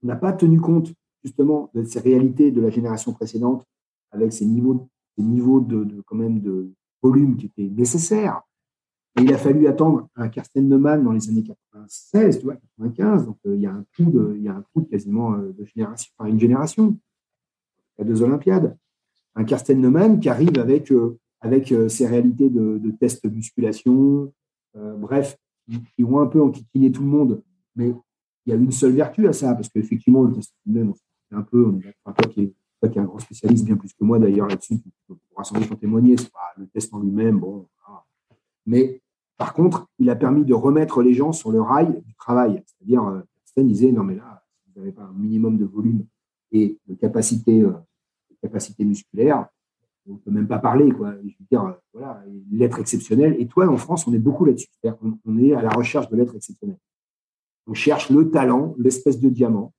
on n'a pas tenu compte justement de ces réalités de la génération précédente avec ces niveaux, ces niveaux de, quand même de volume qui étaient nécessaires il a fallu attendre un Karsten Neumann dans les années 96, tu vois, 95. Donc, euh, il, y a un coup de, il y a un coup de quasiment euh, de génération, enfin, une génération. A deux Olympiades. Un Karsten Neumann qui arrive avec, euh, avec ses réalités de, de tests de musculation, bref, qui ont un peu enquiquiné tout le monde. Mais il y a une seule vertu à ça, parce qu'effectivement, le test lui-même, c'est un peu, on toi qui, est, toi qui est un grand spécialiste, bien plus que moi d'ailleurs là-dessus, tu pourras sans doute en témoigner, c'est pas le test en lui-même, bon, mais par contre, il a permis de remettre les gens sur le rail du travail. C'est-à-dire, euh, disait, non mais là, si vous n'avez pas un minimum de volume et de capacité, euh, capacité musculaire, on ne peut même pas parler. Quoi. Je veux dire, euh, voilà, l'être exceptionnel. Et toi, en France, on est beaucoup là-dessus. On est à la recherche de l'être exceptionnel. On cherche le talent, l'espèce de diamant.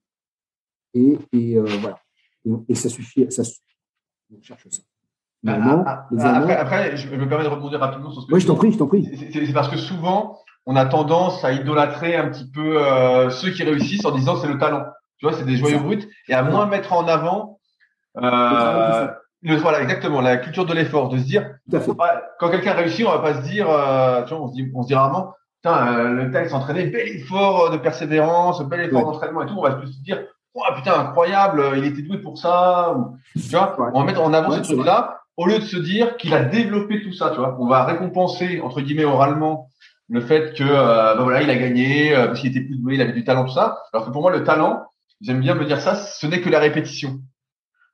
Et, voilà. Et, ça suffit. Ça, on cherche ça. Bah, ah, ah, après, après, je me permets de rebondir rapidement sur ce que Oui, je t'en prie, je t'en prie. C'est parce que souvent, on a tendance à idolâtrer un petit peu euh, ceux qui réussissent en disant c'est le talent. Tu vois, c'est des joyaux bruts et à moins mettre en avant euh, le, voilà, exactement, la culture de l'effort, de se dire, quand quelqu'un réussit, on va pas se dire, euh, tu vois, on se dit, on se dit rarement, putain, euh, le tel s'entraînait, bel effort de persévérance, bel effort d'entraînement et tout, on va se dire, oh putain, incroyable, il était doué pour ça, tu vois, on va mettre en avant ce truc-là au lieu de se dire qu'il a développé tout ça, tu vois, on va récompenser entre guillemets oralement le fait que euh, ben voilà, il a gagné euh, parce qu'il était plus doué, il avait du talent tout ça. Alors que pour moi, le talent, j'aime bien me dire ça, ce n'est que la répétition.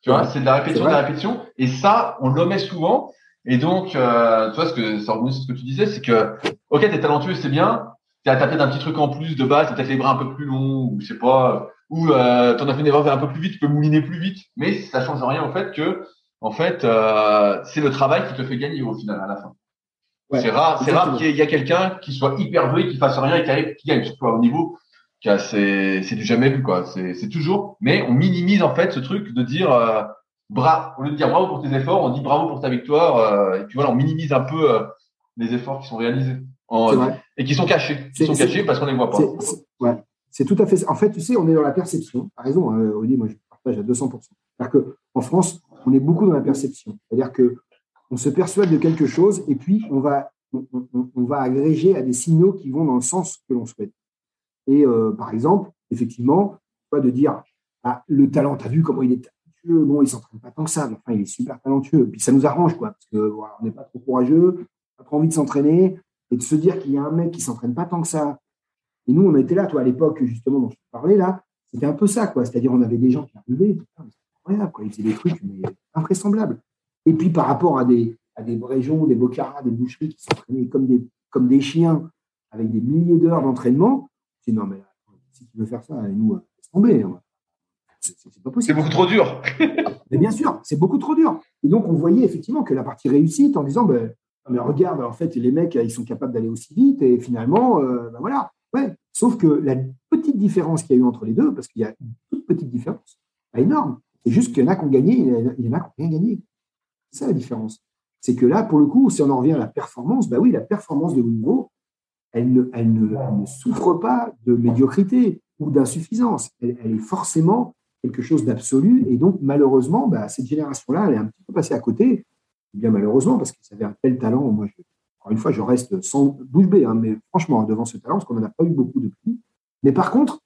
Tu vois, c'est de la répétition, de la répétition, et ça, on l'omet souvent. Et donc, euh, tu vois, ce que ça revenait ce que tu disais, c'est que, ok, t'es talentueux, c'est bien. T'as peut-être un petit truc en plus de base, t'as peut-être les bras un peu plus longs, ou je sais pas, ou euh, t'en as fait une erreur un peu plus vite, tu peux mouliner plus vite, mais ça change rien au fait que en fait, euh, c'est le travail qui te fait gagner au final à la fin. c'est rare, c'est rare qu'il y ait quelqu'un qui soit hyper doué, qui fasse rien et qui, gagne, surtout au niveau. C'est, du jamais vu quoi. C'est, toujours, mais on minimise en fait ce truc de dire euh, bra, au lieu de dire bravo pour tes efforts, on dit bravo pour ta victoire. Euh, et puis voilà, on minimise un peu euh, les efforts qui sont réalisés et qui sont cachés, qui sont cachés parce qu'on les voit pas. C'est, ouais. tout à fait. En fait, tu sais, on est dans la perception. Par raison, hein, Oli, moi je partage à 200%. C'est-à-dire que en France, on est beaucoup dans la perception. C'est-à-dire que on se persuade de quelque chose et puis on va, on, va agréger à des signaux qui vont dans le sens que l'on souhaite. Et euh, par exemple, effectivement, de dire ah, le talent, tu as vu comment il est talentueux, bon, il s'entraîne pas tant que ça, mais enfin, il est super talentueux. Puis ça nous arrange, quoi, parce que on n'est pas trop courageux, pas envie de s'entraîner, et de se dire qu'il y a un mec qui s'entraîne pas tant que ça. Et nous, on était là, toi, à l'époque, justement, dont je te parlais, là, c'était un peu ça, quoi. C'est-à-dire, on avait des gens qui arrivaient, incroyable, quoi. Ils faisaient des trucs mais invraisemblables. Et puis, par rapport à des, à des Bréjons, des Bocaras, des boucheries qui s'entraînaient comme des, comme des chiens avec des milliers d'heures d'entraînement, non, mais si tu veux faire ça, nous, euh, laisse tomber. C'est pas possible. C'est beaucoup trop dur. mais bien sûr, c'est beaucoup trop dur. Et donc, on voyait effectivement que la partie réussite en disant, ben, mais regarde, en fait, les mecs, ils sont capables d'aller aussi vite et finalement, euh, ben voilà. Ouais. Sauf que la petite différence qu'il y a eu entre les deux, parce qu'il y a une toute petite différence, pas énorme, c'est juste qu'il y en a qui ont gagné, il y en a qui n'ont rien gagné. C'est ça la différence. C'est que là, pour le coup, si on en revient à la performance, bah oui, la performance de haut niveau, elle ne, elle ne, souffre pas de médiocrité ou d'insuffisance. Elle, est forcément quelque chose d'absolu. Et donc, malheureusement, bah, cette génération-là, elle est un petit peu passée à côté. Bien malheureusement, parce qu'ils avaient un tel talent. Moi, encore une fois, je reste sans bouche bée, hein, mais franchement, devant ce talent, parce qu'on n'en a pas eu beaucoup depuis. Mais par contre,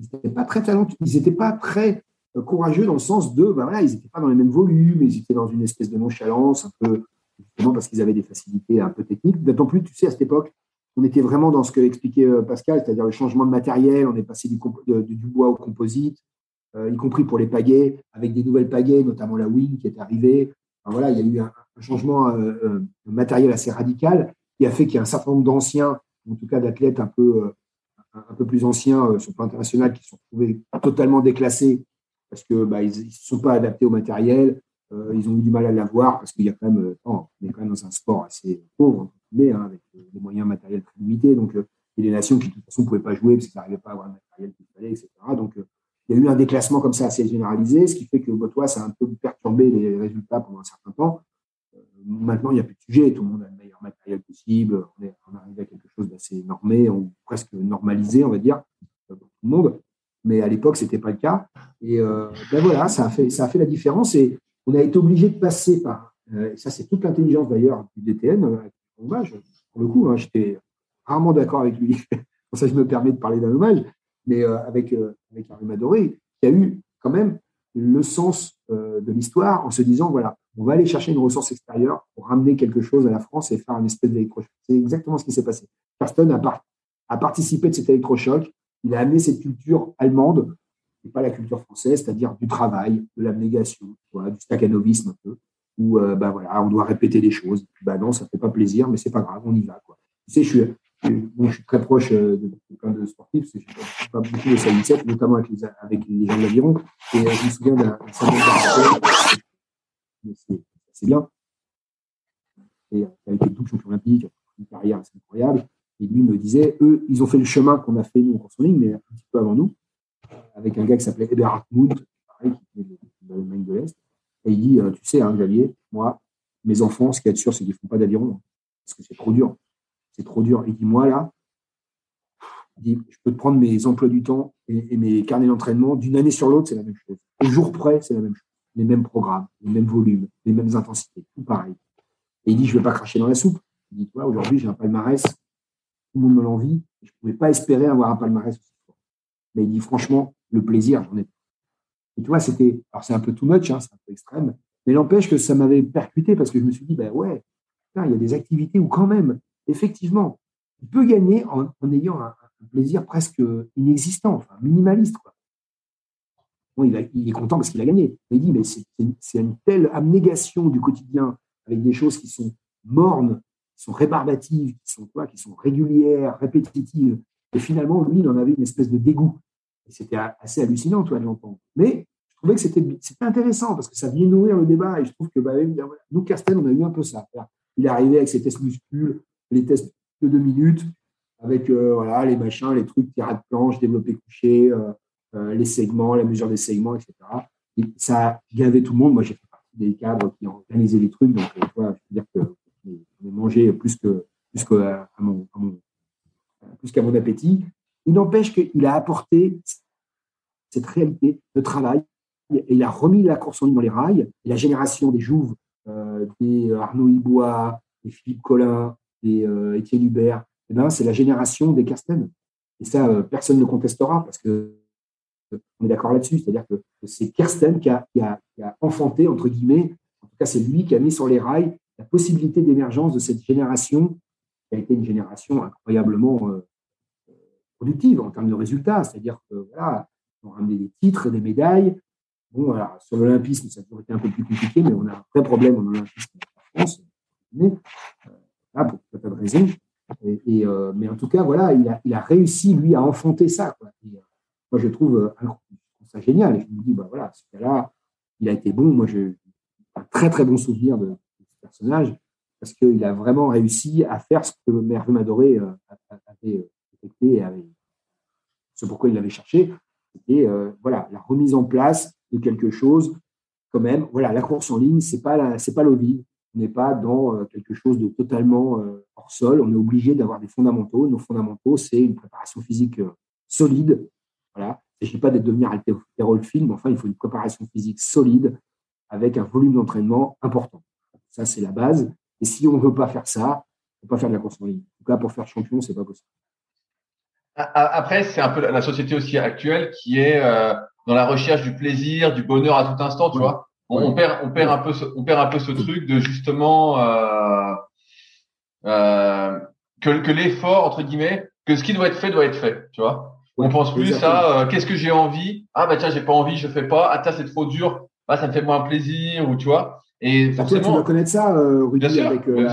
ils n'étaient pas très talentueux, ils n'étaient pas très euh, courageux dans le sens de, ben voilà, ils n'étaient pas dans les mêmes volumes, ils étaient dans une espèce de nonchalance, un peu, justement parce qu'ils avaient des facilités un peu techniques. D'autant plus, tu sais, à cette époque, on était vraiment dans ce que expliquait euh, Pascal, c'est-à-dire le changement de matériel, on est passé du, bois au composite, euh, y compris pour les pagaies, avec des nouvelles pagaies, notamment la Wing qui est arrivée. voilà, il y a eu un, changement euh, matériel assez radical qui a fait qu'il y a un certain nombre d'anciens, en tout cas d'athlètes un peu, un peu plus anciens sur le plan international, qui se sont retrouvés totalement déclassés parce que bah, ils ne se sont pas adaptés au matériel, ils ont eu du mal à l'avoir parce qu'il y a quand même, on est quand même dans un sport assez pauvre, mais hein, avec des moyens matériels très limités. Donc, euh, il y a des nations qui, de toute façon, ne pouvaient pas jouer parce qu'ils n'arrivaient pas à avoir le matériel qu'il fallait, etc. Donc, euh, il y a eu un déclassement comme ça assez généralisé, ce qui fait que toi, ça a un peu perturbé les résultats pendant un certain temps. Euh, maintenant, il n'y a plus de sujet, tout le monde a le meilleur matériel possible, on est, arrivé à quelque chose d'assez normé, ou presque normalisé, on va dire, pour tout le monde. Mais à l'époque, ce n'était pas le cas. Et ben voilà, ça a, fait, ça a fait la différence et on a été obligé de passer par, et ça c'est toute l'intelligence d'ailleurs du DTN, hommage. Pour le coup, hein, j'étais rarement d'accord avec lui. pour ça, je me permets de parler d'un hommage. Mais euh, avec, euh, avec Madoré, qui a eu quand même le sens euh, de l'histoire en se disant voilà, on va aller chercher une ressource extérieure pour ramener quelque chose à la France et faire un espèce d'électrochoc. C'est exactement ce qui s'est passé. Karsten a, a, participé de cet électrochoc. Il a amené cette culture allemande, et pas la culture française, c'est-à-dire du travail, de l'abnégation, du staccanovisme un peu où euh, bah, voilà, on doit répéter des choses. Bah non, ça ne fait pas plaisir, mais c'est pas grave, on y va. Quoi. Tu sais, je suis, je suis très proche euh, de, plein de sportifs, je suis pas beaucoup de salut notamment avec les, avec les gens de l'aviron. Et euh, je me souviens d'un c'est bien. Et a été double champion olympique, une carrière assez incroyable. Et lui me disait, eux, ils ont fait le chemin qu'on a fait nous en course en ligne, mais un petit peu avant nous, avec un gars qui s'appelait Eberhard Muth, pareil, qui était de l'Allemagne de l'Est. Et il dit, euh, tu sais, hein, Xavier, moi, mes enfants, ce qu'il y a de sûr, c'est qu'ils ne font pas d'aviron. Parce que c'est trop dur. C'est trop dur. Il dit, moi, là, je peux te prendre mes emplois du temps et, mes carnets d'entraînement. D'une année sur l'autre, c'est la même chose. Au jour près, c'est la même chose. Les mêmes programmes, les mêmes volumes, les mêmes intensités, tout pareil. Et il dit, je ne vais pas cracher dans la soupe. Il dit, toi, aujourd'hui, j'ai un palmarès, tout le monde me l'envie. Je ne pouvais pas espérer avoir un palmarès aussi fort. Mais il dit, franchement, le plaisir, j'en ai et tu vois, c'était, alors c'est un peu too much, hein, c'est un peu extrême, mais n'empêche que ça m'avait percuté parce que je me suis dit, ben ouais, il y a des activités où quand même, effectivement, il peut gagner en, ayant un, plaisir presque inexistant, enfin minimaliste. Bon, il, il, est content parce qu'il a gagné. Mais il dit, mais c'est une telle abnégation du quotidien avec des choses qui sont mornes, qui sont rébarbatives, qui sont quoi, qui sont régulières, répétitives. Et finalement, lui, il en avait une espèce de dégoût. C'était assez hallucinant, toi, de l'entendre. Mais je trouvais que c'était intéressant parce que ça vient nourrir le débat. Et je trouve que bah, nous, Carsten, on a eu un peu ça. Il arrivé avec ses tests muscules, les tests de deux minutes, avec euh, voilà, les machins, les trucs, tirade de planche, développé couché, euh, euh, les segments, la mesure des segments, etc. Et ça gavé tout le monde. Moi, j'ai fait partie des cadres qui ont organisé les trucs. Donc, je veux dire que j'ai mangé plus plus mon, plus qu'à mon appétit. Il n'empêche qu'il a apporté cette réalité de travail et il a remis la course en ligne dans les rails. La génération des Jouves, euh, des Arnaud Ibois, des Philippe Collin, des euh, Étienne Hubert, eh ben, c'est la génération des Carsten. Et ça, personne ne contestera parce que on est d'accord là-dessus. C'est-à-dire que c'est Kirsten qui a, enfanté, entre guillemets, en tout cas, c'est lui qui a mis sur les rails la possibilité d'émergence de cette génération qui a été une génération incroyablement productive en termes de résultats. C'est-à-dire que voilà, on des titres des médailles. Bon, alors, sur l'olympisme, ça a toujours été un peu plus compliqué, mais on a un vrai problème en olympisme en France. Mais, euh, pour tout un de raisons. Euh, mais en tout cas, voilà, il a, réussi, lui, à enfanter ça. Euh, moi, je trouve, ça génial. Et je me dis, bah, voilà, ce cas-là, il a été bon. Moi, j'ai un très, très bon souvenir de, ce personnage parce qu'il a vraiment réussi à faire ce que Merveille Madoré avait avait c'est pourquoi il l'avait cherché. C'était euh, voilà, la remise en place de quelque chose quand même. Voilà, la course en ligne, c'est pas c'est pas l'eau vide. On n'est pas dans euh, quelque chose de totalement euh, hors sol. On est obligé d'avoir des fondamentaux. Nos fondamentaux, c'est une préparation physique solide. Voilà. Il ne s'agit pas de devenir film, mais enfin, il faut une préparation physique solide avec un volume d'entraînement important. Ça, c'est la base. Et si on ne veut pas faire ça, on ne peut pas faire de la course en ligne. En tout cas, pour faire champion, c'est pas possible. Après, c'est un peu la société aussi actuelle qui est euh, dans la recherche du plaisir, du bonheur à tout instant, tu vois. On, perd, on perd un peu, ce, on perd un peu ce truc de justement euh, euh, que, que l'effort entre guillemets, que ce qui doit être fait doit être fait, tu vois. On pense plus à euh, qu'est-ce que j'ai envie? Ah bah tiens, j'ai pas envie, je fais pas. Ah tiens, c'est trop dur. Ah ça me fait moins plaisir ou tu vois. Et forcément, tu dois connaître ça, euh, Rudy, avec euh,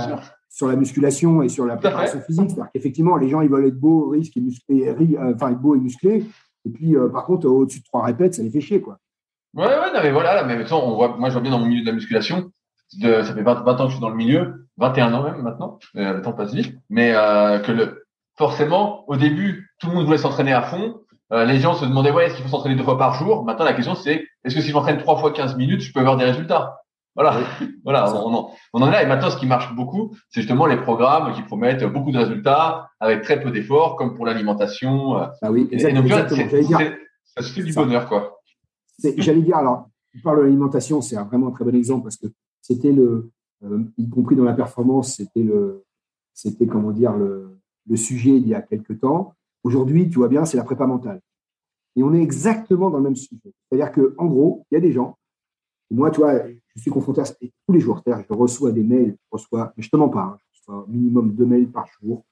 sur la musculation et sur la préparation physique. C'est-à-dire qu'effectivement, les gens, ils veulent être beaux, risques et musclés, euh, enfin, être beaux et musclés. Et puis, euh, par contre, au-dessus de trois répètes, ça les fait chier, quoi. Ouais, ouais, non, mais voilà, mais on voit, moi, je vois bien dans mon milieu de la musculation. De, ça fait 20, 20, ans que je suis dans le milieu, 21 ans même maintenant, euh, le temps passe vite, mais euh, que le, forcément, au début, tout le monde voulait s'entraîner à fond. Euh, les gens se demandaient, ouais, est-ce qu'il faut s'entraîner deux fois par jour? Maintenant, la question, c'est, est-ce que si je m'entraîne trois fois 15 minutes, je peux avoir des résultats? Voilà, voilà, on en, on en est là. Et maintenant, ce qui marche beaucoup, c'est justement les programmes qui promettent beaucoup de résultats avec très peu d'efforts, comme pour l'alimentation. Ah oui, exactement. ça se fait du bonheur, quoi. J'allais dire, alors, tu parles de l'alimentation, c'est vraiment un très bon exemple parce que c'était le, euh, y compris dans la performance, c'était le, c'était comment dire le, le sujet il y a quelques temps. Aujourd'hui, tu vois bien, c'est la prépa mentale. Et on est exactement dans le même sujet. C'est-à-dire que, en gros, il y a des gens. Moi, tu vois, je suis confronté à ça tous les jours. Je reçois des mails, je reçois, mais je te mens pas, hein, je reçois minimum deux mails par jour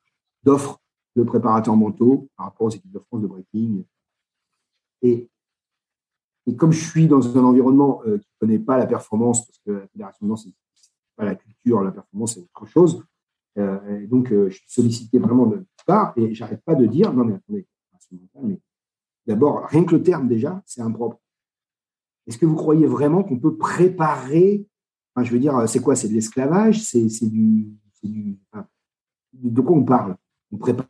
d'offres de préparateurs mentaux par rapport aux équipes de France de breaking. Et, comme je suis dans un environnement euh, qui ne connaît pas la performance, parce que la fédération de c'est pas la culture, la performance, c'est autre chose. Euh, donc, euh, je suis sollicité vraiment de part et j'arrête pas de dire, non mais attendez, mais d'abord, rien que le terme déjà, c'est impropre. Est-ce que vous croyez vraiment qu'on peut préparer Je veux dire, c'est quoi C'est de l'esclavage C'est du, du de quoi on parle? On ne prépare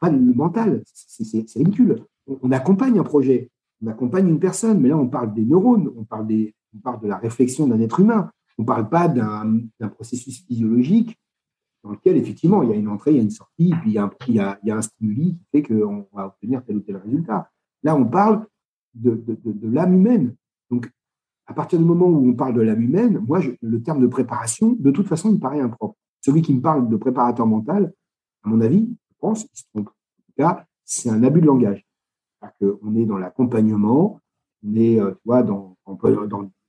pas le mental. C'est ridicule. On, accompagne un projet, on accompagne une personne, mais là, on parle des neurones, on parle, des, on parle de la réflexion d'un être humain. On ne parle pas d'un processus physiologique dans lequel, effectivement, il y a une entrée, il y a une sortie, puis il y a un, il y a, il y a un stimuli qui fait qu'on va obtenir tel ou tel résultat. Là, on parle de, de, l'âme humaine. Donc, à partir du moment où on parle de l'âme humaine, moi, le terme de préparation, de toute façon, me paraît impropre. Celui qui me parle de préparateur mental, à mon avis, je pense, il se trompe. En tout cas, c'est un abus de langage. On est dans l'accompagnement, on est, euh, tu vois, dans,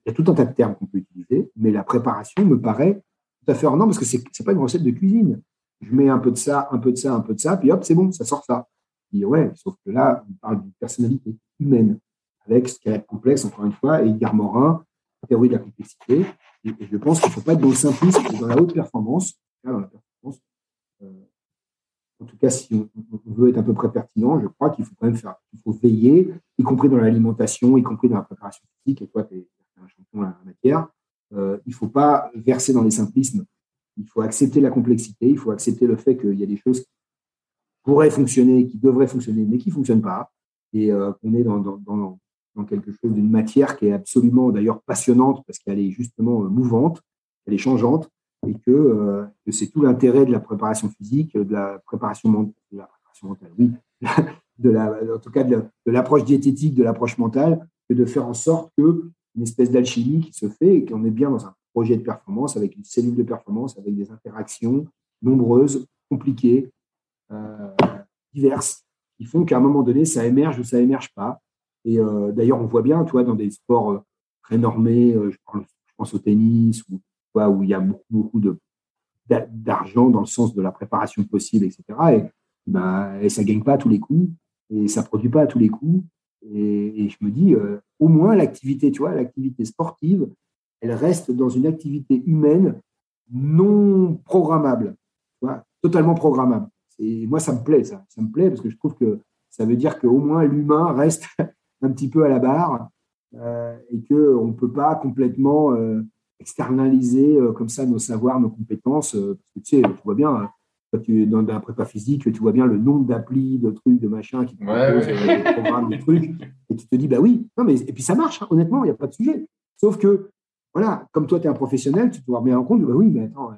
il y a tout un tas de termes qu'on peut utiliser, mais la préparation me paraît tout à fait hors parce que c'est n'est pas une recette de cuisine. Je mets un peu de ça, un peu de ça, un peu de ça, puis hop, c'est bon, ça sort ça. Et ouais, sauf que là, on parle d'une personnalité humaine avec ce qui est complexe, encore une fois, et Edgar Morin, théorie de la complexité. Et, je pense qu'il ne faut pas être dans le simplisme dans la haute performance. Euh, en tout cas, si on, veut être à peu près pertinent, je crois qu'il faut quand même faire, il faut veiller, y compris dans l'alimentation, y compris dans la préparation physique, et toi, tu es un champion en la matière. Euh, il ne faut pas verser dans les simplismes. Il faut accepter la complexité, il faut accepter le fait qu'il y a des choses qui pourraient fonctionner, qui devraient fonctionner, mais qui ne fonctionnent pas. Et euh, qu'on est dans, dans quelque chose d'une matière qui est absolument d'ailleurs passionnante parce qu'elle est justement euh, mouvante, elle est changeante et que, euh, c'est tout l'intérêt de la préparation physique, de la préparation, de la préparation mentale, oui, de la, en tout cas de l'approche diététique, de l'approche mentale, que de faire en sorte que une espèce d'alchimie qui se fait et qu'on est bien dans un projet de performance avec une cellule de performance, avec des interactions nombreuses, compliquées, euh, diverses, qui font qu'à un moment donné, ça émerge ou ça émerge pas. Et d'ailleurs, on voit bien, toi, dans des sports très normés, je, pense au tennis, ou, où il y a beaucoup, beaucoup d'argent dans le sens de la préparation possible, etc. Et, ben, et ça ne gagne pas à tous les coups, et ça ne produit pas à tous les coups. Et, je me dis, au moins l'activité, tu vois, l'activité sportive, elle reste dans une activité humaine non programmable, totalement programmable. Et moi, ça me plaît, ça. Ça me plaît parce que je trouve que ça veut dire qu'au moins l'humain reste un petit peu à la barre euh, et qu'on ne peut pas complètement euh, externaliser euh, comme ça nos savoirs, nos compétences. parce que tu sais, tu vois bien, quand tu es dans la prépa physique, tu vois bien le nombre d'applis, de trucs, de machins qui te proposent des programmes, des trucs, et tu te dis, bah oui, non, mais, et puis ça marche, hein, honnêtement, il n'y a pas de sujet. Sauf que, voilà, comme toi, tu es un professionnel, tu te rends bien compte, bah oui, mais attends, la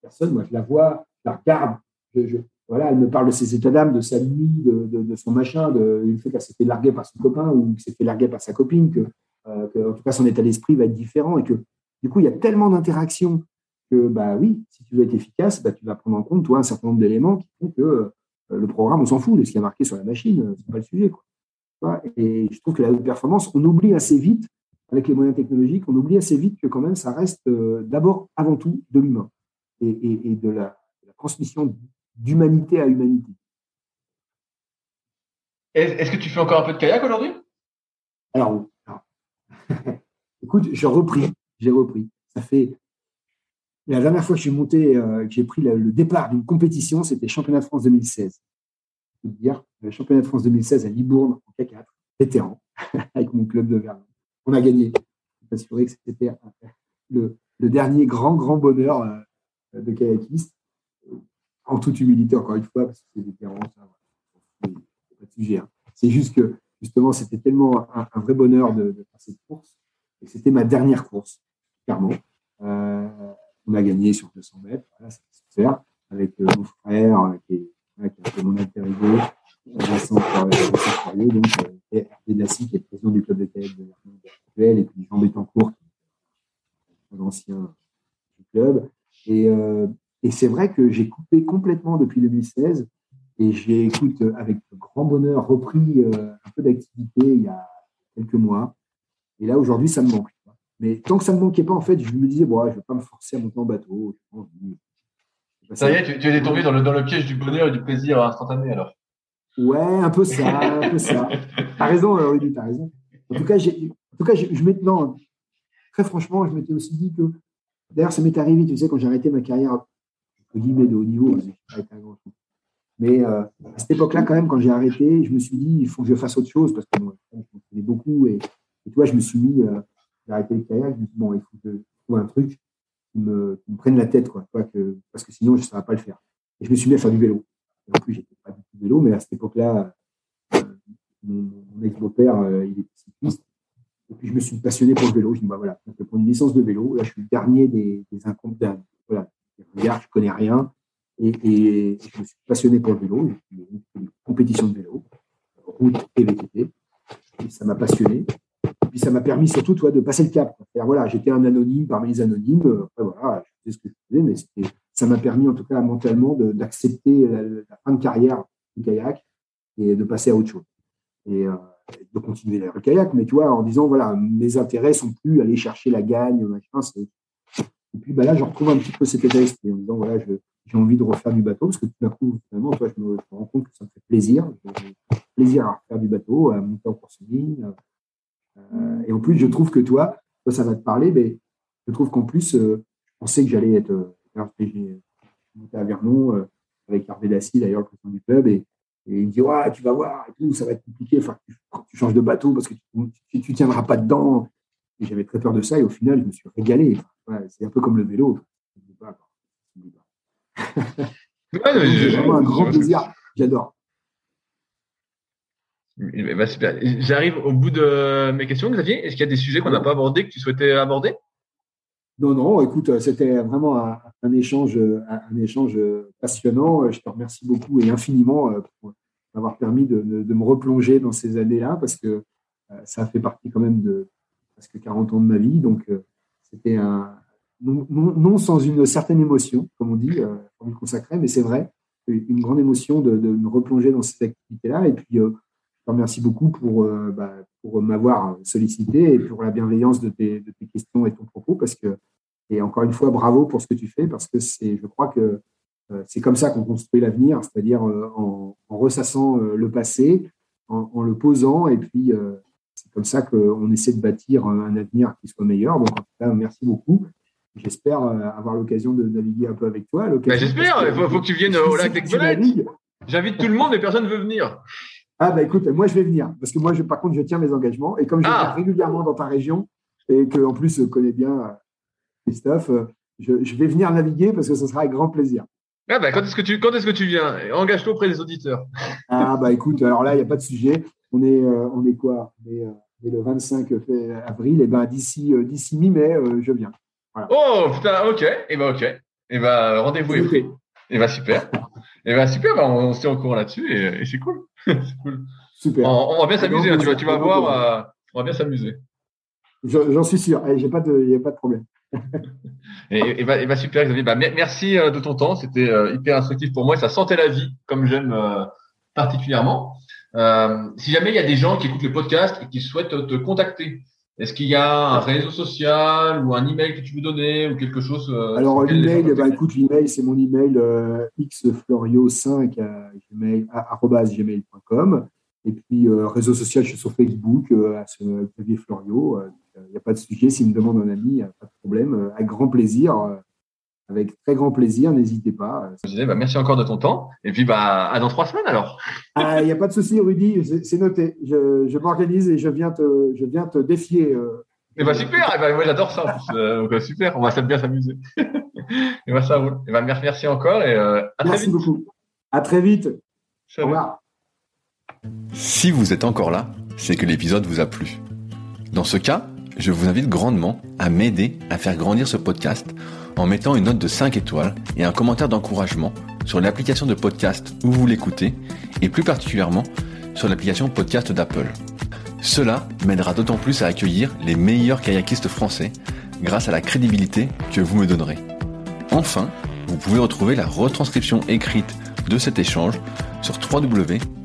personne, moi, je la vois, je la regarde, je, voilà, elle me parle de ses états d'âme, de sa nuit, de, son machin, de, du fait qu'elle s'est fait larguer par son copain ou qu'elle s'est fait larguer par sa copine, que, euh, en tout cas son état d'esprit va être différent et que du coup il y a tellement d'interactions que bah oui, si tu veux être efficace, bah, tu vas prendre en compte toi un certain nombre d'éléments qui font que euh, le programme on s'en fout de ce qui est marqué sur la machine, euh, c'est pas le sujet. Et je trouve que la haute performance, on oublie assez vite avec les moyens technologiques, on oublie assez vite que quand même ça reste d'abord avant tout de l'humain et, la, de la transmission d'humanité à humanité. Est-ce que tu fais encore un peu de kayak aujourd'hui? Alors, écoute, j'ai repris, j'ai repris. Ça fait la dernière fois que suis monté, euh, que j'ai pris le, départ d'une compétition, c'était Championnat de France 2016. Je peux dire, le Championnat de France 2016 à Libourne en K4, vétéran, avec mon club de Vernon. On a gagné. Je suis assuré que c'était le, dernier grand, grand bonheur euh, de kayakiste en toute humilité, encore une fois, parce que c'est ça, pas de sujet. C'est juste que, justement, c'était tellement un, vrai bonheur de, faire cette course, et c'était ma dernière course, clairement. Euh, on a gagné sur 200 mètres, voilà, c'était super, avec euh, mon frère, euh, qui, est, qui a fait mon alter ego, Vincent donc, et Hervé qui est président du club de de actuel, et puis Jean Bétancourt, qui est l'ancien du club. Et, et c'est vrai que j'ai coupé complètement depuis 2016 et j'ai, écoute, avec grand bonheur, repris euh, un peu d'activité il y a quelques mois. Et là, aujourd'hui, ça me manque. Mais tant que ça ne me manquait pas, en fait, je me disais, bon, je ne vais pas me forcer à monter en bateau. Ça y est, tu, tu es tombé dans le, dans le piège du bonheur et du plaisir instantané alors Ouais, un peu ça, un peu ça. T'as raison, Rudy, t'as raison. En tout cas, j'ai, en tout cas, je, je non, très franchement, je m'étais aussi dit que, d'ailleurs, ça m'est arrivé, tu sais, quand j'ai arrêté ma carrière guillemets, de haut niveau. Mais euh, à cette époque-là, quand même, quand j'ai arrêté, je me suis dit, il faut que je fasse autre chose parce que moi, je connais beaucoup. Et, et, tu vois, je me suis mis, euh, j'ai arrêté le kayak, je me suis dit, bon, il faut que je trouve un truc qui me, prenne la tête, quoi, que, parce que sinon, je ne saurais pas le faire. Et je me suis mis à faire du vélo. en plus, j'étais pas du tout vélo, mais à cette époque-là, euh, mon, ex-beau-père, il était cycliste. Et puis, je me suis passionné pour le vélo. Je me dis, bah voilà, je vais prendre une licence de vélo. Là, je suis le dernier des, des Voilà, regarde, je connais rien. Et, je suis passionné pour le vélo, une compétition de vélo, route et VTT. Ça m'a passionné. Et puis ça m'a permis surtout toi, de passer le cap. Voilà, j'étais un anonyme parmi les anonymes. voilà, je faisais ce que je faisais, mais ça m'a permis en tout cas mentalement d'accepter la, fin de carrière du kayak et de passer à autre chose. Et euh, de continuer le kayak, mais tu vois, en disant, voilà, mes intérêts sont plus aller chercher la gagne, machin, et puis bah, là, je retrouve un petit peu cet état en disant voilà, j'ai envie de refaire du bateau parce que tout d'un coup, finalement, toi, je, me, rends compte que ça me fait plaisir. Plaisir à refaire du bateau, à monter en course ligne. Euh, et en plus, je trouve que toi, ça va te parler, mais je trouve qu'en plus, euh, on sait que j'allais être. Euh, j'ai monté à Vernon avec Hervé Dassy, d'ailleurs, le président du club, et, et il me dit ouais, tu vas voir, et tout, ça va être compliqué. Enfin, tu, tu changes de bateau parce que tu ne tiendras pas dedans. J'avais très peur de ça, et au final, je me suis régalé c'est un peu comme le vélo. c'est vraiment un grand plaisir. J'adore. Bah, J'arrive au bout de mes questions, Xavier. Est-ce qu'il y a des sujets qu'on n'a pas abordés que tu souhaitais aborder? Non, non. Écoute, c'était vraiment un, échange, un, échange passionnant. Je te remercie beaucoup et infiniment euh, pour m'avoir permis de, me replonger dans ces années-là parce que euh, ça fait partie quand même de presque 40 ans de ma vie. Donc, euh, c'était un non, sans une certaine émotion, comme on dit, euh, pour me consacrer, mais c'est vrai. une grande émotion de, me replonger dans cette activité-là. Et puis, je te remercie beaucoup pour, bah, pour m'avoir sollicité et pour la bienveillance de tes, questions et ton propos. Parce que, et encore une fois, bravo pour ce que tu fais, parce que c'est, je crois que c'est comme ça qu'on construit l'avenir, c'est-à-dire en, en, ressassant le passé, en, en, le posant, et puis c'est comme ça qu'on essaie de bâtir un avenir qui soit meilleur. Donc, en tout cas, merci beaucoup. J'espère euh, avoir l'occasion de naviguer un peu avec toi. Bah, j'espère, il faut, que tu viennes au lac d'Exvelette. J'invite tout le monde, mais personne ne veut venir. Ah, bah écoute, moi je vais venir. Parce que moi, je, par contre, je tiens mes engagements. Et comme je ah. viens régulièrement dans ta région, et que en plus je connais bien euh, Christophe, euh, je, je, vais venir naviguer parce que ce sera avec grand plaisir. Ah bah, quand est-ce que tu quand est-ce que tu viens? Engage-toi auprès des auditeurs. Ah bah écoute, alors là, il n'y a pas de sujet. On est, on est quoi? On est, le 25 avril. Et ben d'ici d'ici mi-mai, je viens. Oh putain, ok, et eh ben ok, et eh ben rendez-vous est pris. Et eh ben super, et ben super, ben, on, se tient au courant là-dessus et, c'est cool, cool. Super. On, va bien s'amuser, hein, tu vas, tu vas voir, euh, on va bien s'amuser. J'en suis sûr, j'ai pas de, y a pas de problème. Et, ben, super, Xavier. Ben, merci euh, de ton temps, c'était euh, hyper instructif pour moi. Ça sentait la vie, comme j'aime particulièrement. si jamais il y a des gens qui écoutent le podcast et qui souhaitent te contacter, est-ce qu'il y a un réseau social ou un email que tu veux donner ou quelque chose euh, Alors l'email, bah, écoute, l'email c'est mon email euh, xflorio5 gmail.com et puis euh, réseau social, je suis sur Facebook à ce clavier Florio. Il n'y a pas de sujet. S'il me demande un ami, il n'y a pas de problème. avec grand plaisir avec très grand plaisir, n'hésitez pas. Bah, merci encore de ton temps. Et puis, bah, à dans trois semaines alors. Il ah, n'y a pas de souci, Rudy, c'est noté. Je, m'organise et je viens te, je viens te défier. Euh. Eh ben, super, eh ben, moi j'adore ça. Euh, super, on va bien s'amuser. et eh ben, ça roule. ben, merci encore et euh, à très vite. beaucoup. À très vite. Au revoir. Si vous êtes encore là, c'est que l'épisode vous a plu. Dans ce cas, je vous invite grandement à m'aider à faire grandir ce podcast en mettant une note de 5 étoiles et un commentaire d'encouragement sur l'application de podcast où vous l'écoutez et plus particulièrement sur l'application podcast d'Apple. Cela m'aidera d'autant plus à accueillir les meilleurs kayakistes français grâce à la crédibilité que vous me donnerez. Enfin, vous pouvez retrouver la retranscription écrite de cet échange sur